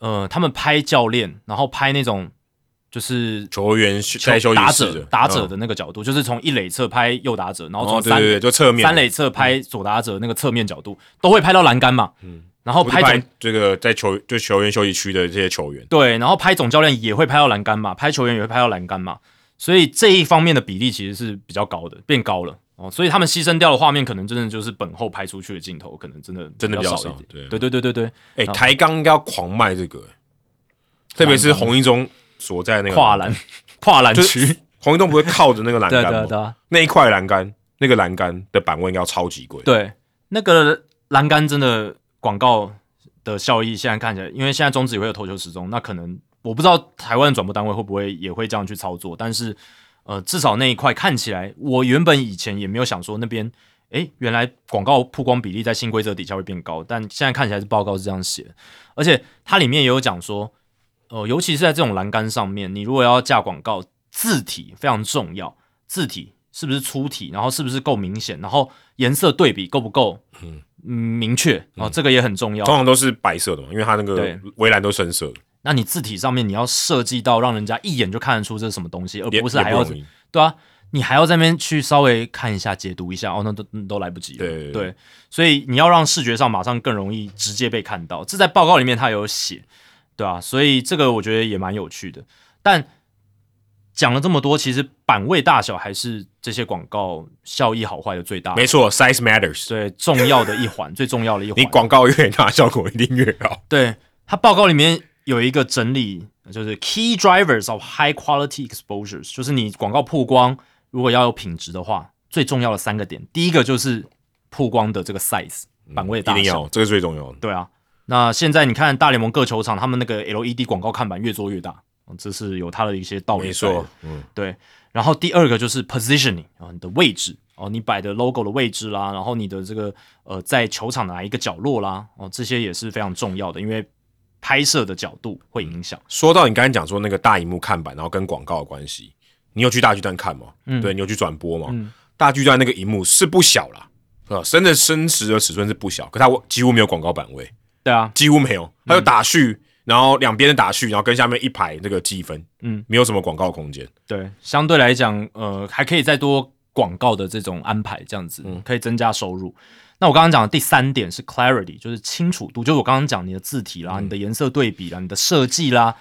呃，他们拍教练，然后拍那种就是
球员在休息
打者打者
嗯
的那个角度，就是从一垒侧拍右打者，然后
哦，
从三、
对对对，就侧面
三垒侧拍左打者那个侧面角度，都会拍到栏杆嘛。嗯，然后
拍
拍总
这个在球就球员休息区的这些球员，
对，然后拍总教练也会拍到栏杆嘛，拍球员也会拍到栏杆嘛，所以这一方面的比例其实是比较高的，变高了哦。所以他们牺牲掉的画面，可能真的就是本后拍出去的镜头，可能真的
真的比较
少一点。
对
对对对对对，
哎，台钢应该要狂卖这个，特别是洪一中所在那个
跨栏跨栏区，
洪一中不会靠着那个栏杆 吗？
对对啊
那一块栏杆，那个栏杆的板位应该要超级贵。
对，那个栏杆真的广告的效益，现在看起来，因为现在中职也会有投球时钟，那可能我不知道台湾的转播单位会不会也会这样去操作，但是呃，至少那一块看起来，我原本以前也没有想说那边，诶，原来广告曝光比例在新规则底下会变高，但现在看起来是报告是这样写，而且它里面也有讲说，呃，尤其是在这种栏杆上面，你如果要架广告，字体非常重要，字体是不是粗体，然后是不是够明显，然后颜色对比够不够，嗯明确哦，这个也很重要。
通常都是白色的嘛，因为它那个
对
围栏都深色的，
那你字体上面你要设计到让人家一眼就看得出这是什么东西，而
也
不是还要
容易
对啊，你还要在那边去稍微看一下、解读一下，哦，那都都来不及了。
对
对，所以你要让视觉上马上更容易直接被看到，这在报告里面它有写，对啊，所以这个我觉得也蛮有趣的。但讲了这么多，其实版位大小还是这些广告效益好坏的最大，
没错，size matters。
对重要的一环，最重要的一环。
你广告越大，效果一定越好。
对它报告里面有一个整理，就是 key drivers of high quality exposures，就是你广告曝光如果要有品质的话，最重要的三个点，第一个就是曝光的这个 size 版位
一
大小，
定要，这个最重要的。
对啊。那现在你看大联盟各球场，他们那个 LED 广告看板越做越大，哦这是有它的一些道理。
没错，，嗯，
对。然后第二个就是 positioning 啊，你的位置哦，你摆的 logo 的位置啦，然后你的这个呃在球场的哪一个角落啦，哦，这些也是非常重要的，因为拍摄的角度会影响。
说到你刚才讲说那个大荧幕看板，然后跟广告的关系，你有去大巨蛋看吗？
嗯
对，你有去转播吗？
嗯
大巨蛋那个荧幕是不小啦，啊，真的真实的尺寸是不小，可它几乎没有广告版位，
对啊，
几乎没有，它有打序，然后两边的打序，然后跟下面一排那个积分，
嗯，
没有什么广告空间。
对，相对来讲，呃，还可以再多广告的这种安排，这样子、可以增加收入。那我刚刚讲的第三点是 clarity，就是清楚度，就是我刚刚讲你的字体啦、你的颜色对比啦、你的设计啦，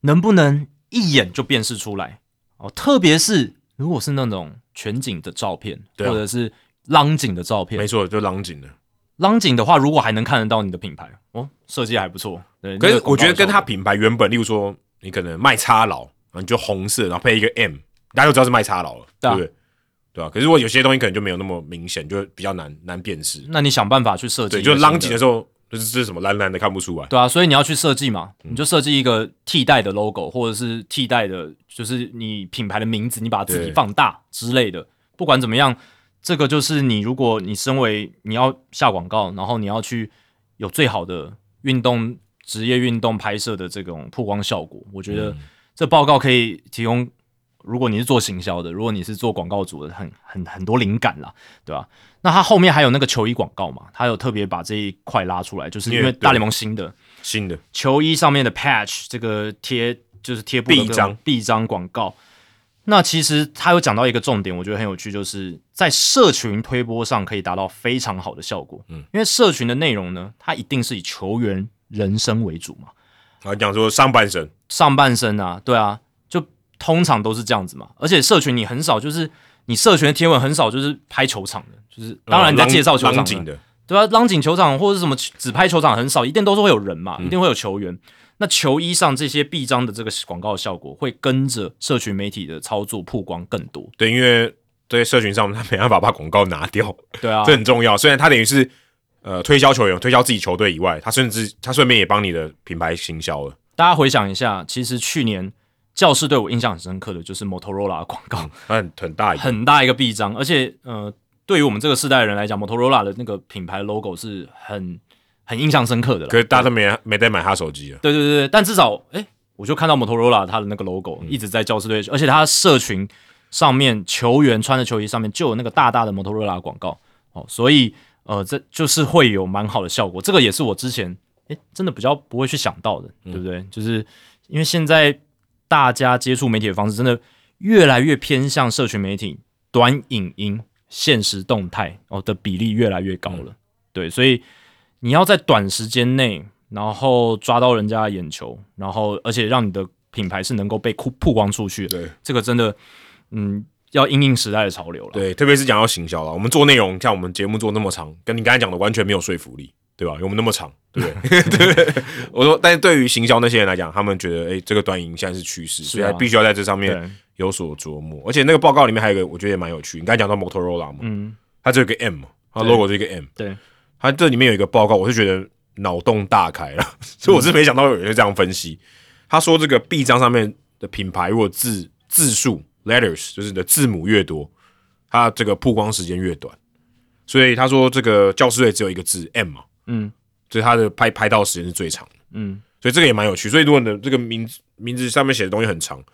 能不能一眼就辨识出来？哦，特别是如果是那种全景的照片，或者是浪景的照片
没，错，就浪景的。
浪景的话，如果还能看得到你的品牌，哦，设计还不错。对，
可是我觉得跟它品牌原本，例如说你可能卖叉佬，然后你就红色，然后配一个 M，大家就知道是卖叉佬了，
对
不对？对啊。可是如果有些东西可能就没有那么明显，就比较难难辨识。
那你想办法去设计
对，就浪景的时候，就是这是什么蓝蓝的看不出来。
对啊，所以你要去设计嘛，
嗯
你就设计一个替代的 logo，或者是替代的，就是你品牌的名字，你把字体放大之类的。不管怎么样，这个就是你，如果你身为你要下广告，然后你要去有最好的运动职业运动拍摄的这种曝光效果，我觉得
嗯
这报告可以提供。如果你是做行销的，如果你是做广告组的，很很很多灵感啦，对吧？那他后面还有那个球衣广告嘛，他有特别把这一块拉出来，就是因
因为
大联盟新的，
新的
球衣上面的 patch 这个贴就是贴布的
臂章
臂章广告。那其实他有讲到一个重点，我觉得很有趣，就是在社群推播上可以达到非常好的效果。嗯，因为社群的内容呢，它一定是以球员人生为主嘛，
然后讲说上半身，
上半身啊，对啊，就通常都是这样子嘛。而且社群你很少就是你社群的贴文很少就是拍球场的，就是当然你在介绍球场的对啊，浪景球场或者是什么只拍球场很少，一定都是会有人嘛，一定会有球员。那球衣上这些臂章的这个广告效果，会跟着社群媒体的操作曝光更多。
对，因为在社群上他没办法把广告拿掉，
对啊
这，很重要。虽然他等于是呃推销球员、推销自己球队以外，他甚至他顺便也帮你的品牌行销了，
大家回想一下，其实去年教室对我印象很深刻的就是 Motorola 的广告，
很很大一个，
很大一个臂章，而且呃，对于我们这个世代的人来讲，Motorola 的那个品牌 logo 是很很印象深刻的。
可是大家都没没在买他手机了。
对对对对，但至少哎、我就看到 Motorola 它的那个 logo 一直在教室队，而且它社群上面球员穿的球衣上面就有那个大大的 Motorola 广告。哦，所以呃，这就是会有蛮好的效果。这个也是我之前哎、真的比较不会去想到的，对不对？就是因为现在大家接触媒体的方式真的越来越偏向社群媒体、短影音、现实动态哦的比例越来越高了，对，所以你要在短时间内，然后抓到人家的眼球，然后而且让你的品牌是能够被曝曝光出去的，
对
这个真的，嗯，要因应时代的潮流了。
对，特别是讲到行销了，我们做内容，像我们节目做那么长，跟你刚才讲的完全没有说服力，对吧？因为我们那么长，对不对？对，我说，但是对于行销那些人来讲，他们觉得，哎、这个短影现在是趋势，所以必须要在这上面，有所琢磨。而且那个报告里面还有一个，我觉得也蛮有趣。你刚才讲到 Motorola 嘛，
嗯，
它这有个 M，它 logo 是一个 M，
对，
它这里面有一个报告，我是觉得脑洞大开了，所以我是没想到有人这样分析。他说这个臂章上面的品牌，如果字字数 letters 就是你的字母越多，它这个曝光时间越短。所以他说这个教师队只有一个字 M 嘛，
嗯
所以他的拍拍到时间是最长的。
嗯，
所以这个也蛮有趣。所以如果你的这个名字名字上面写的东西很长，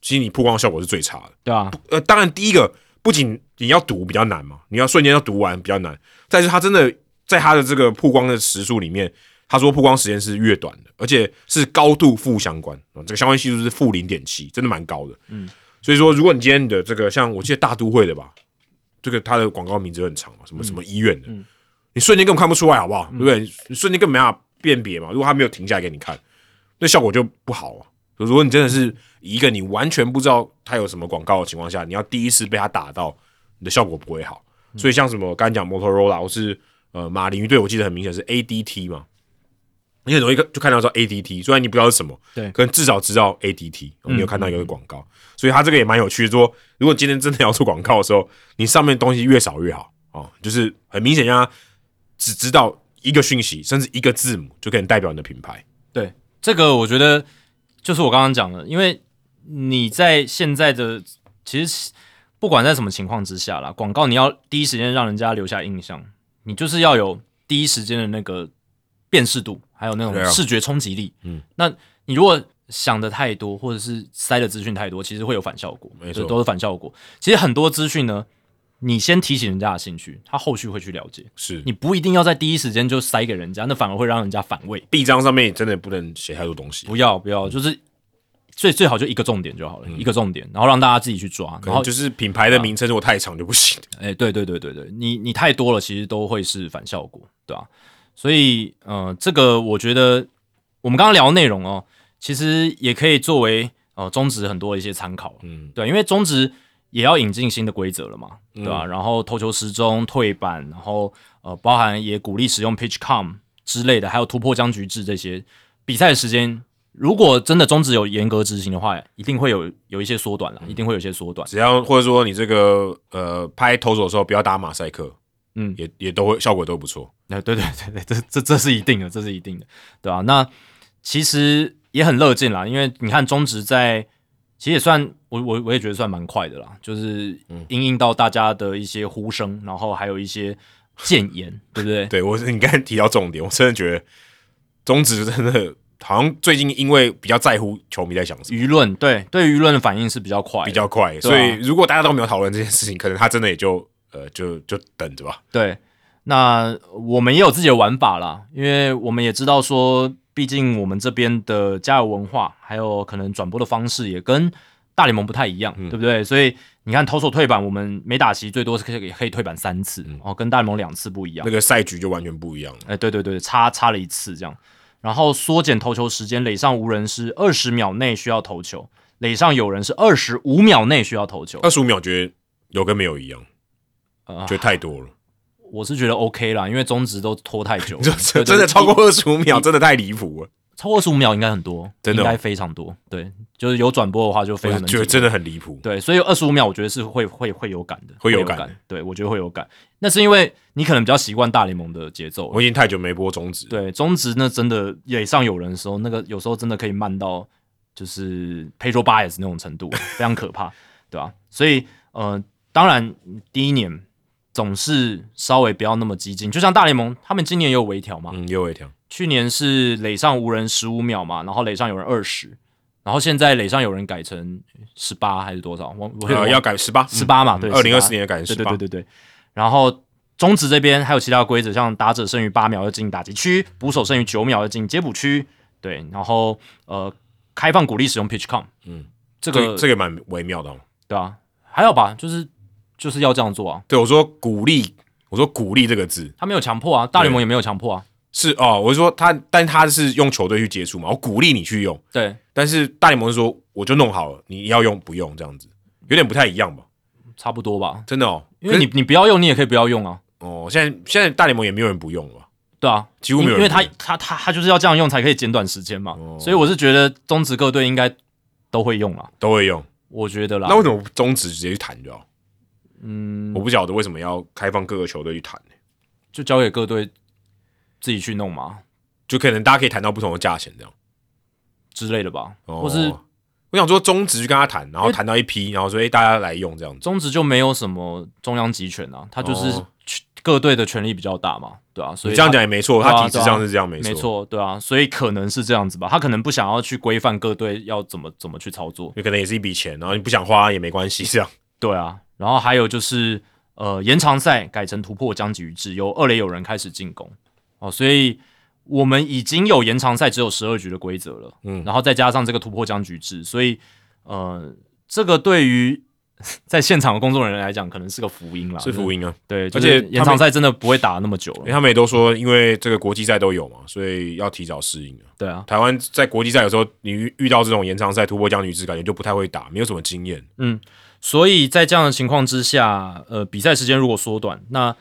其实你曝光效果是最差的。
对啊，
呃，当然第一个不仅你要读比较难嘛，你要瞬间要读完比较难，但是他真的在他的这个曝光的时数里面，他说曝光时间是越短的，而且是高度负相关啊，这个相关系数是负零点七，真的蛮高的。嗯，所以说如果你今天的这个像我记得大都会的吧，这个它的广告名字很长嘛，什么什么医院的，你瞬间根本看不出来好不好？对不对？你瞬间根本没办法辨别嘛，如果他没有停下来给你看，那效果就不好啊。如果你真的是一个你完全不知道它有什么广告的情况下，你要第一次被它打到，你的效果不会好。所以像什么刚才讲 Motorola 或是呃马林鱼队，我记得很明显是 ADT 嘛，你很容易看就看到说 ADT，虽然你不知道是什么，
对
可能至少知道 ADT，、你有看到一个广告，所以它这个也蛮有趣的。说如果今天真的要做广告的时候，你上面东西越少越好哦，就是很明显让他只知道一个讯息，甚至一个字母就可以代表你的品牌。
对，这个我觉得就是我刚刚讲的，因为你在现在的其实不管在什么情况之下啦，广告你要第一时间让人家留下印象，你就是要有第一时间的那个辨识度，还有那种视觉冲击力。
嗯，
那你如果想的太多，或者是塞的资讯太多，其实会有反效果，
没错
都是反效果。其实很多资讯呢，你先提醒人家的兴趣，他后续会去了解。
是
你不一定要在第一时间就塞给人家，那反而会让人家反胃。
臂章上面也真的不能写太多东西，
不要不要，就是最最好就一个重点就好了，一个重点，然后让大家自己去抓。然后
就是品牌的名称如果太长就不行。
哎、对对对对对，你你太多了，其实都会是反效果，对吧、所以呃，这个我觉得我们刚刚聊的内容哦，其实也可以作为呃中职很多的一些参考，
嗯，
对，因为中职也要引进新的规则了嘛，对吧、然后投球时钟退板，然后呃，包含也鼓励使用 pitch com 之类的，还有突破僵局制这些比赛的时间。如果真的中职有严格执行的话，一定会有有一些缩短了，一定会有一些缩短。
只要或者说你这个呃拍投手的时候不要打马赛克，
嗯
也也都会效果都不错。
哎，对对对对，这这这是一定的，这是一定的，对吧、那其实也很乐见啦，因为你看中职在，其实也算我我我也觉得算蛮快的啦，就是应应到大家的一些呼声，然后还有一些谏言，对不对？
对我是你刚才提到重点，我真的觉得中职真的好像最近因为比较在乎球迷在想什么，
舆论对对舆论的反应是比较快，
比较快，所以如果大家都没有讨论这件事情，可能他真的也就呃就就等着吧。
对，那我们也有自己的玩法啦，因为我们也知道说，毕竟我们这边的加油文化，还有可能转播的方式也跟大联盟不太一样，对不对？所以你看投手退板，我们每打席最多是可以可以退板三次，哦，跟大联盟两次不一样
那。个赛局就完全不一样了。
哎，对对对，差差了一次这样。然后缩减投球时间，垒上无人是二十秒内需要投球，垒上有人是二十五秒内需要投球。
二十五秒觉得有跟没有一样，
呃
觉得太多了，
我是觉得 OK 啦，因为中职都拖太久了，
就
对对
真的超过二十五秒，真的太离谱了。
超过二十五秒应该很多，
真的哦
应该非常多。对，就是有转播的话就非常能体会
觉得真的很离谱。
对，所以二十五秒我觉得是会会会有感的，有
会有感
对，我觉得会有感。那是因为你可能比较习惯大联盟的节奏
我已经太久没播中职，
对，中职那真的也上有人的时候，那个有时候真的可以慢到就是 Pedro Bias 那种程度，非常可怕，对吧、所以呃，当然第一年总是稍微不要那么激进。就像大联盟，他们今年也有微调嘛，
嗯，有微调，
去年是垒上无人十五秒嘛，然后垒上有人二十，然后现在垒上有人改成十八还是多少？我我
呃，要改十八，
十八嘛，对，18
二零二四年改成
对
十八，
对对对对。然后中职这边还有其他规则，像打者剩余八秒要进打击区，捕手剩余九秒要进接捕区，对，然后呃开放鼓励使用 pitch count，
嗯，
这个
这个这个蛮微妙的、哦。
对啊，还好吧，就是就是要这样做啊，
对我说鼓励，我说鼓励这个字。
他没有强迫啊，大联盟也没有强迫啊，
是哦，我是说他，但他是用球队去接触嘛，我鼓励你去用，
对，
但是大联盟是说我就弄好了，你要用不用这样子，有点不太一样吧？
差不多吧，
真的哦，
因为你你不要用，你也可以不要用啊，
哦，现在现在大联盟也没有人不用了。吧？
对啊，
几乎没有人
因为他他他他就是要这样用才可以减短时间嘛，
哦。
所以我是觉得中职各队应该都会用啊，
都会用，
我觉得啦。
那，为什么中职直接去谈就好？
嗯，
我不晓得为什么要开放各个球队去谈。呢、
就交给各队自己去弄嘛
就可能大家可以谈到不同的价钱这样，
之类的吧，
哦、
或是
我想说中职去跟他谈，然后谈到一批，然后说哎、大家来用这样子，
中职就没有什么中央集权啊，他就是
哦。
各队的权力比较大嘛，对啊，所以
这样讲也没错，他体制上是这样没错，
没，错，对啊，所以可能是这样子吧，他可能不想要去规范各队要怎么怎么去操作，
有可能也是一笔钱，然后你不想花也没关系，这样。
对啊，然后还有就是呃延长赛改成突破僵局制，由二垒有人开始进攻哦，所以我们已经有延长赛只有十二局的规则了，
嗯
然后再加上这个突破僵局制，所以呃这个对于 在现场的工作人员来讲，可能是个福音啦，
是福音啊。
对，
而且
延长赛真的不会打那么久了。
因为他们也都说，因为这个国际赛都有嘛，所以要提早适应啊。
对啊，
台湾在国际赛有时候你遇遇到这种延长赛突破僵局制，感觉就不太会打，没有什么经验。
所以在这样的情况之下，呃，比赛时间如果缩短，那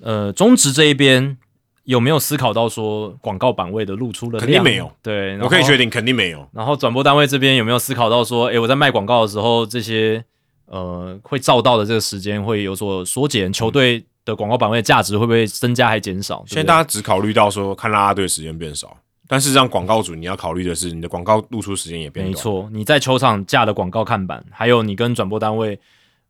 呃，中职这一边有没有思考到说广告版位的露出的
肯定没有。
对，
我可以确定，肯定没有。
然后转播单位这边有没有思考到说，诶，我在卖广告的时候，这些呃会照到的这个时间会有所缩减，球队的广告版位的价值会不会增加还减少？
现在大家只考虑到说看拉拉队时间变少，但事实上广告主你要考虑的是你的广告露出时间也变短。
没错，你在球场架的广告看板，还有你跟转播单位，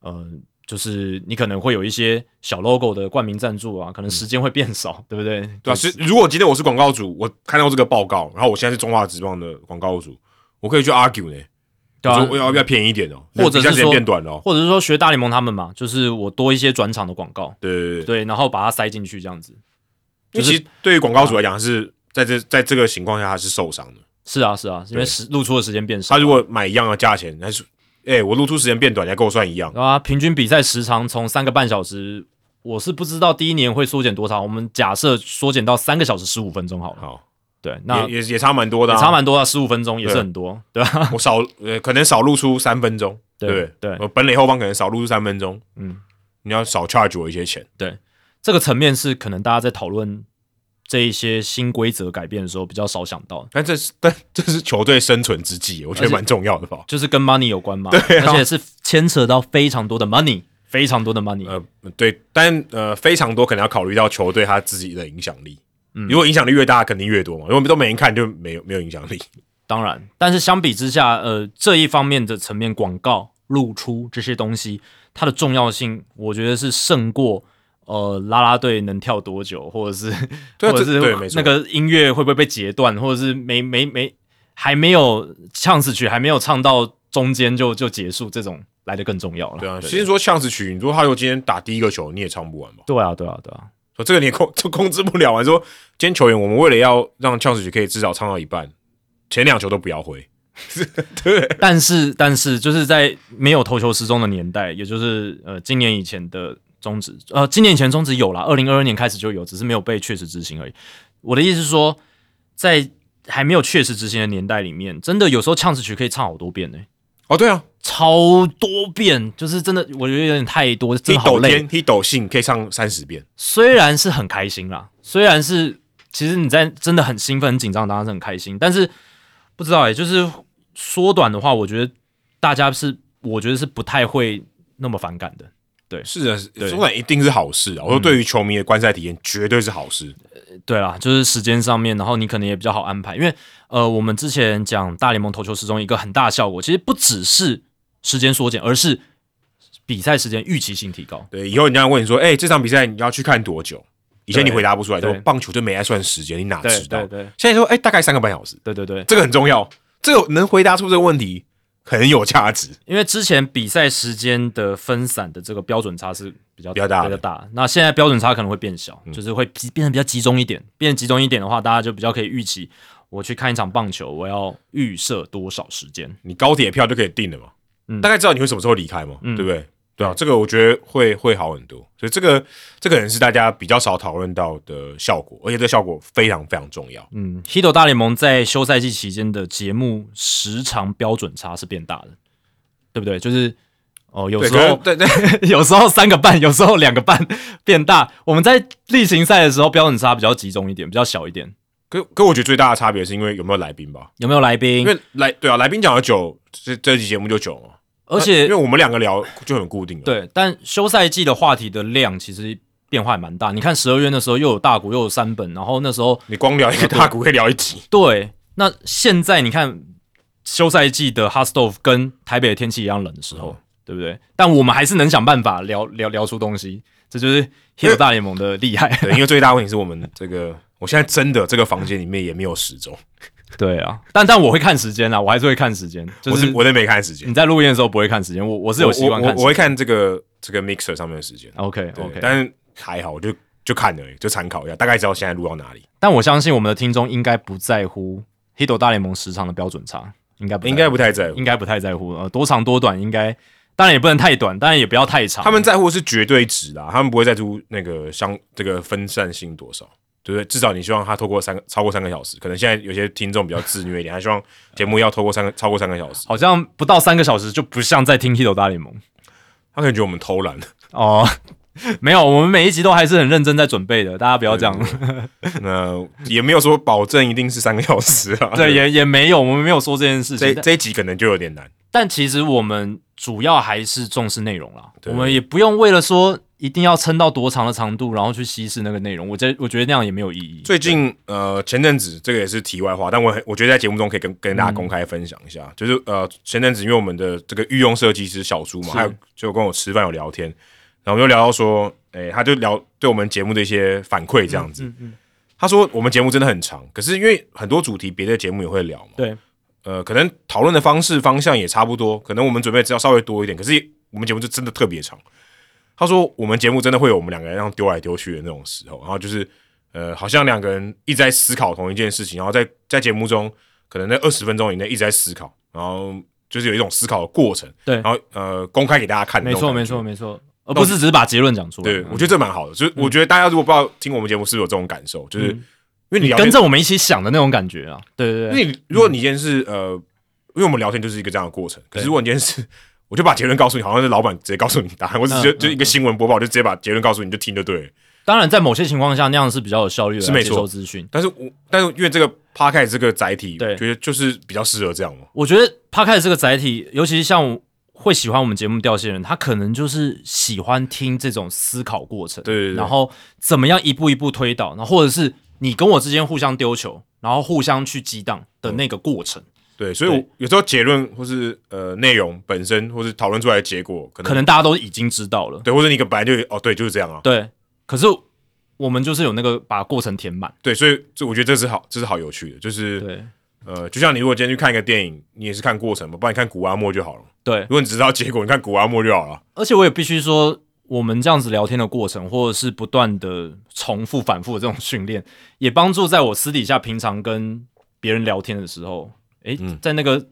呃，就是你可能会有一些小 logo 的冠名赞助啊，可能时间会变少，对不对？
对啊，是如果今天我是广告主，我看到这个报告，然后我现在是中华职棒的广告主，我可以去 argue 呢，
对啊
我要不要便宜一点哦，
或者是
时间
说
变短了哦。
或者是说学大联盟他们嘛，就是我多一些转场的广告，
对对对，
对，然后把它塞进去这样子。
因为其实对于广告主来讲，是在这在这个情况下他是受伤的。
是啊，是啊，因为时露出的时间变少
他，如果买一样的价钱，还是哎、我露出时间变短，你还跟我算一样？
啊，平均比赛时长从三个半小时，我是不知道第一年会缩减多少，我们假设缩减到三个小时十五分钟好了。
好，
对，那
也也也差蛮多的、啊，
也差蛮多啊，十五分钟也是很多，对吧？
我少呃，可能少露出三分钟，对不
对
对？
对
我本垒后方可能少露出三分钟，
嗯，
你要少 charge 我一些钱。
对这个层面是可能大家在讨论这一些新规则改变的时候比较少想到，
但这是但 这是球队生存之计，我觉得蛮重要的吧。
就是跟 money 有关嘛，
对啊
而且是牵扯到非常多的 money，非常多的 money，、
呃，对，但呃，非常多可能要考虑到球队他自己的影响力。
嗯
如果影响力越大，肯定越多嘛。如果都没人看，就没有没有影响力。
当然，但是相比之下，呃，这一方面的层面，广告露出这些东西，它的重要性，我觉得是胜过呃啦啦队能跳多久，或者是
对啊
或者是
对没错
那个音乐会不会被截断，或者是没没没还没有唱词曲还没有唱到中间就就结束，这种来的更重要了。
对啊，其实说呛死曲，你说他如果今天打第一个球，你也唱不完吧？
对啊，对啊，对啊，
说这个你也控 就控制不了啊。说今天球员，我们为了要让呛死曲可以至少唱到一半，前两球都不要回。对。
但是但是就是在没有投球时钟的年代，也就是呃今年以前的中止，呃今年以前中止有了，二零二二年开始就有，只是没有被确实执行而已。我的意思是说，在还没有确实执行的年代里面，真的有时候唱词曲可以唱好多遍呢、
哦，对啊，
超多遍，就是真的，我觉得有点太多，真
一
的好累。
抖天，一抖信可以唱三十遍。
虽然是很开心啦，虽然是其实你在真的很兴奋、很紧张，当然是很开心，但是不知道哎、就是缩短的话，我觉得大家是，我觉得是不太会那么反感的。
是的，
对
缩短一定是好事啊！我说对于球迷的观赛体验绝对是好事。
对啦，就是时间上面，然后你可能也比较好安排，因为呃，我们之前讲大联盟投球时钟一个很大的效果，其实不只是时间缩减，而是比赛时间预期性提高。
对，以后人家问你说，哎、这场比赛你要去看多久？以前你回答不出来，说棒球就没爱算时间，你哪知道？
对对
现在说，哎、大概三个半小时，
对对对，
这个很重要，这个能回答出这个问题很有价值。
因为之前比赛时间的分散的这个标准差是比较
比较大
比较大。那现在标准差可能会变小，就是会集变得比较集中一点。变得集中一点的话，大家就比较可以预期，我去看一场棒球，我要预设多少时间。
你高铁票就可以订了嘛，
嗯
大概知道你会什么时候离开嘛，
嗯
对不对？对啊，这个我觉得会会好很多，所以这个这个可能是大家比较少讨论到的效果，而且这个效果非常非常重要。
嗯 h i t o 大联盟在休赛季期间的节目时长标准差是变大的，对不对？就是哦，有
对，
时候
对对，
有时候三个半，有时候两个半变大。我们在例行赛的时候标准差比较集中一点，比较小一点。
可可我觉得最大的差别是因为有没有来宾吧，
有没有来宾？
因为来对啊，来宾讲的久，这这期节目就久嘛，
而且
因为我们两个聊就很固定了，
对，但休赛季的话题的量其实变化也蛮大。你看十二月那时候又有大股又有三本，然后那时候
你光聊一个大股可以聊一集，
对，那现在你看休赛季的 Hot Stove 跟台北的天气一样冷的时候，对不对？但我们还是能想办法聊聊聊出东西，这就是 h i t 大联盟的厉害。
对，因为最大问题是我们这个，我现在真的这个房间里面也没有时钟，
对啊，但但我会看时间啊，我还是会看时间。就是
我是我都没看时间
你，在录音的时候不会看时间，我我是有习惯看时。
我会看这个这个 mixer 上面的时间。
OK
对
OK，
但是还好，我就就看而已，就参考一下，大概知道现在录到哪里。
但我相信我们的听众应该不在乎 Hito 大联盟时长的标准差，应该不在乎
应该不太在乎
应，该不太在乎。呃，多长多短应该，当然也不能太短，当然也不要太长。
他们在乎是绝对值啦，他们不会在乎那个相这个分散性多少，对不对？至少你希望他透过三个超过三个小时，可能现在有些听众比较自虐一点，他希望节目要透过三个超过三个小时，
好像不到三个小时就不像在听 Hito 大联盟
他可能觉得我们偷懒，
哦。没有，我们每一集都还是很认真在准备的，大家不要这样。
那也没有说保证一定是三个小时啊。
对，也也没有，我们没有说这件事情。但
这这一集可能就有点难。
但其实我们主要还是重视内容啦，
对
我们也不用为了说一定要撑到多长的长度，然后去稀释那个内容。我觉得我觉得那样也没有意义。
最近呃前阵子这个也是题外话，但我很我觉得在节目中可以跟跟
嗯
大家公开分享一下，就是呃前阵子因为我们的这个御用设计师小朱嘛，
是
还有就跟我吃饭有聊天，然后我们就聊到说，诶、他就聊对我们节目的一些反馈这样子。
嗯嗯，
他说我们节目真的很长，可是因为很多主题别的节目也会聊嘛，
对，
呃，可能讨论的方式方向也差不多，可能我们准备只要稍微多一点，可是我们节目就真的特别长。他说我们节目真的会有我们两个人这样丢来丢去的那种时候，然后就是呃，好像两个人一直在思考同一件事情，然后在在节目中可能那二十分钟以内一直在思考，然后就是有一种思考的过程，
对。
然后呃公开给大家看
没错没错没错，而不是只是把结论讲出来。
对，
嗯
我觉得这蛮好的，就是我觉得大家如果不知道听我们节目是不是有这种感受，就是因为你
跟着我们一起想的那种感觉啊。对对对，
因为你如果你今天是呃，因为我们聊天就是一个这样的过程，可是如果你今天是，我就把结论告诉你，好像是老板直接告诉你答案，我只是
嗯
就一个新闻播报，我就直接把结论告诉你，你就听就对了。
当然在某些情况下那样是比较有效率的，
是没错
接收资讯。
但是我但是因为这个 podcast 这个载体，
对
觉得就是比较适合这样嘛。
我觉得 Podcast 这个载体，尤其是像会喜欢我们节目调性的人，他可能就是喜欢听这种思考过程，
对对对
然后怎么样一步一步推导，然后或者是你跟我之间互相丢球，然后互相去激荡的那个过程，
对，所以我有时候结论或是呃内容本身，或是讨论出来的结果，可能
可能大家都已经知道了，
对，或者你个本来就哦对就是这样啊，
对，可是我们就是有那个把过程填满，
对，所以这我觉得这是好，这是好有趣的，就是
对。
呃，就像你如果今天去看一个电影，你也是看过程嘛，不然你看古阿莫就好了。
对。
如，果你只知道结果，你看古阿莫就好了。
而且我也必须说，我们这样子聊天的过程，或者是不断的重复、反复的这种训练，也帮助在我私底下平常跟别人聊天的时候，诶，
嗯。
在那个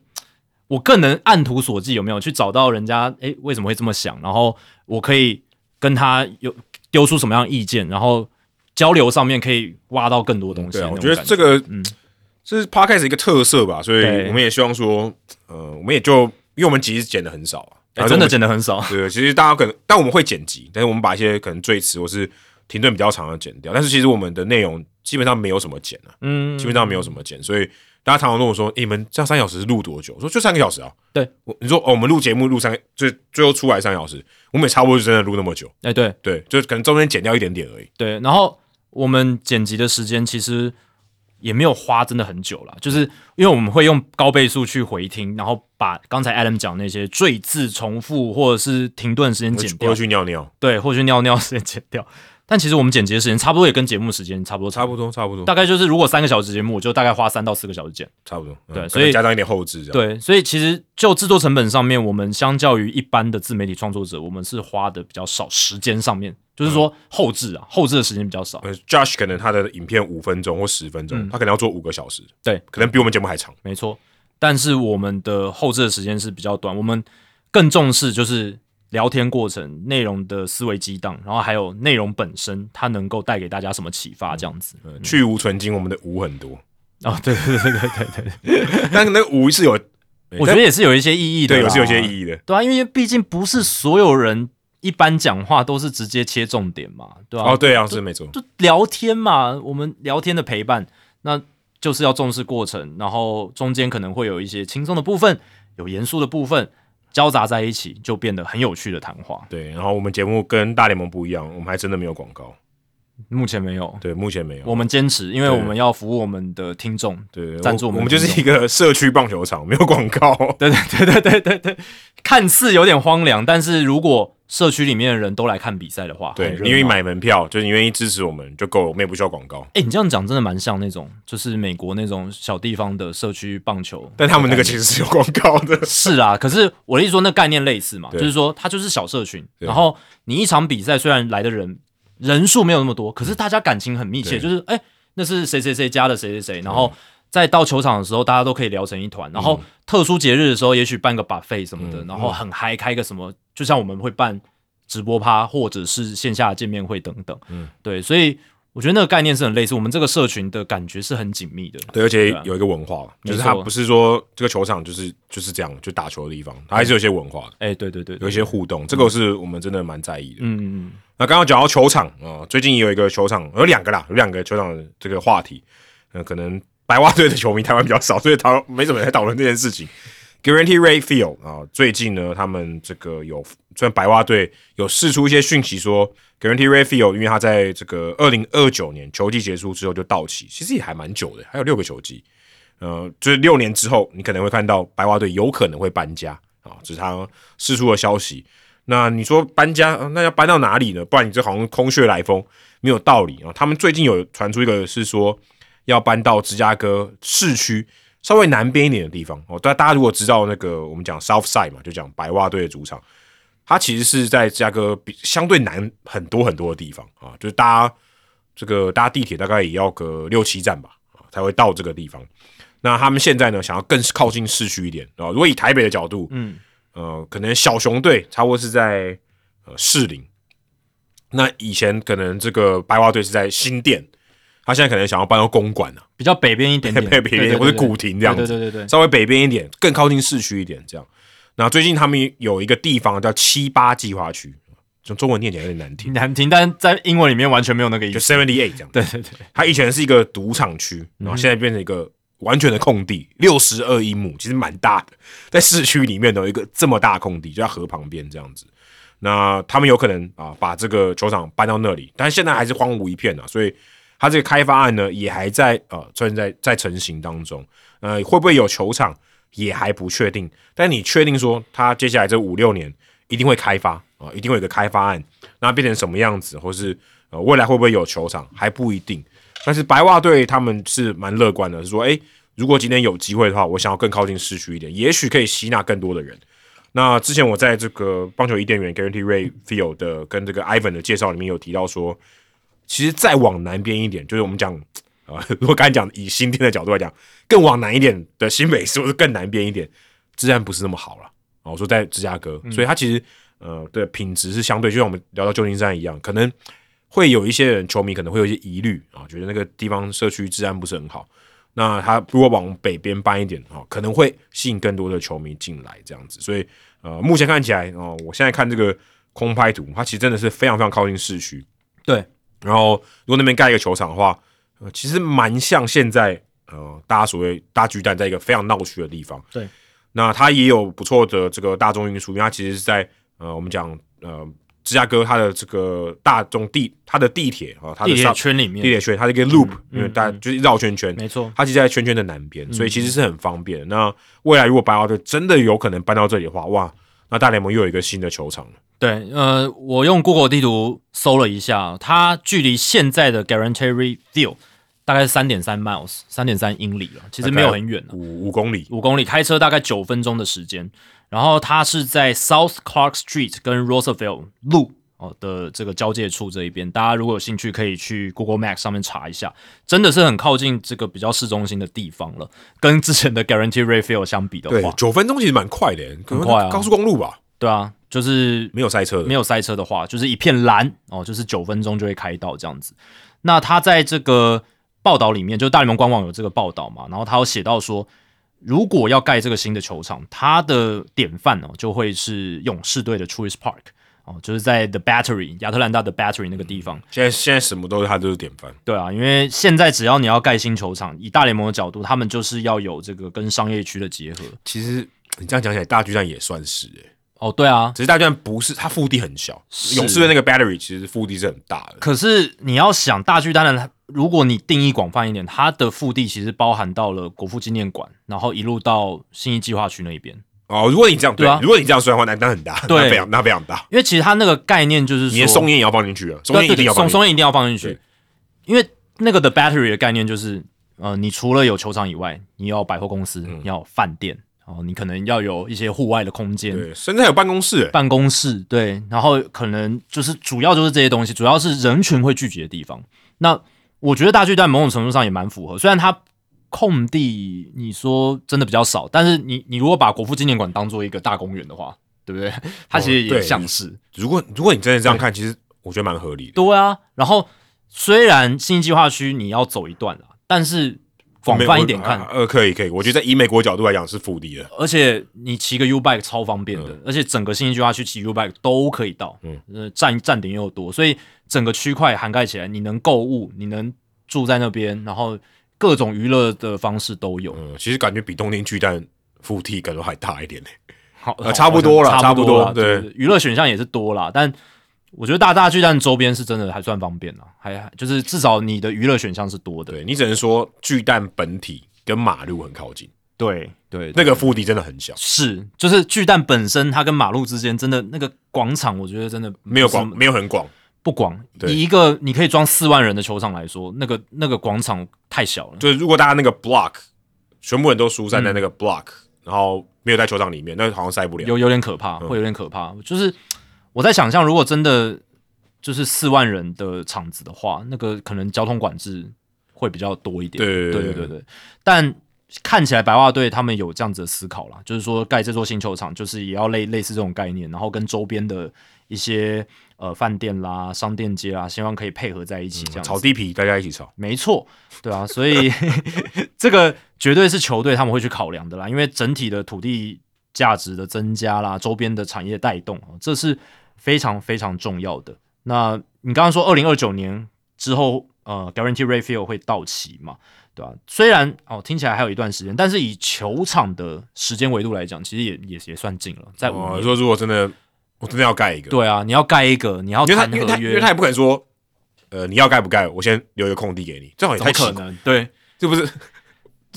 我更能按图索骥，有没有？去找到人家诶为什么会这么想，然后我可以跟他有丢出什么样的意见，然后交流上面可以挖到更多东西。
对啊，我觉得这个
嗯。
这是 podcast 一个特色吧，所以我们也希望说，呃，我们也就因为我们其实剪的很少啊，
诶真的剪的很少。
对，其实大家可能，但我们会剪辑，但是我们把一些可能最迟或是停顿比较长的剪掉，但是其实我们的内容基本上没有什么剪啊，
嗯，
基本上没有什么剪，所以大家常常问我说，诶你们这样三小时是录多久？我说就三个小时啊。
对，
我你说哦，我们录节目录三个，最最后出来三小时，我们也差不多就真的录那么久，
诶，对，
对，就可能中间剪掉一点点而已。
对，然后我们剪辑的时间其实也没有花真的很久了，就是因为我们会用高倍速去回听，然后把刚才 Adam 讲那些赘字重复或者是停顿时间剪掉
或，去尿尿，
对，或者是尿尿时间剪掉。但其实我们剪辑的时间差不多也跟节目时间差不多，
差不多，差不多，
大概就是如果三个小时节目，我就大概花三到四个小时剪。
差不多。嗯
对所以
加上一点后置，这样。
对，所以其实就制作成本上面，我们相较于一般的自媒体创作者，我们是花的比较少，时间上面就是说后置啊，后置的时间比较少。
呃，Josh 可能他的影片五分钟或十分钟，
嗯
他可能要做五个小时，
对，
可能比我们节目还长。
没错，但是我们的后置的时间是比较短，我们更重视就是聊天过程、内容的思维激荡，然后还有内容本身，它能够带给大家什么启发，这样子。
呃去无存精，我们的无很多，
哦，对对对对对对，
但那个无是有，
我觉得也是有一些意义的，
对，也是有些意义的。
对啊，因为毕竟不是所有人一般讲话都是直接切重点嘛，对吧、
哦，对啊，是没错。
就聊天嘛，我们聊天的陪伴，那就是要重视过程，然后中间可能会有一些轻松的部分，有严肃的部分，交杂在一起，就变得很有趣的谈话。
对，然后我们节目跟大联盟不一样，我们还真的没有广告。
目前没有，
对，目前没有。
我们坚持，因为我们要服务我们的听众。
对
赞助我们
我们就是一个社区棒球场，没有广告。
对对对对对对对，看似有点荒凉，但是如果社区里面的人都来看比赛的话，
对你愿意买门票，就是你愿意支持我们就够了，我们也不需要广告。
哎、你这样讲真的蛮像那种，就是美国那种小地方的社区棒球，
但他们那个其实是有广告的。
是啊。可是我的意思说，那概念类似嘛，就是说它就是小社群，然后你一场比赛虽然来的人人数没有那么多，可是大家感情很密切，就是哎、那是谁谁谁家的谁谁谁，然后。在到球场的时候，大家都可以聊成一团。然后特殊节日的时候，也许办个 buffet 什么的，
嗯
然后很嗨，开个什么，就像我们会办直播趴或者是线下见面会等等。
嗯，
对，所以我觉得那个概念是很类似。我们这个社群的感觉是很紧密的。
对，而且有一个文化，就是它不是说这个球场就是就是这样就打球的地方，它还是有一些文化的，
哎、对对对对
有一些互动，这个是我们真的蛮在意的。
嗯嗯嗯，
那刚刚讲到球场啊、最近有一个球场，有两个啦，有两个球场的这个话题。呃，可能白袜队的球迷台湾比较少，所以讨没怎么在讨论这件事情。Guarantee Ray Field 啊、最近呢，他们这个有虽然白袜队有释出一些讯息说，Guarantee Ray Field 因为他在这个二零二九年球季结束之后就到期，其实也还蛮久的，还有六个球季。呃，就是六年之后，你可能会看到白袜队有可能会搬家啊，这是他释出的消息。那你说搬家，那要搬到哪里呢？不然你这好像空穴来风，没有道理啊。他们最近有传出一个是说要搬到芝加哥市区稍微南边一点的地方哦。大大家如果知道那个我们讲 South Side 嘛，就讲白袜队的主场，它其实是在芝加哥比相对南很多很多的地方啊，就是搭这个搭地铁大概也要个六七站吧啊才会到这个地方。那他们现在呢，想要更靠近市区一点啊。如果以台北的角度，
嗯，
呃，可能小熊队差不多是在呃士林，那以前可能这个白袜队是在新店，他现在可能想要搬到公馆啊，
比较北边一点点，
北边一点或者古亭这样子，
对对对对，
稍微北边一点，更靠近市区一点这样。那最近他们有一个地方叫七八计划区，就中文念起来有点难听，
难听，但在英文里面完全没有那个意思。
就
思。
seventy eight 这样。
对对对，
它以前是一个赌场区，然后现在变成一个完全的空地，六十二英亩，其实蛮大的，在市区里面有一个这么大空地，就在河旁边这样子。那他们有可能啊把这个球场搬到那里，但现在还是荒芜一片啊，所以它这个开发案呢也还在呃正在在成型当中。呃，会不会有球场也还不确定，但你确定说它接下来这五六年一定会开发啊，一定会有个开发案，那变成什么样子，或是呃未来会不会有球场还不一定。但是白袜队他们是蛮乐观的，是说，诶，如果今天有机会的话，我想要更靠近市区一点，也许可以吸纳更多的人。那之前我在这个棒球伊甸园 Guarantee Ray Field 的跟这个 Ivan 的介绍里面有提到说，其实再往南边一点，就是我们讲啊、呃如果刚才讲以新店的角度来讲，更往南一点的新北是不是更南边一点，自然不是那么好了。哦，我说在芝加哥，所以它其实呃的品质是相对，就像我们聊到旧金山一样，可能会有一些人球迷可能会有一些疑虑啊，觉得那个地方社区治安不是很好。那他如果往北边搬一点啊，可能会吸引更多的球迷进来这样子。所以呃，目前看起来哦、我现在看这个空拍图，它其实真的是非常非常靠近市区。
对，
然后如果那边盖一个球场的话，呃，其实蛮像现在呃大家所谓大巨蛋在一个非常闹区的地方。
对，
那它也有不错的这个大众运输，因为它其实是在呃我们讲呃芝加哥它的这个大众地，它的地铁啊，它的
地铁圈里面，
地铁圈，它是一个 loop，、
嗯
因为大家就是绕圈圈，
没错，
它其实在圈圈的南边，所以其实是很方便的。那未来如果白袜队真的有可能搬到这里的话，哇，那大联盟又有一个新的球场了。
对，呃，我用 Google 地图搜了一下，它距离现在的 Guarantee Field 大概是三点三 miles，三点三英里了，其实没有很远啊，
五五公里，
五公里，开车大概九分钟的时间。然后它是在 South Clark Street 跟 Roosevelt 路哦的这个交界处这一边，大家如果有兴趣可以去 Google Maps 上面查一下，真的是很靠近这个比较市中心的地方了。跟之前的 Guarantee Rate Field 相比的
对
话，，
九分钟其实蛮快的，很
快啊
高速公路吧，
对啊，就是
没有塞车的，
没有塞车的话，就是一片蓝哦，就是九分钟就会开到这样子。那他在这个报道里面，就大联盟官网有这个报道嘛，然后他有写到说，如果要盖这个新的球场，它的典范哦就会是勇士队的 Truist Park 哦，就是在 The Battery 亚特兰大的 Battery 那个地方。
现在现在什么都是它都是典范。
对啊，因为现在只要你要盖新球场，以大联盟的角度，他们就是要有这个跟商业区的结合。
其实你这样讲起来，大巨蛋也算是诶、
哦，对啊，
只是大巨蛋不是它腹地很小，勇士的那个 battery 其实腹地是很大的。
可是你要想大巨蛋的，如果你定义广泛一点，它的腹地其实包含到了国父纪念馆，然后一路到新义计划区那一边。
哦，如果你这样
对啊
如果你这样算的话，那那很大，
对
那非常那非常大。
因为其实它那个概念就是说，
你连松烟也要放进去了，松烟一定要放。
松松烟一定要放进去，因为那个的 battery 的概念就是，呃，你除了有球场以外，你要有百货公司，你要有饭店，哦，你可能要有一些户外的空间，
对，甚至还有办公室、欸，
办公室，对，然后可能就是主要就是这些东西，主要是人群会聚集的地方。那我觉得大巨蛋某种程度上也蛮符合，虽然它空地你说真的比较少，但是你你如果把国父纪念馆当做一个大公园的话，对不对？它其实也
对
像是，
如果如果你真的这样看，其实我觉得蛮合理的。
对啊。然后虽然新计划区你要走一段啦，但是广泛一点看，
啊呃，可以可以，我觉得以美国角度来讲是腹地的。
而且你骑个 U bike 超方便的，而且整个新计划区骑 U bike 都可以到，
嗯
呃，站站点又多，所以整个区块涵盖起来，你能购物，你能住在那边，然后各种娱乐的方式都有，
嗯，其实感觉比东京巨蛋腹地感觉还大一点呢、
好、
呃差不多了
差不
多
啦
对
就是娱乐选项也是多啦，但我觉得大大巨蛋周边是真的还算方便啦，还还就是至少你的娱乐选项是多的，
对你只能说巨蛋本体跟马路很靠近，
对对
那个腹地真的很小，
是就是巨蛋本身它跟马路之间真的那个广场，我觉得真的
没有广，没有很广。
不广，
对
以一个你可以装四万人的球场来说，那个那个广场太小了。
就是如果大家那个 block 全部人都疏散在那
嗯
个 block，、然后没有在球场里面，那好像塞不了。
有有点可怕，会有点可怕。就是我在想象，如果真的就是四万人的场子的话，那个可能交通管制会比较多一点。
对对对
对。但看起来白袜队他们有这样子的思考啦，就是说盖这座新球场，就是也要类类似这种概念，然后跟周边的一些呃饭店啦、商店街啦，希望可以配合在一起，这样子。
炒地皮，大家一起炒。
没错，对啊，所以 这个绝对是球队他们会去考量的啦，因为整体的土地价值的增加啦，周边的产业带动，哦这是非常非常重要的。那你刚刚说二零二九年之后，呃，Guarantee Rate Field 会到期嘛，对吧、虽然哦听起来还有一段时间，但是以球场的时间维度来讲，其实也也也算近了，在我
哦，说如果真的我真的要盖一个，
对啊，你要盖一个，你要
因为他
谈合
因为他因为他，也不可能说，呃，你要盖不盖，我先留一个空地给你，这好像太奇怪，
能？对，
这不是？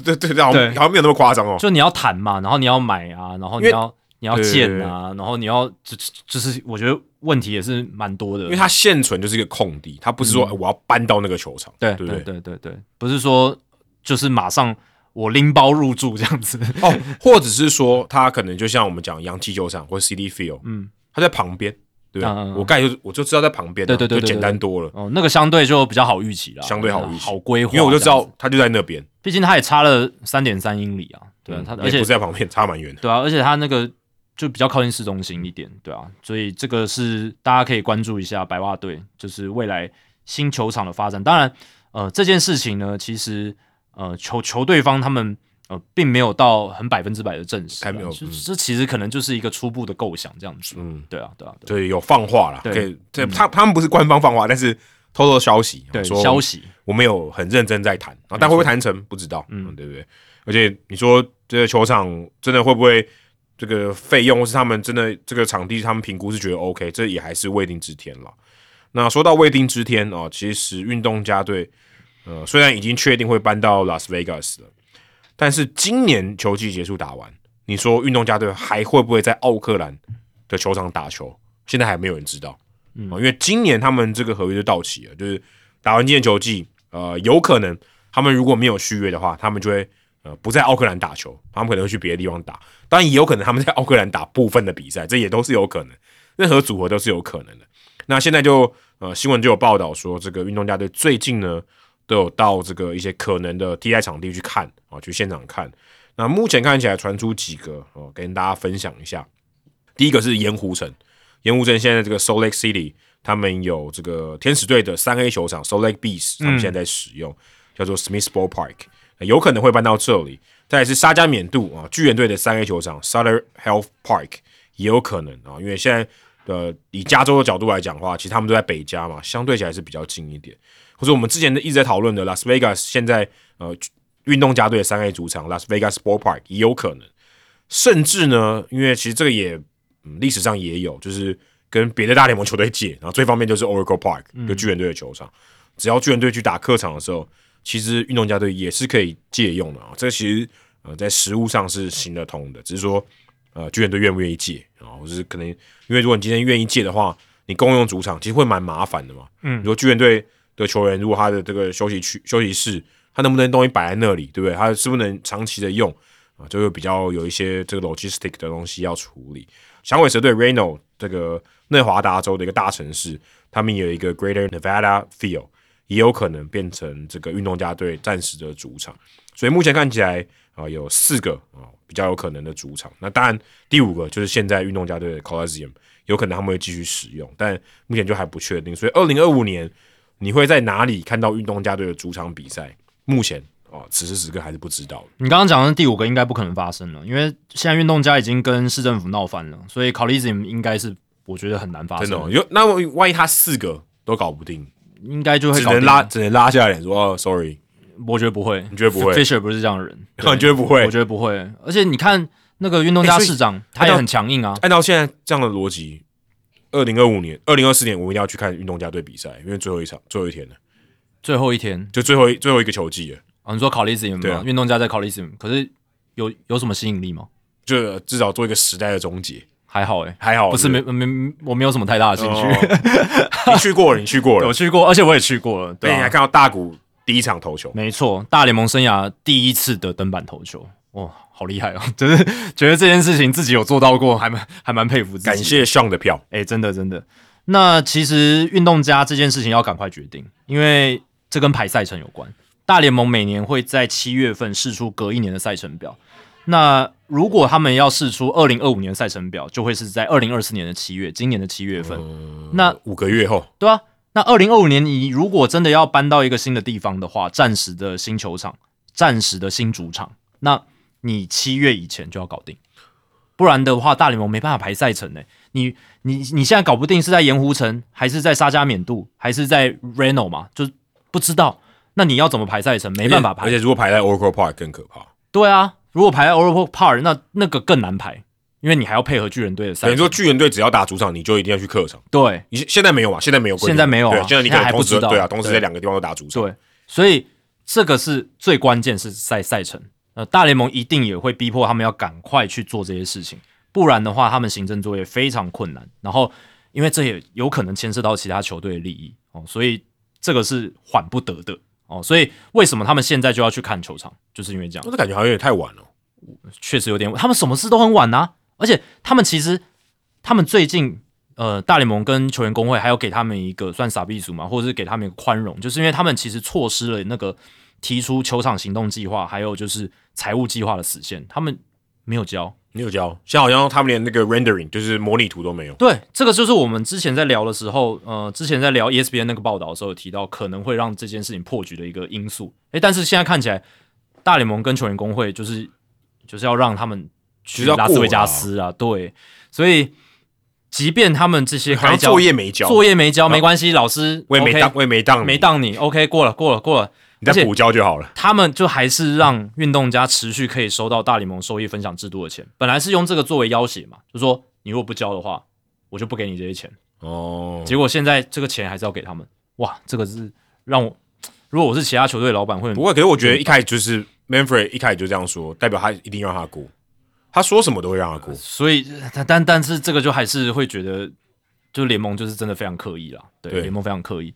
对对对，好像好像没有那么夸张哦。
就你要谈嘛，然后你要买啊，然后你要你要建啊，然后你要就就就是我觉得问题也是蛮多的，
因为它现存就是一个空地，它不是说呃我要搬到那个球场，
嗯对对
对？对？
对不是说就是马上我拎包入住这样子，
哦，或者是说它可能就像我们讲洋气球场或 CD Field，
嗯，
它在旁边，对我盖就我就知道在旁边啊，
对对对对
就简单多了，
哦，那个相对就比较好预期了，
相对好预期
好规划，
因为我就知道它就在那边，
毕竟它也差了三点三英里啊，对啊，它
也
而且
不是在旁边，差蛮远的。
对啊，而且它那个就比较靠近市中心一点，对啊，所以这个是大家可以关注一下白袜队，就是未来新球场的发展。当然，呃，这件事情呢，其实呃球球队方他们呃并没有到很百分之百的证实
还没有嗯
这其实可能就是一个初步的构想这样子。
嗯，
对啊，对啊，对
有放话啦，
对
他他们不是官方放话，但是偷偷消息，
对，
说
消息
我们有很认真在谈，啊，但会不会谈成不知道，
嗯
嗯，对不对？而且你说这个球场真的会不会这个费用，或是他们真的这个场地，他们评估是觉得 OK，这也还是未定之天了。那说到未定之天哦，其实运动家队呃虽然已经确定会搬到拉斯维加斯了，但是今年球季结束打完，你说运动家队还会不会在奥克兰的球场打球？现在还没有人知道，嗯，因为今年他们这个合约就到期了，就是打完今年球季，呃，有可能他们如果没有续约的话，他们就会呃不在奥克兰打球，他们可能会去别的地方打，当然也有可能他们在奥克兰打部分的比赛，这也都是有可能，任何组合都是有可能的。那现在就呃新闻就有报道说，这个运动家队最近呢都有到这个一些可能的替代场地去看啊，去现场看。那目前看起来传出几个哦，跟大家分享一下。第一个是盐湖城。盐湖城现在这个 Salt Lake City，他们有这个天使队的三 A 球场 Salt Lake Bees，他们现在在使用，叫做 Smithsburg Park，有可能会搬到这里。再是沙加缅度啊，巨人队的三 A 球场 Sutter Health Park 也有可能啊，因为现在的以加州的角度来讲的话，其实他们都在北加嘛，相对起来是比较近一点。或者我们之前的一直在讨论的 Las Vegas，现在呃运动家队的三 A 主场 Las Vegas Sport Park 也有可能，甚至呢，因为其实这个也。历史上也有，就是跟别的大联盟球队借，然后最方便就是 Oracle Park，就巨人队的球场。只要巨人队去打客场的时候，其实运动家队也是可以借用的啊。这其实呃在实物上是行得通的，只是说呃巨人队愿不愿意借啊，或者是可能因为如果你今天愿意借的话，你共用主场其实会蛮麻烦的嘛。嗯，如果巨人队的球员如果他的这个休息区、休息室，他能不能东西摆在那里，对不对？他是不是能长期的用啊？就会比较有一些这个 logistic 的东西要处理。响尾蛇队 Reno 这个内华达州的一个大城市，他们有一个 Greater Nevada Field，也有可能变成这个运动家队暂时的主场。所以目前看起来啊，有四个啊比较有可能的主场。那当然第五个就是现在运动家队的 Coliseum，有可能他们会继续使用，但目前就还不确定。所以二零二五年你会在哪里看到运动家队的主场比赛？目前。哦，此时此刻还是不知道。
你刚刚讲的第五个应该不可能发生了，因为现在运动家已经跟市政府闹翻了，所以 Coliseum 应该是我觉得很难发生。
真的，有那万一他四个都搞不定，
应该就会
只能拉只能拉下脸说哦 sorry。
我觉得不会，
你觉得不会
？Fisher 不是这样的人，
你觉得不会？
我觉得不会。而且你看那个运动家市长，他也很强硬啊。
按照现在这样的逻辑，二零二五年、二零二四年，我们一定要去看运动家队比赛，因为最后一场、最后一天了，
最后一天
就最后一最后一个球季了。
啊你说考利斯吗？运动家在考利斯，可是有有什么吸引力吗？
就至少做一个时代的终结，
还好哎，
还好，
不是没没我没有什么太大的兴趣。
你去过了，你去过了，
我去过，而且我也去过了。
对，你还看到大谷第一场投球，
没错，大联盟生涯第一次的登板投球，哇，好厉害哦！就是觉得这件事情自己有做到过，还蛮还蛮佩服自己。
感谢上的票，
哎，真的真的。那其实运动家这件事情要赶快决定，因为这跟排赛程有关。大联盟每年会在七月份试出隔一年的赛程表。那如果他们要试出二零二五年赛程表，就会是在二零二四年的七月，今年的七月份。那
五个月后，
对啊。那二零二五年，你如果真的要搬到一个新的地方的话，暂时的新球场，暂时的新主场，那你七月以前就要搞定，不然的话，大联盟没办法排赛程呢。你你你现在搞不定是在盐湖城，还是在沙加缅度，还是在 Reno 嘛？就不知道。那你要怎么排赛程？没办法排，
而且如果排在 Oracle Park 更可怕。
对啊，如果排在 Oracle Park，那那个更难排，因为你还要配合巨人队的赛。
你说巨人队只要打主场，你就一定要去客场。
对，
你现在没有嘛？现在没有，
现在没有。
对，现在你可
还不知道。
对啊，同时在两个地方都打主场。
对，所以这个是最关键，是赛赛程。呃，大联盟一定也会逼迫他们要赶快去做这些事情，不然的话，他们行政作业非常困难。然后，因为这也有可能牵涉到其他球队的利益哦，所以这个是缓不得的。哦，所以为什么他们现在就要去看球场？就是因为这样。
我的感觉好像有点太晚了，
确实有点。他们什么事都很晚呐，而且他们其实，他们最近呃，大联盟跟球员工会还有给他们一个算傻逼组嘛，或者是给他们一个宽容，就是因为他们其实错失了那个提出球场行动计划，还有就是财务计划的实现，他们没有交。
没有交，像好像他们连那个 rendering 就是模拟图都没有。
对，这个就是我们之前在聊的时候，呃，之前在聊 ESPN 那个报道的时候提到，可能会让这件事情破局的一个因素。诶，但是现在看起来，大联盟跟球员工会就是就是要让他们去拉斯维加斯啊，对，所以即便他们这些该
作业没交，
作业没交没关系，老师
我也没当，我也没当，
没当你，OK，过了，过了，过了。
你再补交就好了。
他们就还是让运动家持续可以收到大联盟收益分享制度的钱，本来是用这个作为要挟嘛，就说你如果不交的话，我就不给你这些钱。
哦，
结果现在这个钱还是要给他们，哇，这个是让我，如果我是其他球队老板会
不会，可是我觉得一开始就是 Manfred 一开始就这样说，代表他一定让他过，他说什么都会让他过。
所以但但但是这个就还是会觉得，就联盟就是真的非常刻意啦，对，
对
联盟非常刻意。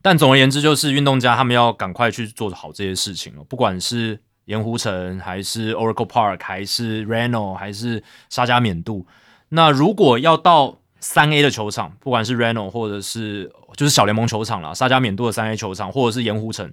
但总而言之，就是运动家他们要赶快去做好这些事情了，不管是盐湖城，还是 Oracle Park，还是 Reno，还是沙加缅度。那如果要到三 A 的球场，不管是 Reno 或者是就是小联盟球场啦，沙加缅度的三 A 球场，或者是盐湖城，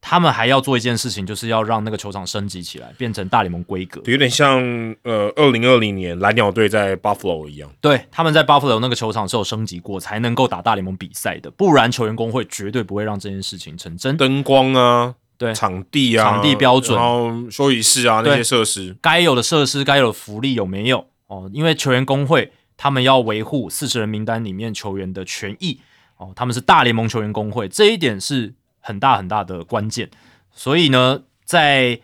他们还要做一件事情，就是要让那个球场升级起来，变成大联盟规格。
有点像呃，二零二零年蓝鸟队在 Buffalo 一样。
对，他们在 Buffalo 那个球场是有升级过，才能够打大联盟比赛的，不然球员工会绝对不会让这件事情成真。
灯光啊，
对
场地啊，
场地标准
然后休息室啊那些设施，
该有的设施、该有的福利有没有？哦，因为球员工会他们要维护四十人名单里面球员的权益哦，他们是大联盟球员工会，这一点是很大很大的关键。所以呢，在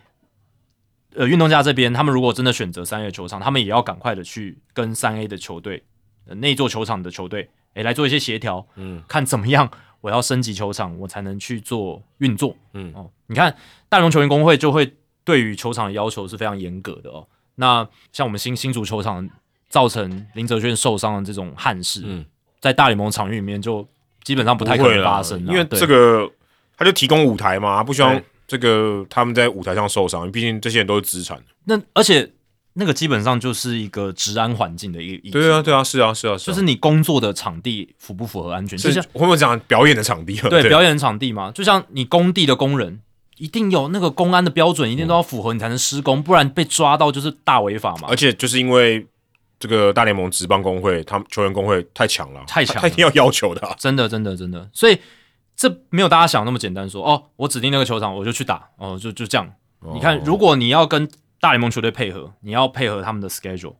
呃运动家这边，他们如果真的选择三 A 球场，他们也要赶快的去跟三 A 的球队、呃、那座球场的球队，诶来做一些协调，
嗯，
看怎么样我要升级球场，我才能去做运作。
嗯
哦，你看大龙球员工会就会对于球场的要求是非常严格的哦。那像我们新新足球场造成林哲轩受伤的这种憾事，
嗯
在大联盟场域里面就基本上不太可能发生啊，
因为
对
这个他就提供舞台嘛，不希望这个他们在舞台上受伤，毕竟这些人都是资产。
那而且那个基本上就是一个治安环境的一个，
对啊，对啊，是啊，是啊，是啊
就是你工作的场地符不符合安全，就是像
会不会讲表演的场地啊？
对表演场地嘛，就像你工地的工人。一定有那个公安的标准，一定都要符合，你才能施工，不然被抓到就是大违法嘛
而。且就是因为这个大联盟职棒工会，他们球员工会太强了，
太强
他一定要要求的啊、
真的，真的，真的，所以这没有大家想那么简单说哦，我指定那个球场我就去打，哦，就就这样。你看，如果你要跟大联盟球队配合，你要配合他们的 schedule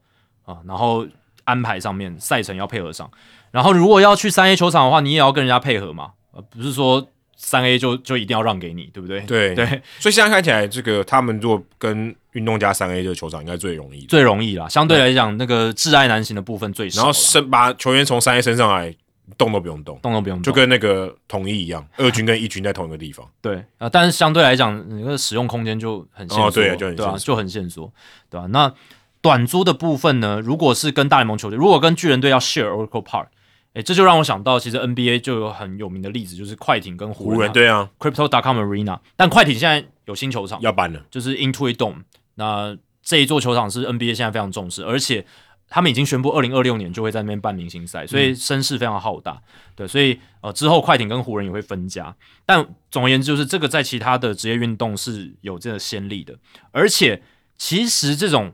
啊，然后安排上面赛程要配合上，然后如果要去三 A 球场的话，你也要跟人家配合嘛，呃，不是说三 A 就就一定要让给你，对不对？
对。
对，
所以现在看起来，这个他们如果跟运动家三 A 这个球场应该最容易，
最容易啦，相对来讲，那个挚爱难行的部分最少啦，
然后升把球员从三 A 升上来，动都不用动，
动都不用动，
就跟那个统一一样，二军跟一军在同一个地方。
对啊、但是相对来讲，那个使用空间就很限缩，
哦对就很
就很限缩，对吧、那短租的部分呢？如果是跟大联盟球队，如果跟巨人队要 share Oracle Park，诶，这就让我想到，其实 NBA 就有很有名的例子，就是快艇跟湖
湖
人
人对啊
，Crypto.com Arena，但快艇现在有新球场，
要搬了，
就是 Intuit Dome，那这一座球场是 NBA 现在非常重视，而且他们已经宣布二零二六年就会在那边办明星赛，所以声势非常浩大。对，所以呃之后快艇跟湖人也会分家，但总而言之，就是这个在其他的职业运动是有这个先例的，而且其实这种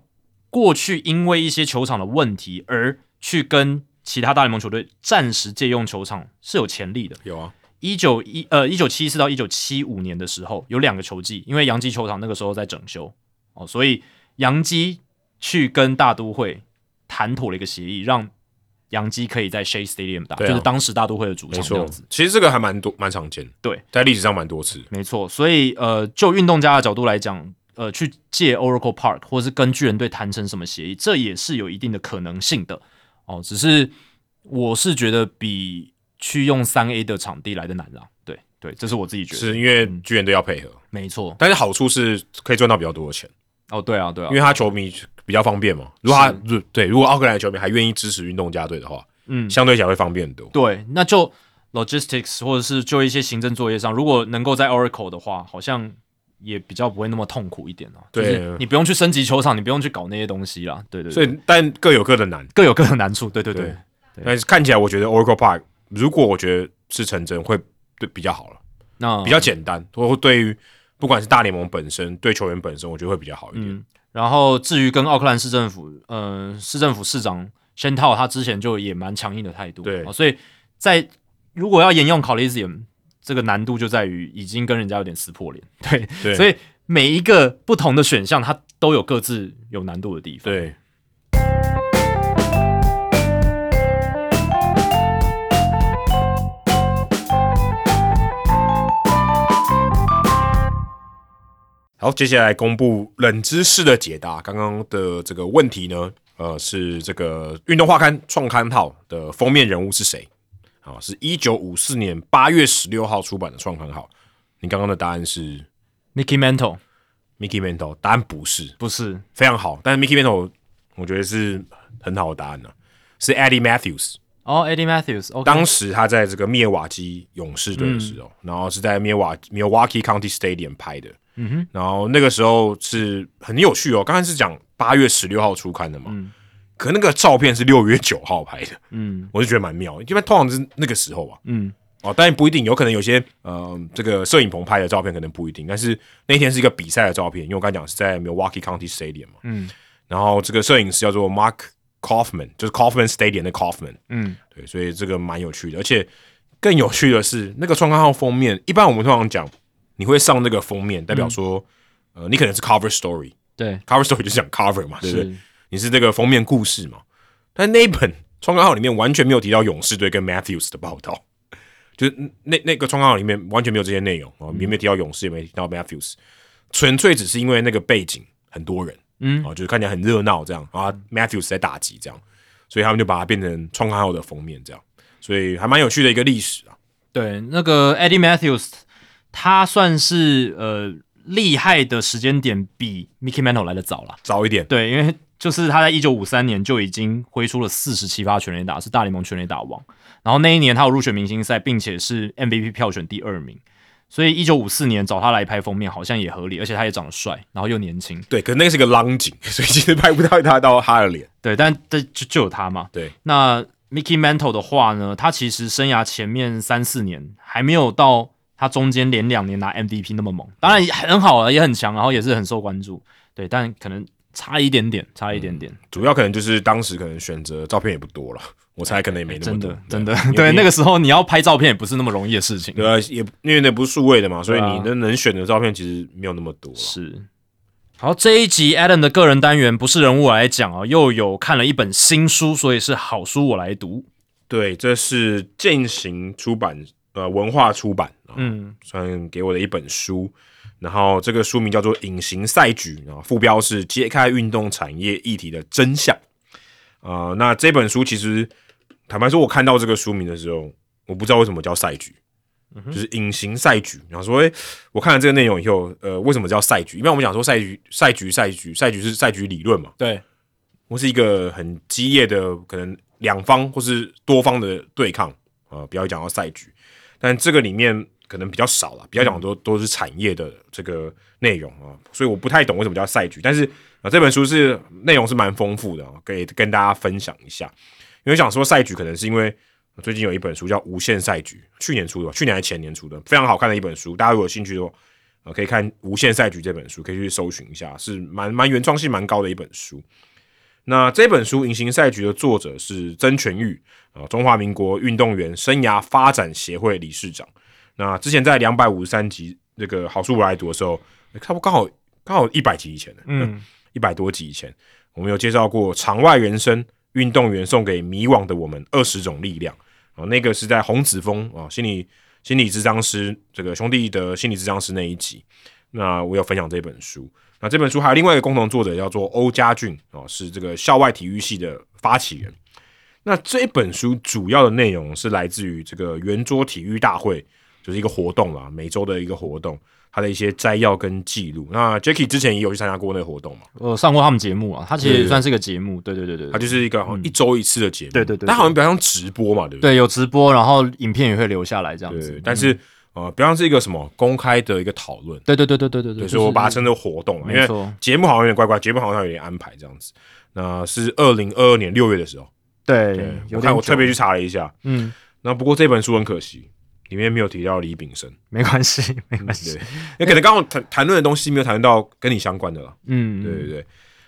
过去因为一些球场的问题而去跟其他大联盟球队暂时借用球场是有潜力的。
有啊，
一九一呃一九七四到一九七五年的时候，有两个球季，因为洋基球场那个时候在整修。哦，所以洋基去跟大都会谈妥了一个协议，让洋基可以在 Shea Stadium 打，
啊
就是当时大都会的主场这样子。。
其实这个还蛮多蛮常见的，
对，
在历史上蛮多次。
没错，所以呃，就运动家的角度来讲，呃，去借 Oracle Park 或是跟巨人队谈成什么协议，这也是有一定的可能性的哦。只是我是觉得比去用三 A 的场地来的难啦。对对，这是我自己觉得。
是因为巨人队要配合，
没错。
但是好处是可以赚到比较多的钱，
哦，对啊，对啊，
因为他球迷比较方便嘛。如果他如对，如果奥克兰的球迷还愿意支持运动家队的话，
嗯，
相对起来会方便很多。
对，那就 logistics 或者是就一些行政作业上，如果能够在 Oracle 的话，好像也比较不会那么痛苦一点啊。
对
就是你不用去升级球场，你不用去搞那些东西啦。对对对，
所以但各有各的难。
各有各的难处。对对对，
对但是看起来，我觉得 Oracle Park 如果我觉得是成真，会对比较好了，
那
比较简单，或对于不管是大联盟本身，对球员本身，我觉得会比较好一点。
嗯。然后至于跟奥克兰市政府，呃，市政府市长仙套，他之前就也蛮强硬的态度，
对
哦所以在如果要沿用 Coliseum，这个难度就在于已经跟人家有点撕破脸，对，
对，
所以每一个不同的选项，它都有各自有难度的地方。
对。好，接下来公布冷知识的解答。刚刚的这个问题呢，呃，是这个《运动画刊》创刊号的封面人物是谁？啊，是一九五四年八月十六号出版的创刊号。你刚刚的答案是
Mickey
Mantle，Mickey Mantle，答案不是，
不是
非常好，但是 Mickey Mantle 我觉得是很好的答案呢、是 Eddie Matthews。
哦，Eddie Matthews，OK，
当时他在这个灭瓦基勇士队的时候，然后是在灭瓦 Milwaukee County Stadium 拍的。嗯哼，然后那个时候是很有趣哦。刚才是讲八月十六号出刊的嘛，可那个照片是六月九号拍的，
嗯。
我就觉得蛮妙。因为通常是那个时候吧，
嗯。
哦，当然不一定，有可能有些呃这个摄影棚拍的照片可能不一定，但是那天是一个比赛的照片，因为我刚才讲是在 Milwaukee County Stadium 嘛，
嗯。
然后这个摄影师叫做 Mark Kaufman，就是 Kaufman Stadium 的 Kaufman，
嗯。
对，所以这个蛮有趣的，而且更有趣的是，那个创刊号封面，一般我们通常讲你会上那个封面，代表说，呃，你可能是 cover story，
对
，cover，story 就是讲 cover 嘛，对不对？
是。
你是这个封面故事嘛？但那一本创刊号里面完全没有提到勇士队跟 Matthews 的报道，就是那那个创刊号里面完全没有这些内容啊，也没有提到勇士，也没提到 Matthews，纯粹只是因为那个背景很多人，
嗯。
啊，就是看起来很热闹这样，然后 Matthews 在打击这样，所以他们就把它变成创刊号的封面这样，所以还蛮有趣的一个历史啊。
对，那个 Eddie Matthews，他算是呃厉害的时间点比 Mickey Mantle 来的早了。
早一点，
对，因为就是他在一九五三年就已经挥出了四十七发全垒打，是大联盟全垒打王。然后那一年他有入选明星赛，并且是 MVP 票选第二名。所以一九五四年找他来拍封面好像也合理，而且他也长得帅，然后又年轻。
对，可是那个是个浪景，所以其实拍不到他到他的脸。
对，但这就就有他嘛。
对，
那 Mickey Mantle 的话呢，他其实生涯前面三四年还没有到他中间连两年拿 MVP 那么猛，当然也很好啊，也很强，然后也是很受关注。对，但可能差一点点，差一点点，
主要可能就是当时可能选择照片也不多了，我猜可能也没那么多
的，真的对，那个时候你要拍照片也不是那么容易的事情。
对啊，也因为那不是数位的嘛，所以你的能选的照片其实没有那么多了。
是。好，这一集 Adam 的个人单元不是人物来讲啊，又有看了一本新书，所以是好书我来读。
对，这是践行出版呃文化出版啊，
嗯，
算给我的一本书。然后这个书名叫做《隐形赛局》啊，副标是揭开运动产业议题的真相。呃，那这本书其实坦白说，我看到这个书名的时候，我不知道为什么叫赛局，就是隐形赛局。然后说，诶、我看了这个内容以后，呃，为什么叫赛局？因为我们讲说赛局、赛局、赛局、赛局是赛局理论嘛，
对，
我是一个很激烈的可能两方或是多方的对抗啊、呃不要讲到赛局，但这个里面可能比较少了，比较讲的都都是产业的这个内容啊，所以我不太懂为什么叫赛局，但是啊、呃这本书是内容是蛮丰富的啊，可以跟大家分享一下，因为想说赛局可能是因为。最近有一本书叫《无限赛局》，去年出的，去年还是前年出的，非常好看的一本书。大家如果有兴趣的话，呃，可以看《无限赛局》这本书，可以去搜寻一下，是蛮蛮原创性蛮高的一本书。那这本书《隐形赛局》的作者是曾全玉啊，中华民国运动员生涯发展协会理事长。那之前在两百五十三集那个好书我来读的时候，差不多刚好刚好一百集以前的，
嗯，
一百多集以前，我们有介绍过《场外人生：运动员送给迷惘的我们二十种力量》啊，那个是在洪子峰啊心理心理智商师这个兄弟的心理智商师那一集。那我有分享这本书。那这本书还有另外一个共同作者叫做欧家俊哦，是这个校外体育系的发起人。那这本书主要的内容是来自于这个圆桌体育大会，就是一个活动啦，每周的一个活动，它的一些摘要跟记录。那 Jacky 之前也有去参加过那个活动嘛，
我上过他们节目啊，它其实也算是个节目，对对对对，
它就是一个好像一周一次的节目，
对对对对。
但好像比较像直播嘛，对不对？
对有直播，然后影片也会留下来这样
对。
子，
但是呃，比较像是一个什么公开的一个讨论，
对对对对对对
对，
对，
所以我把它称作活动嘛，因为节目好像有点怪怪，节目好像有点安排这样子。那是二零二二年六月的时候，
对
我看我特别去查了一下，
嗯，
那不过这本书很可惜，里面没有提到李炳生，
没关系没关系。
对，，因为可能刚好谈谈论的东西没有谈论到跟你相关的了，
嗯，
对对对。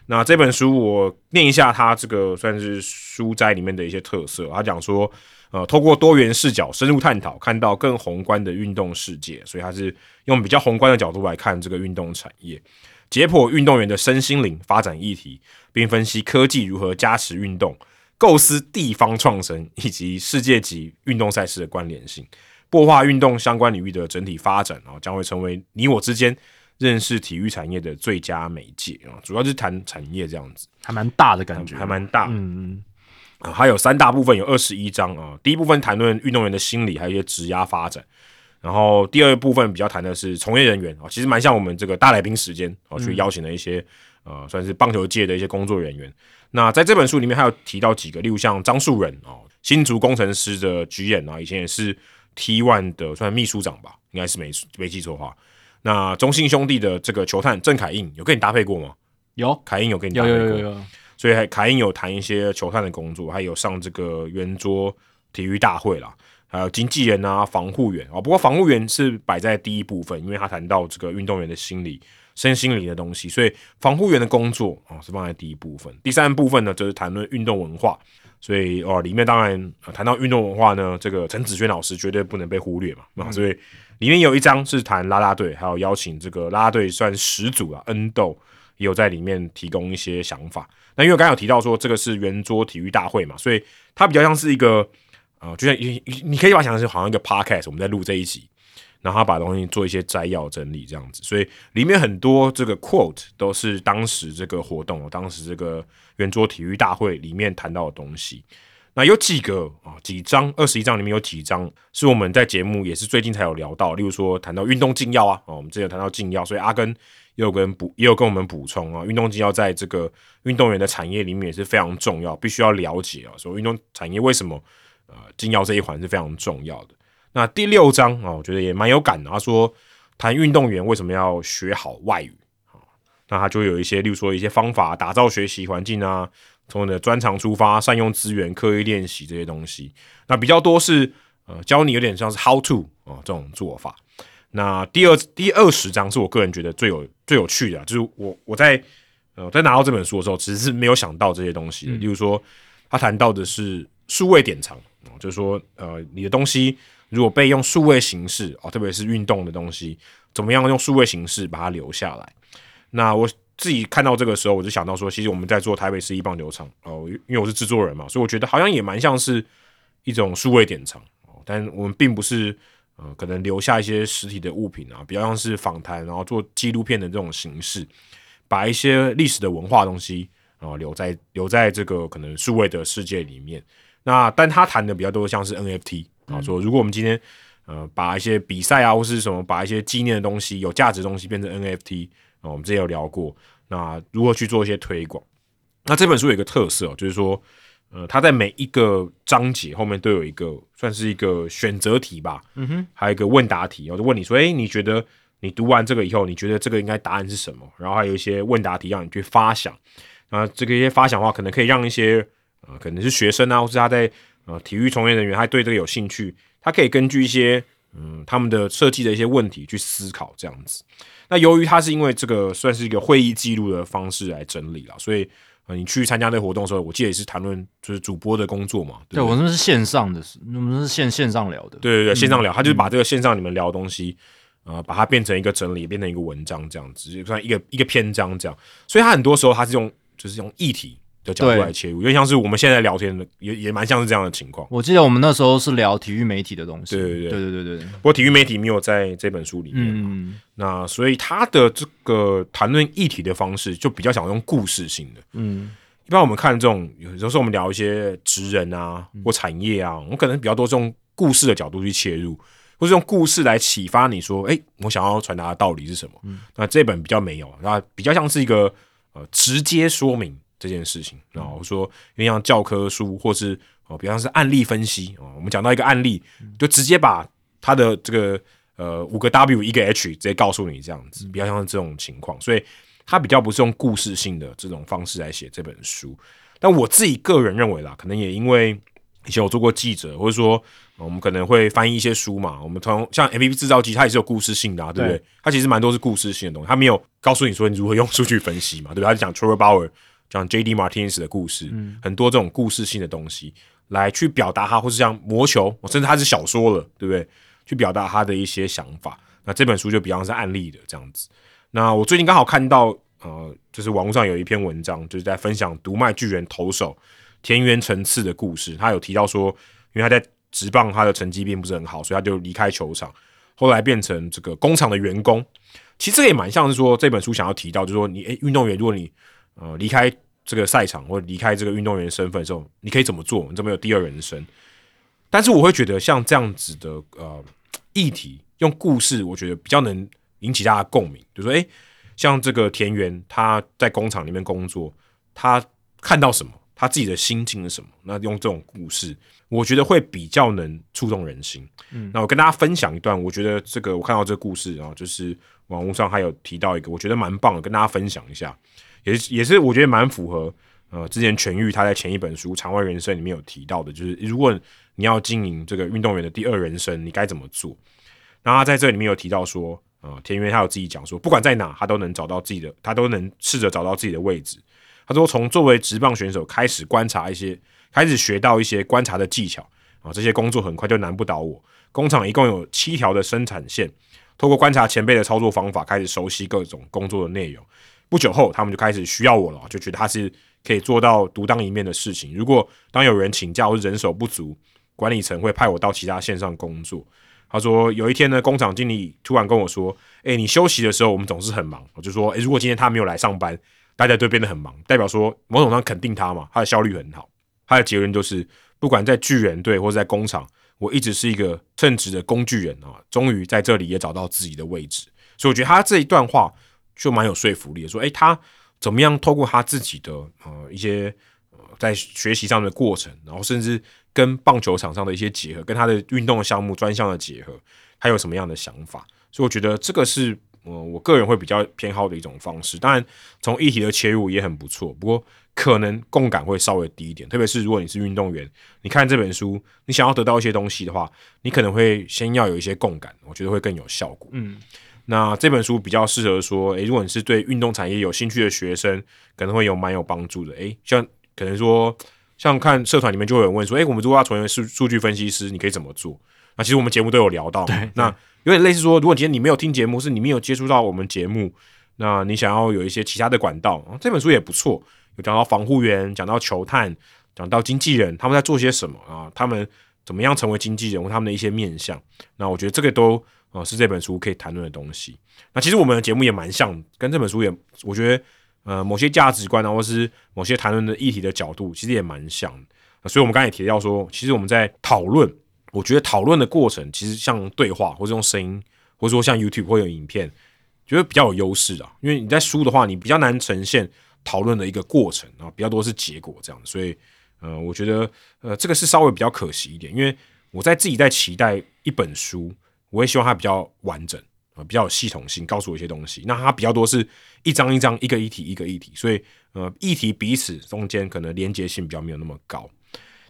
那这本书我念一下它这个算是书斋里面的一些特色，他讲说，呃，透过多元视角深入探讨，看到更宏观的运动世界，所以他是用比较宏观的角度来看这个运动产业，解剖运动员的身心灵发展议题，并分析科技如何加持运动，构思地方创生以及世界级运动赛事的关联性，擘画运动相关领域的整体发展啊，将会成为你我之间认识体育产业的最佳媒介啊，主要就是谈产业这样子，
还蛮大的感觉，
还蛮大。
嗯嗯，
啊，还有三大部分，有二十一章啊。第一部分谈论运动员的心理，还有一些职涯发展。然后第二部分比较谈的是从业人员啊，其实蛮像我们这个大来宾时间啊，去邀请了一些呃，算是棒球界的一些工作人员。那在这本书里面还有提到几个，例如像张树人哦，新竹工程师的局演啊，以前也是 T One 的算秘书长吧，应该是没没记错的话。那中信兄弟的这个球探郑凯印有跟你搭配过吗？
有，
凯印有跟你
有有有有，
所以凯印有谈一些球探的工作，还有上这个圆桌体育大会啦。还有经纪人啊，防护员啊，不过防护员是摆在第一部分，因为他谈到这个运动员的心理、身心灵的东西，所以防护员的工作啊是放在第一部分。第三部分呢，就是谈论运动文化，所以哦，里面当然谈到运动文化呢，这个陈子轩老师绝对不能被忽略嘛啊，所以里面有一章是谈啦啦队，还有邀请这个啦啦队算始祖啊，恩豆也有在里面提供一些想法。那因为刚刚有提到说这个是圆桌体育大会嘛，所以它比较像是一个。啊，就像你你可以把它想成好像一个 podcast，我们在录这一集，然后把东西做一些摘要整理这样子，所以里面很多这个 quote 都是当时这个活动，当时这个圆桌体育大会里面谈到的东西。那有几个啊，几章二十一章里面有几章是我们在节目也是最近才有聊到，例如说谈到运动禁药啊，哦，我们之前谈到禁药，所以阿根也有跟补也有跟我们补充啊，运动禁药在这个运动员的产业里面也是非常重要，必须要了解啊，说运动产业为什么。呃，禁药这一环是非常重要的。那第六章啊，我觉得也蛮有感的。他说，谈运动员为什么要学好外语啊？那他就有一些，例如说一些方法，打造学习环境啊，从你的专长出发，善用资源，刻意练习这些东西。那比较多是呃，教你有点像是 how to 啊这种做法。那第二第二十章是我个人觉得最有最有趣的，就是我我在呃在拿到这本书的时候，其实是没有想到这些东西的。例如说，他谈到的是数位典藏。就是说，呃，你的东西如果被用数位形式哦，特别是运动的东西，怎么样用数位形式把它留下来？那我自己看到这个时候，我就想到说，其实我们在做台北市一棒球场哦，因为我是制作人嘛，所以我觉得好像也蛮像是一种数位典藏哦，但我们并不是呃，可能留下一些实体的物品啊，比较像是访谈，然后做纪录片的这种形式，把一些历史的文化东西啊留在留在这个可能数位的世界里面。那但他谈的比较多像是 NFT 啊，说如果我们今天呃把一些比赛啊或是什么把一些纪念的东西有价值的东西变成 NFT 啊，我们之前有聊过，那如何去做一些推广？那这本书有一个特色，就是说呃它在每一个章节后面都有一个算是一个选择题吧，嗯哼，还有一个问答题，我就问你说，哎，你觉得你读完这个以后，你觉得这个应该答案是什么？然后还有一些问答题让你去发想，啊，这个一些发想的话，可能可以让一些。呃，可能是学生啊，或是他在呃体育从业人员，他对这个有兴趣，他可以根据一些嗯他们的设计的一些问题去思考这样子。那由于他是因为这个算是一个会议记录的方式来整理了，所以呃你去参加这个活动的时候，我记得也是谈论就是主播的工作嘛。
对，我们是线上的，我们是线线上聊的。
对对对，线上聊，他就是把这个线上你们聊的东西啊，把它变成一个整理，变成一个文章这样子，就算一个一个篇章这样。所以他很多时候他是用就是用议题。的角度来切入，因为像是我们现在聊天的，也也蛮像是这样的情况。
我记得我们那时候是聊体育媒体的东西，
对对对
对对对对。
不过体育媒体没有在这本书里面嘛，那所以他的这个谈论议题的方式就比较想用故事性的。嗯，一般我们看这种，有时候我们聊一些职人啊或产业啊，我们可能比较多用故事的角度去切入，或是用故事来启发你说，哎，我想要传达的道理是什么？那这本比较没有，那比较像是一个呃直接说明。这件事情，然后说，因为像教科书或是哦，比方是案例分析哦，我们讲到一个案例，就直接把它的这个呃五个 W 一个 H 直接告诉你这样子，比较像是这种情况，所以它比较不是用故事性的这种方式来写这本书。但我自己个人认为啦，可能也因为以前我做过记者，或者说我们可能会翻译一些书嘛，我们从像 M V P 制造机，它也是有故事性的，对不对？它其实蛮多是故事性的东西，它没有告诉你说你如何用数据分析嘛，对不对？它就讲 Trevor Bauer。像 J.D. Martinez 的故事，很多这种故事性的东西，来去表达他，或是像魔球，甚至他是小说了，对不对？去表达他的一些想法。那这本书就比方是案例的这样子。那我最近刚好看到，呃，就是网络上有一篇文章，就是在分享独卖巨人投手田园层次的故事。他有提到说，因为他在职棒他的成绩并不是很好，所以他就离开球场，后来变成这个工厂的员工。其实这个也蛮像是说这本书想要提到，就是说你诶，运动员如果你呃离开这个赛场或者离开这个运动员身份的时候，你可以怎么做？你怎么有第二人生？但是我会觉得像这样子的呃议题，用故事，我觉得比较能引起大家共鸣。就说诶，像这个田园他在工厂里面工作，他看到什么？他自己的心境是什么？那用这种故事，我觉得会比较能触动人心。嗯，那我跟大家分享一段，我觉得这个我看到这个故事啊，就是网络上还有提到一个，我觉得蛮棒的，跟大家分享一下，也是也是我觉得蛮符合呃之前痊愈他在前一本书《场外人生》里面有提到的，就是如果你要经营这个运动员的第二人生，你该怎么做？然后他在这里面有提到说，呃，田园他有自己讲说，不管在哪，他都能找到自己的，他都能试着找到自己的位置。他说：“从作为职棒选手开始观察一些，开始学到一些观察的技巧啊，这些工作很快就难不倒我。工厂一共有七条的生产线，透过观察前辈的操作方法，开始熟悉各种工作的内容。不久后，他们就开始需要我了，就觉得他是可以做到独当一面的事情。如果当有人请假或人手不足，管理层会派我到其他线上工作。他说有一天呢，工厂经理突然跟我说：‘诶，你休息的时候，我们总是很忙。’我就说：‘诶，如果今天他没有来上班。’大家都变得很忙，代表说某种上肯定他嘛，他的效率很好。他的结论就是，不管在巨人队或者在工厂，我一直是一个称职的工具人啊。终于在这里也找到自己的位置，所以我觉得他这一段话就蛮有说服力的。说，诶，他怎么样透过他自己的呃一些呃在学习上的过程，然后甚至跟棒球场上的一些结合，跟他的运动项目专项的结合，他有什么样的想法？所以我觉得这个是。呃，我个人会比较偏好的一种方式，当然从议题的切入也很不错，不过可能共感会稍微低一点。特别是如果你是运动员，你看这本书，你想要得到一些东西的话，你可能会先要有一些共感，我觉得会更有效果。嗯，那这本书比较适合说，诶，如果你是对运动产业有兴趣的学生，可能会有蛮有帮助的。诶，像可能说，像看社团里面就会有人问说，诶，我们如果要成为数数据分析师，你可以怎么做？那其实我们节目都有聊到，那。有点类似说，如果今天你没有听节目，是你没有接触到我们节目，那你想要有一些其他的管道，这本书也不错，有讲到防护员，讲到球探，讲到经纪人，他们在做些什么啊？他们怎么样成为经纪人，或他们的一些面相。那我觉得这个都啊是这本书可以谈论的东西。那其实我们的节目也蛮像，跟这本书也，我觉得呃某些价值观啊，或是某些谈论的议题的角度，其实也蛮像。所以我们刚才也提到说，其实我们在讨论。我觉得讨论的过程其实像对话，或者用声音，或者说像 YouTube 或有影片，觉得比较有优势啊。因为你在书的话，你比较难呈现讨论的一个过程啊，比较多是结果这样。所以，呃，我觉得，呃，这个是稍微比较可惜一点。因为我在自己在期待一本书，我也希望它比较完整啊，比较有系统性，告诉我一些东西。那它比较多是一章一章，一个议题一个议题，所以，呃，议题彼此中间可能连接性比较没有那么高。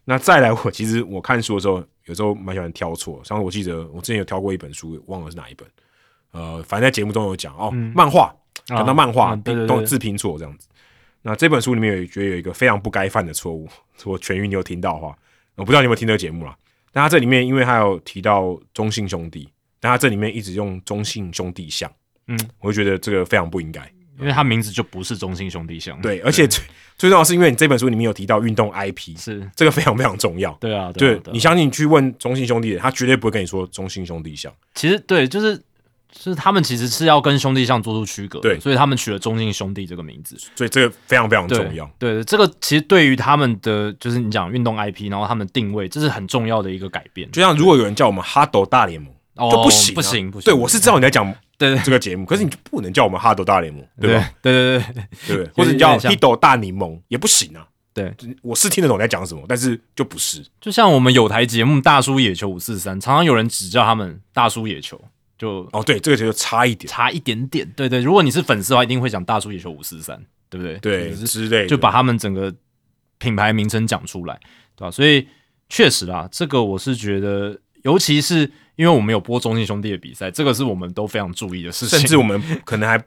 那再来，我其实我看书的时候，有时候蛮喜欢挑错。像我记得我之前有挑过一本书，忘了是哪一本。呃，反正在节目中有讲哦，漫画讲到漫画都自拼错这样子。那这本书里面有觉得有一个非常不该犯的错误，我全域你有听到的话，我不知道你有没有听这个节目啦。但他这里面因为他有提到中信兄弟，但他这里面一直用中信兄弟像，嗯，我就觉得这个非常不应该。
因为他名字就不是中信兄弟像，
对，而且最最重要是因为你这本书里面有提到运动 IP，
是
这个非常非常重要。
对啊，
对你相信你去问中信兄弟，他绝对不会跟你说中信兄弟像。
其实对，就是就是他们其实是要跟兄弟像做出区隔，
对，
所以他们取了中心兄弟这个名字，
所以这个非常非常重要。
对，这个其实对于他们的就是你讲运动 IP，然后他们定位，这是很重要的一个改变。
就像如果有人叫我们哈斗大联盟，就不行，
不行，不行。
对我是知道你在讲。
对
这个节目，可是你就不能叫我们哈斗大联盟，
对
吧？
对对对
对对，或者叫 h i t 大柠檬也不行啊。
对，
我是听得懂在讲什么，但是就不是。
就像我们有台节目《大叔野球五四三》，常常有人只叫他们“大叔野球”，就
哦，对，这个就差一点，
差一点点。对对，如果你是粉丝的话，一定会讲“大叔野球五四三”，对不对？
对，之类，
就把他们整个品牌名称讲出来，对吧？所以确实啦，这个我是觉得，尤其是。因为我们有播中信兄弟的比赛，这个是我们都非常注意的事情。
甚至我们 可能还，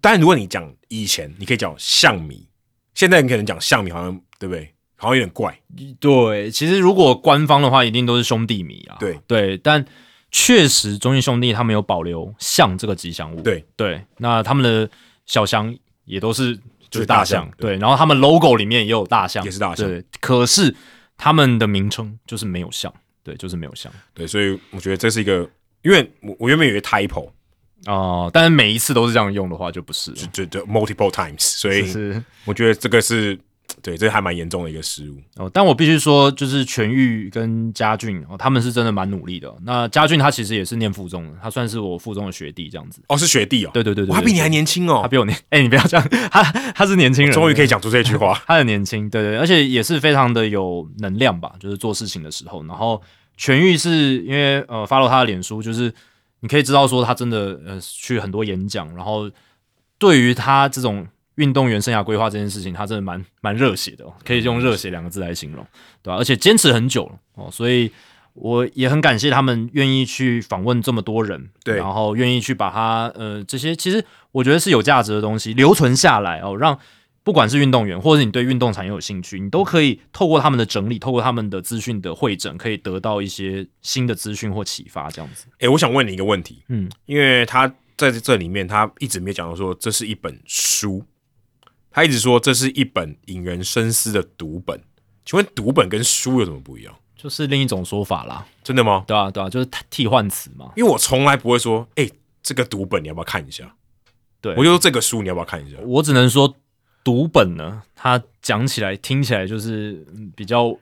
但如果你讲以前，你可以讲象迷，现在你可能讲象迷，好像对不对？好像有点怪。
对，其实如果官方的话，一定都是兄弟迷啊。
对
对，但确实中信兄弟他们有保留象这个吉祥物。
对
对，那他们的小象也都是就是大象。对，然后他们 logo 里面也有大象，
也是大象。
对，可是他们的名称就是没有象。对，就是没有像。
对，所以我觉得这是一个，因为我我原本以为 typo，
哦，但是每一次都是这样用的话，就不是了，
就就 multiple times，所以
是
我觉得这个是对，这还蛮严重的一个失误。
哦。但我必须说，就是全玉跟家俊哦，他们是真的蛮努力的。那家俊他其实也是念附中的，他算是我附中的学弟这样子。
哦，是学弟哦，
对对对对，
哇他比你还年轻哦
他，比我年，哎、你不要这样，他他是年轻人，
终于可以讲出这句话。
他很年轻，对对，而且也是非常的有能量吧，就是做事情的时候。然后全玉是因为呃，follow 他的脸书，就是你可以知道说他真的呃去很多演讲，然后对于他这种运动员生涯规划这件事情，他真的蛮蛮热血的、哦，可以用热血两个字来形容，对吧、而且坚持很久了哦，所以。我也很感谢他们愿意去访问这么多人，
对
然后愿意去把它呃这些其实我觉得是有价值的东西留存下来哦，让不管是运动员，或者你对运动产业有兴趣，你都可以透过他们的整理，透过他们的资讯的会诊，可以得到一些新的资讯或启发，这样子。
诶，我想问你一个问题，
嗯，
因为他在这里面他一直没有讲到说这是一本书，他一直说这是一本引人深思的读本。请问读本跟书有什么不一样？
就是另一种说法啦，
真的吗？
对啊，对啊，就是替换词嘛。
因为我从来不会说，诶，这个读本你要不要看一下？
对
我就说这个书你要不要看一下？
我只能说，读本呢，它讲起来、听起来就是嗯比较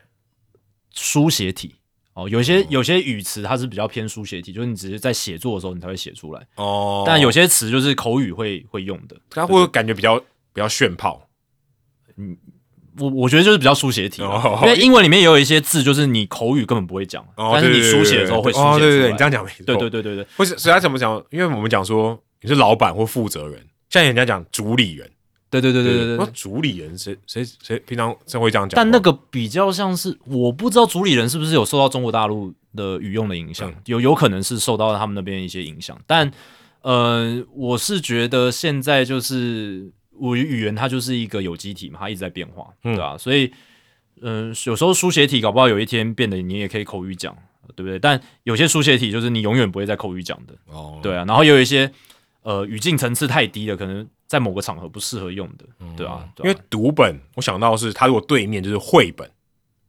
书写体哦。有些有些语词它是比较偏书写体，就是你只是在写作的时候你才会写出来。
哦，
但有些词就是口语会会用的。
它会感觉比较比较炫炮嗯
我我觉得就是比较书写体因为英文里面也有一些字，就是你口语根本不会讲，
哦，
但是你
对对
书写的时候会书写出来。
哦，对对对，你这样讲没错。
对对对对对
或是所以他怎么讲？因为我们讲说你是老板或负责人，像人家讲主理人，
对对对对对
那
对。
主理人谁谁谁平常真会这样讲话？
但那个比较像是，我不知道主理人是不是有受到中国大陆的语用的影响，
嗯
有有可能是受到他们那边一些影响。但呃，我是觉得现在就是我语言它就是一个有机体嘛，它一直在变化，
嗯
对吧、所以嗯、呃有时候书写体搞不好有一天变得你也可以口语讲，对不对？但有些书写体就是你永远不会在口语讲的，
哦，
对啊。然后也有一些呃语境层次太低的，可能在某个场合不适合用的，对啊，对啊
因为读本我想到的是，它如果对面就是绘本，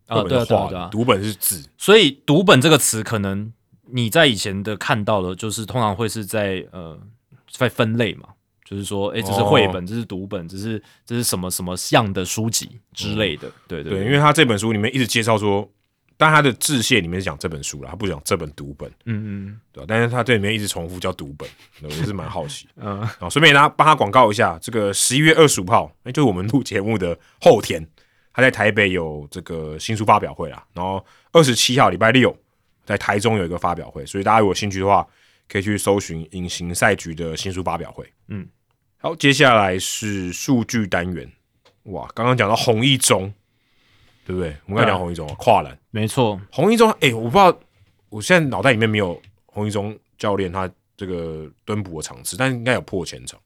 啊，对啊，对对啊。
读本是字，
所以“读本”这个词，可能你在以前的看到的，就是通常会是在呃在分类嘛，就是说，诶，这是绘本，这是读本，这是这是什么什么样的书籍之类的，对对
对，因为他这本书里面一直介绍说，但他的致谢里面是讲这本书了，他不讲这本读本，
嗯嗯
对吧？但是他这里面一直重复叫读本，我也是蛮好奇。
嗯
啊，顺便他帮他广告一下，这个十一月二十五号，那就是我们录节目的后天，他在台北有这个新书发表会啦，然后二十七号礼拜六在台中有一个发表会，所以大家如果有兴趣的话，可以去搜寻隐形赛局的新书发表会。
嗯，
好，接下来是数据单元，哇，刚刚讲到红一中，对不对？我们刚讲红一中啊跨栏，
没错，
红一中，哎、我不知道，我现在脑袋里面没有红一中教练他这个蹲捕的场次，但应该有破千场，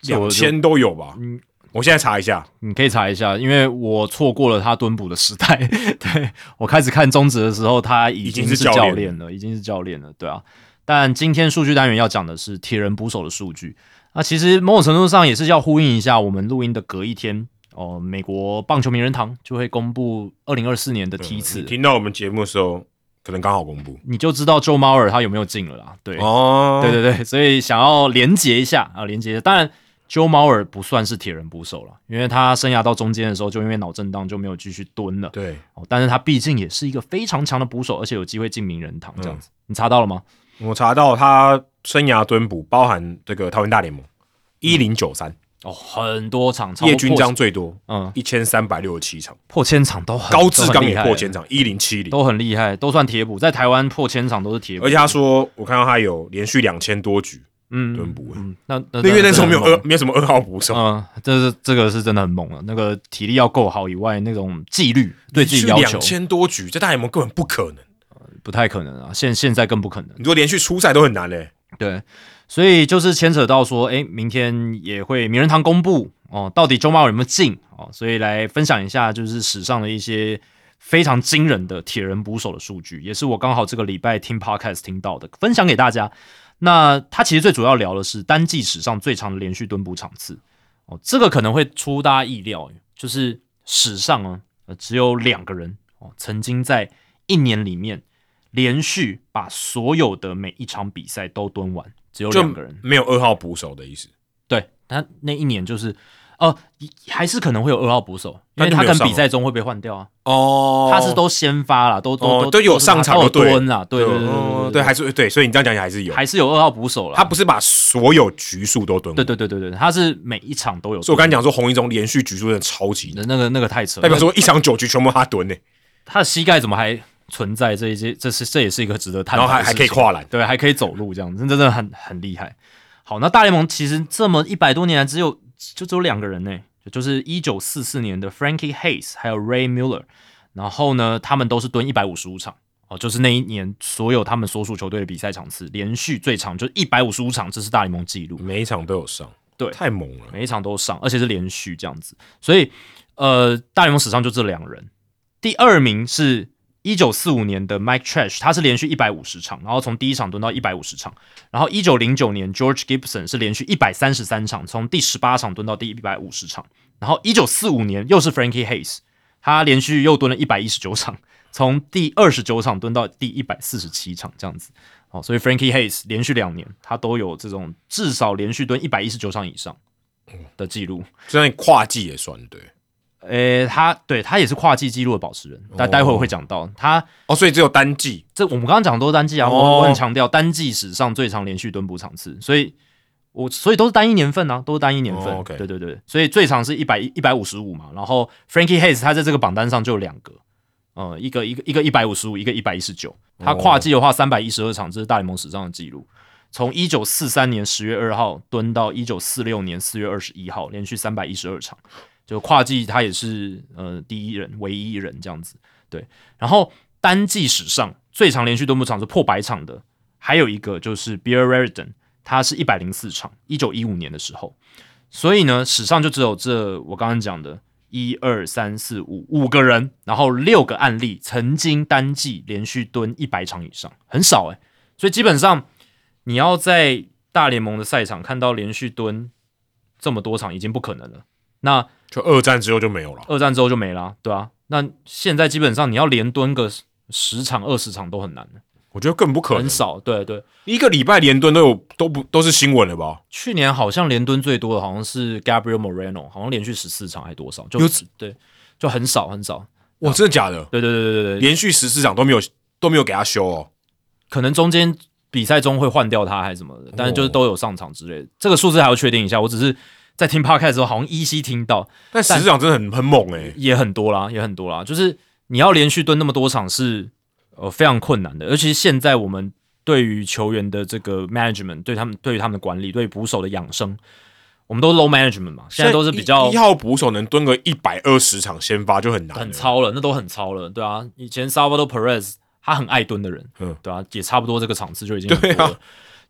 两千都有吧？
嗯。
我现在查一下，
你可以查一下，因为我错过了他蹲捕的时代。对我开始看中职的时候，他已经是
教练
了，已经是教练了，对啊。但今天数据单元要讲的是铁人捕手的数据，那其实某种程度上也是要呼应一下我们录音的隔一天哦，美国棒球名人堂就会公布二零二四年的梯次
你，听到我们节目的时候，可能刚好公布
你就知道 Joe Mauer 他有没有进了啦。对，
哦
对对对，所以想要连接一下啊，连接。当然，Joe Mauer 不算是铁人捕手了，因为他生涯到中间的时候就因为脑震荡就没有继续蹲了。
对，
哦，但是他毕竟也是一个非常强的捕手，而且有机会进名人堂这样子。
嗯
你查到了吗？
我查到他生涯蹲捕包含这个桃园大联盟一零九三，
哦，很多场，超过
叶军章最多
嗯
一千三百六十七场，
破千场都很
高志刚也破，千场一零七零，
都很厉害，都算铁捕，在台湾破千场都是铁捕。
而且他说我看到他有连续两千多局
嗯
蹲捕，
嗯，那那
因为那时候没有二没有什么二号捕手，
嗯，这是这个是真的很猛了。那个体力要够好以外，那种纪律对自己要求
两千多局在大联盟根本不可能，
不太可能啊，现现在更不可能。
你说连续出赛都很难嘞。
对，所以就是牵扯到说，诶，明天也会名人堂公布哦，到底周茂有没有进哦，所以来分享一下就是史上的一些非常惊人的铁人捕手的数据，也是我刚好这个礼拜听 podcast 听到的，分享给大家。那他其实最主要聊的是单季史上最长的连续蹲捕场次哦，这个可能会出大家意料，就是史上啊，呃，只有两个人哦，曾经在一年里面连续把所有的每一场比赛都蹲完，只有
就
两个人。
没有二号捕手的意思。
对他那一年就是，呃，还是可能会有二号捕手，因为他跟比赛中会被换掉啊。
哦
他是都先发了，都都都
有上场
蹲啊，对对对
哦
对
对，还是对，所以你这样讲起来还是有，
还是有二号捕手了。
他不是把所有局数都蹲过。
对对对对对，他是每一场都有。
所以我刚才讲说洪一中连续局数真的超级难，
那个那个太扯了，
代表说一场九局全部他蹲呢，
他的膝盖怎么还存在这一些？这是这也是一个值得探讨。
然后还还可以跨栏。
对，还可以走路，这样真的真的很很厉害。好，那大联盟其实这么一百多年来，只有就只有两个人呢，就是一九四四年的 Frankie Hayes 还有 Ray Mueller，然后呢，他们都是蹲一百五十五场哦，就是那一年所有他们所属球队的比赛场次连续最长就是一百五十五场，这是大联盟纪录，
每一场都有上，
对
太猛了。
每一场都上，而且是连续这样子。所以，呃，大联盟史上就这两人，第二名是一九四五年的 Mike Trash，他是连续一百五十场，然后从第一场蹲到一百五十场。然后一九零九年 George Gibson 是连续一百三十三场，从第十八场蹲到第一百五十场。然后一九四五年又是 Frankie Hayes，他连续又蹲了一百一十九场，从第二十九场蹲到第一百四十七场这样子。哦，所以 Frankie Hayes 连续两年他都有这种至少连续蹲一百一十九场以上的记录。
这样跨季也算对
诶，他对他也是跨季纪录的保持人，但待会我会讲到他。
哦，所以只有单季
这我们刚刚讲的都是单季啊，
哦
我我很强调单季史上最长连续蹲捕场次，所以我所以都是单一年份啊，都是单一年份。对对对，所以最长是一百一百五十五嘛，然后 Frankie Hayes 他在这个榜单上就有两个，呃，一个一个一个一百五十五，一个一百一十九，他跨季的话三百一十二场，这是大联盟史上的记录。从一九四三年十月二号蹲到一九四六年四月二十一号，连续三百一十二场，就跨季他也是呃第一人，唯一一人这样子。对，然后单季史上最长连续蹲捕场是破百场的，还有一个就是 Bill Raridan，他是一百零四场，一九一五年的时候。所以呢，史上就只有这我刚刚讲的一二三四五五个人，然后六个案例曾经单季连续蹲一百场以上，很少诶、所以基本上你要在大联盟的赛场看到连续蹲这么多场已经不可能了。那
就二战之后就没有了。
二战之后就没了啊、对啊。那现在基本上你要连蹲个十场、二十场都很难了，
我觉得更不可能
很，少。对对，
一个礼拜连蹲都有都不都是新闻了吧？
去年好像连蹲最多的好像是 Gabriel Moreno，好像连续十四场还多少，就
有
对，就很少很少。
哇，真的假的？
对对对对对对，
连续十四场都没有都没有给他休哦。
可能中间比赛中会换掉他还是什么的，但是就是都有上场之类的。这个数字还要确定一下，我只是在听 podcast 的时候好像依稀听到，
但十四场真的很很猛哎、
也很多啦，也很多啦。就是你要连续蹲那么多场是呃非常困难的，尤其是现在我们对于球员的这个 management，对他们对于他们的管理，对捕手的养生，我们都是 low management 嘛，现在都是比较
一一号捕手能蹲个一百二十场先发就很难，
很超了，那都很超了，对啊。以前 Salvador Perez 他很爱蹲的人，
嗯
对啊，也差不多这个场次就已经很
对啊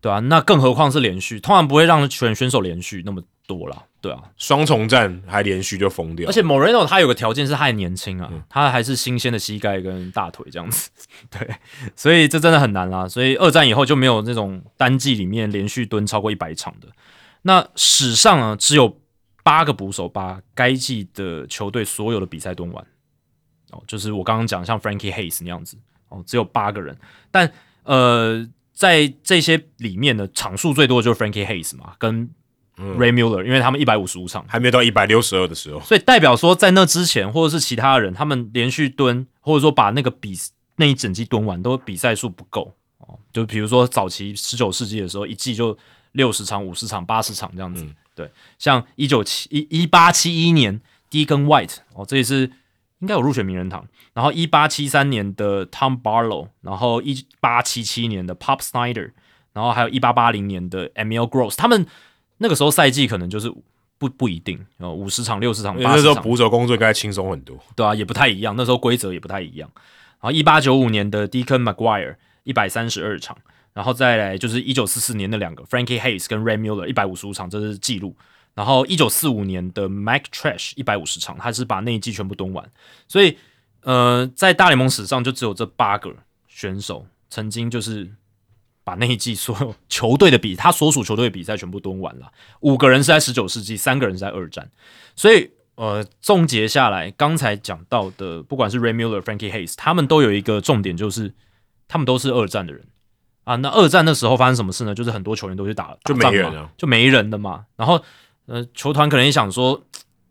对啊。那更何况是连续，通常不会让球员选手连续那么多了，对啊。
双重战还连续就疯掉，
而且 Moreno 他有个条件是他还年轻啊，
嗯
他还是新鲜的膝盖跟大腿这样子，对，所以这真的很难啦。所以二战以后就没有那种单季里面连续蹲超过一百场的。那史上呢，只有八个捕手把该季的球队所有的比赛蹲完，哦，就是我刚刚讲像 Frankie Hayes 那样子，哦，只有八个人。但呃，在这些里面呢，场数最多的就是 Frankie Hayes 嘛，跟 Ray Mueller，、因为他们一百五十五场。
还没有到一百六十二的时候，
所以代表说，在那之前，或者是其他人，他们连续蹲，或者说把那个比那一整季蹲完，都比赛数不够哦。就比如说早期十九世纪的时候，一季就六十场、五十场、八十场这样子。对，像一九七一一八七一年 D 跟 White 哦，这也是应该有入选名人堂。然后一八七三年的 Tom Barlow，然后一八七七年的 Pop Snyder，然后还有一八八零年的 Emil Gross，他们那个时候赛季可能就是不不一定哦，五十场、六十场、八十场，
那时候捕手工作应该轻松很多。
对啊，也不太一样。那时候规则也不太一样。然后一八九五年的 Deacon McGuire 一百三十二场，然后再来就是一九四四年那两个 Frankie Hayes 跟 Ray Mueller 一百五十五场，这是记录。然后一九四五年的 Mike Trash 一百五十场，他是把那一季全部蹲完。所以呃，在大联盟史上就只有这八个选手曾经就是把那一季所有球队的比他所属球队的比赛全部蹲完了。五个人是在十九世纪，三个人是在二战。所以呃，总结下来，刚才讲到的，不管是 Ray Mueller、Frankie Hayes，他们都有一个重点，就是他们都是二战的人，啊。那二战那时候发生什么事呢？就是很多球员都去打，
就没人了，
就没人的嘛。然后呃，球团可能也想说，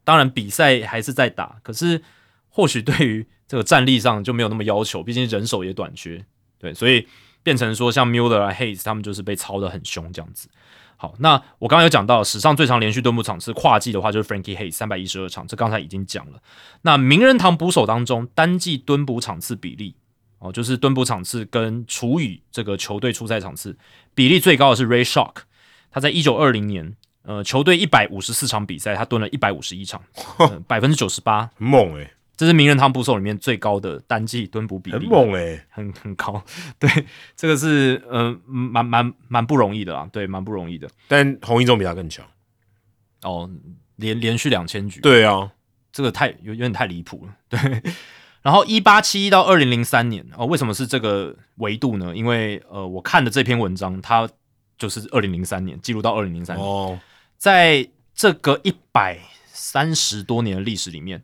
当然比赛还是在打，可是或许对于这个战力上就没有那么要求，毕竟人手也短缺，对，所以变成说像 Muller 啊、Hayes 他们就是被抄的很凶这样子。好，那我刚刚有讲到史上最长连续蹲捕场次跨季的话，就是 Frankie Hayes 三百一十二场，这刚才已经讲了。那名人堂捕手当中单季蹲捕场次比例哦，就是蹲捕场次跟除以这个球队出赛场次比例最高的是 Ray Shock，他在一九二零年，呃，球队一百五十四场比赛，他蹲了一百五十一场，百分之九十八，
猛诶。
这是名人堂捕手里面最高的单季蹲捕比例，
很猛诶，
很很高。对，这个是呃，蛮蛮蛮不容易的啦，对，蛮不容易的。
但洪一中比他更强
哦，连连续两千局。
对啊，
这个太有有点太离谱了。对，然后一八七一到二零零三年哦，为什么是这个维度呢？因为呃，我看的这篇文章，它就是二零零三年记录到二零零三年哦，在这个一百三十多年的历史里面。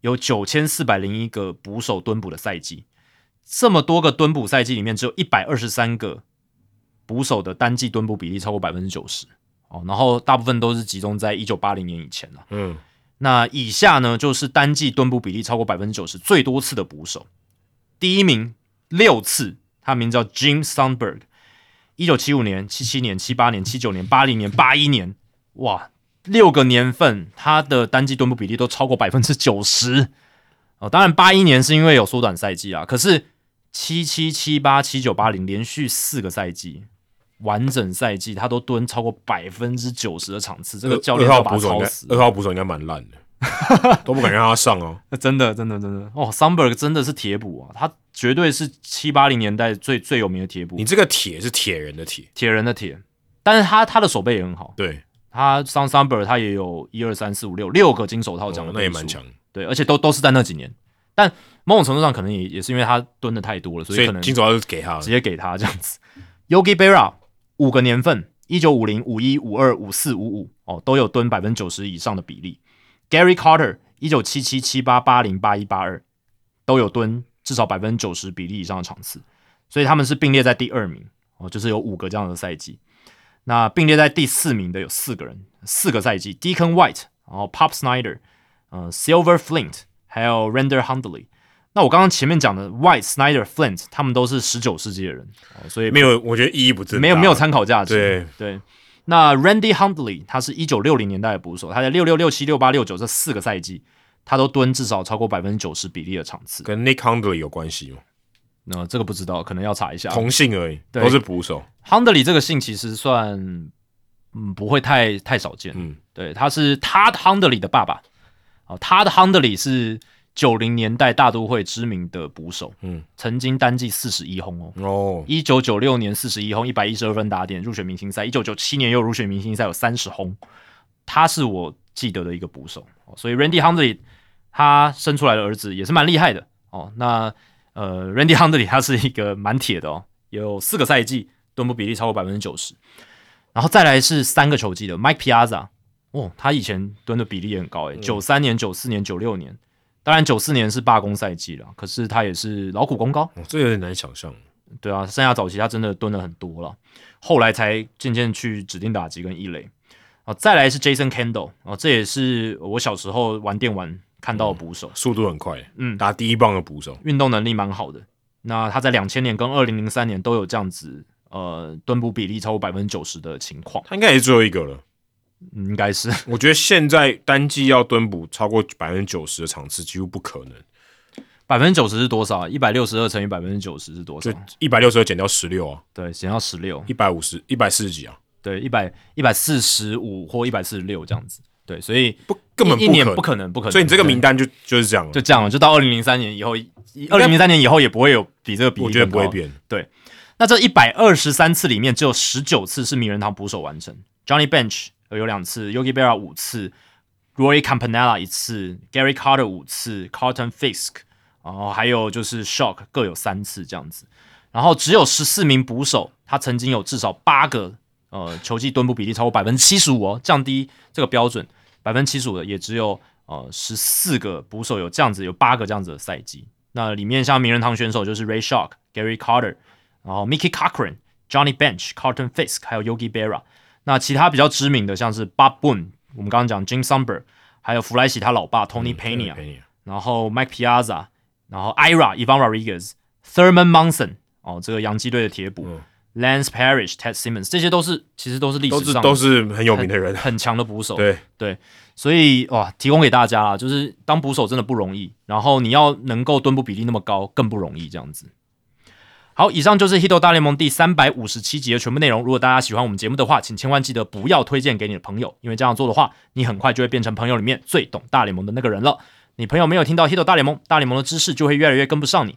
有九千四百零一个捕手蹲捕的赛季，这么多个蹲捕赛季里面，只有一百二十三个捕手的单季蹲捕比例超过百分之九十哦。然后大部分都是集中在一九八零年以前了。嗯，那以下呢就是单季蹲捕比例超过百分之九十最多次的捕手，第一名六次，他名叫 Jim Sundberg，一九七五年、七七年、七八年、七九年、八零年、八一年，哇！六个年份，他的单季蹲步比例都超过百分之九十哦。当然，八一年是因为有缩短赛季啊。可是七七、七八、七九、八零连续四个赛季，完整赛季他都蹲超过百分之九十的场次。这个教练要把他操死。
二号捕手应该蛮烂的，都不敢让他上哦。
真的，真的，真的哦。Sumberg 真的是铁补啊，他绝对是七八零年代最最有名的铁补。
你这个铁是铁人的铁，
铁人的铁，但是他他的手背也很好。
对。
他上 Sumber 他也有一二三四五六六个金手套奖的，
那也蛮强。
对，而且都都是在那几年。但某种程度上可能也也是因为他蹲的太多了，所以可能
金手套就给他，
直接给他这样子。Yogi Berra 五个年份，一九五零、五一、五二、五四、五五哦，都有蹲百分之九十以上的比例。Gary Carter 一九七七、七八、八零、八一、八二都有蹲至少百分之九十比例以上的场次，所以他们是并列在第二名哦，就是有五个这样的赛季。那并列在第四名的有四个人，四个赛季：Deacon White，然后 Pop Snyder，呃，Silver Flint，还有 Render Hundley。那我刚刚前面讲的 White、Snyder、Flint，他们都是十九世纪的人，所以
没有，我觉得意义不正，
没有没有参考价值。
对
对。那 Randy Hundley，他是一九六零年代的捕手，他在六六、六七、六八、六九这四个赛季，他都蹲至少超过百分之九十比例的场次。
跟 Nick Hundley 有关系吗？
那这个不知道，可能要查一下。
同姓而已，都是捕手。
Hundley 这个姓其实算，嗯，不会太太少见。嗯，对，他是他 Hundley 的爸爸。哦，他的 Hundley 是九零年代大都会知名的捕手。嗯，曾经单季四十一轰哦。哦。一九九六年四十一轰，一百一十二分打点，入选明星赛。一九九七年又入选明星赛，有三十轰。他是我记得的一个捕手。所以 Randy Hundley 他生出来的儿子也是蛮厉害的。哦，那。呃，Randy Hundley 他是一个蛮铁的哦，有四个赛季蹲步比例超过百分之九十，然后再来是三个球季的 Mike Piazza，哦，他以前蹲的比例也很高诶，九三年、九四年、九六年，当然九四年是罢工赛季了，可是他也是劳苦功高，
这有点难想象。
对啊，生涯早期他真的蹲了很多了，后来才渐渐去指定打击跟一垒。啊，再来是 Jason Kendall，哦，这也是我小时候玩电玩。看到捕手
速度很快，嗯，打第一棒的捕手，
运动能力蛮好的。那他在两千年跟二零零三年都有这样子，呃，蹲捕比例超过百分之九十的情况。
他应该也是最后一个了，
应该是。
我觉得现在单季要蹲捕超过百分之九十的场次几乎不可能。
百分之九十是多少？一百六十二乘以百分之九十是多少？
一百六十二减掉十六啊？
对，减掉十六，
一百五十一百四十几啊？
对，一百一百四十五或一百四十六这样子。对，所以
不根本
一年不可能，不可能。
所以你这个名单就就是这样了，
就这样了。就到二零零三年以后，二零零三年以后也不会有比这个比，
我觉得不会变。
对，那这一百二十三次里面，只有十九次是名人堂捕手完成。Johnny Bench 有两次，Yogi Berra 五次，Roy Campanella 一次，Gary Carter 五次，Carlton Fisk，然后还有就是 Shock 各有三次这样子。然后只有十四名捕手，他曾经有至少八个呃球季蹲捕比例超过百分之七十五哦，降低这个标准。百分之七十五的也只有呃十四个捕手有这样子，有八个这样子的赛季。那里面像名人堂选手就是 Ray Shock、Gary Carter，然后 Mickey Cochran、Johnny Bench、Carlton Fisk，还有 Yogi Berra。那其他比较知名的像是 Bob Boone，我们刚刚讲 Jim Sumber，还有弗莱喜他老爸 Tony Pena，、然后 Mike Piazza，然后 Ira、Ivan Rodriguez、Thurman Munson，哦，这个洋基队的铁捕、Lance Parrish、Ted Simmons，这些都是其实都是历史上
都是很有名的人，
很强的捕手。
对
对，所以哇，提供给大家啊，就是当捕手真的不容易，然后你要能够蹲步比例那么高更不容易，这样子。好，以上就是《h i t o 大联盟》第三百五十七集的全部内容。如果大家喜欢我们节目的话，请千万记得不要推荐给你的朋友，因为这样做的话，你很快就会变成朋友里面最懂大联盟的那个人了。你朋友没有听到《h i t o 大联盟》，大联盟的知识就会越来越跟不上你。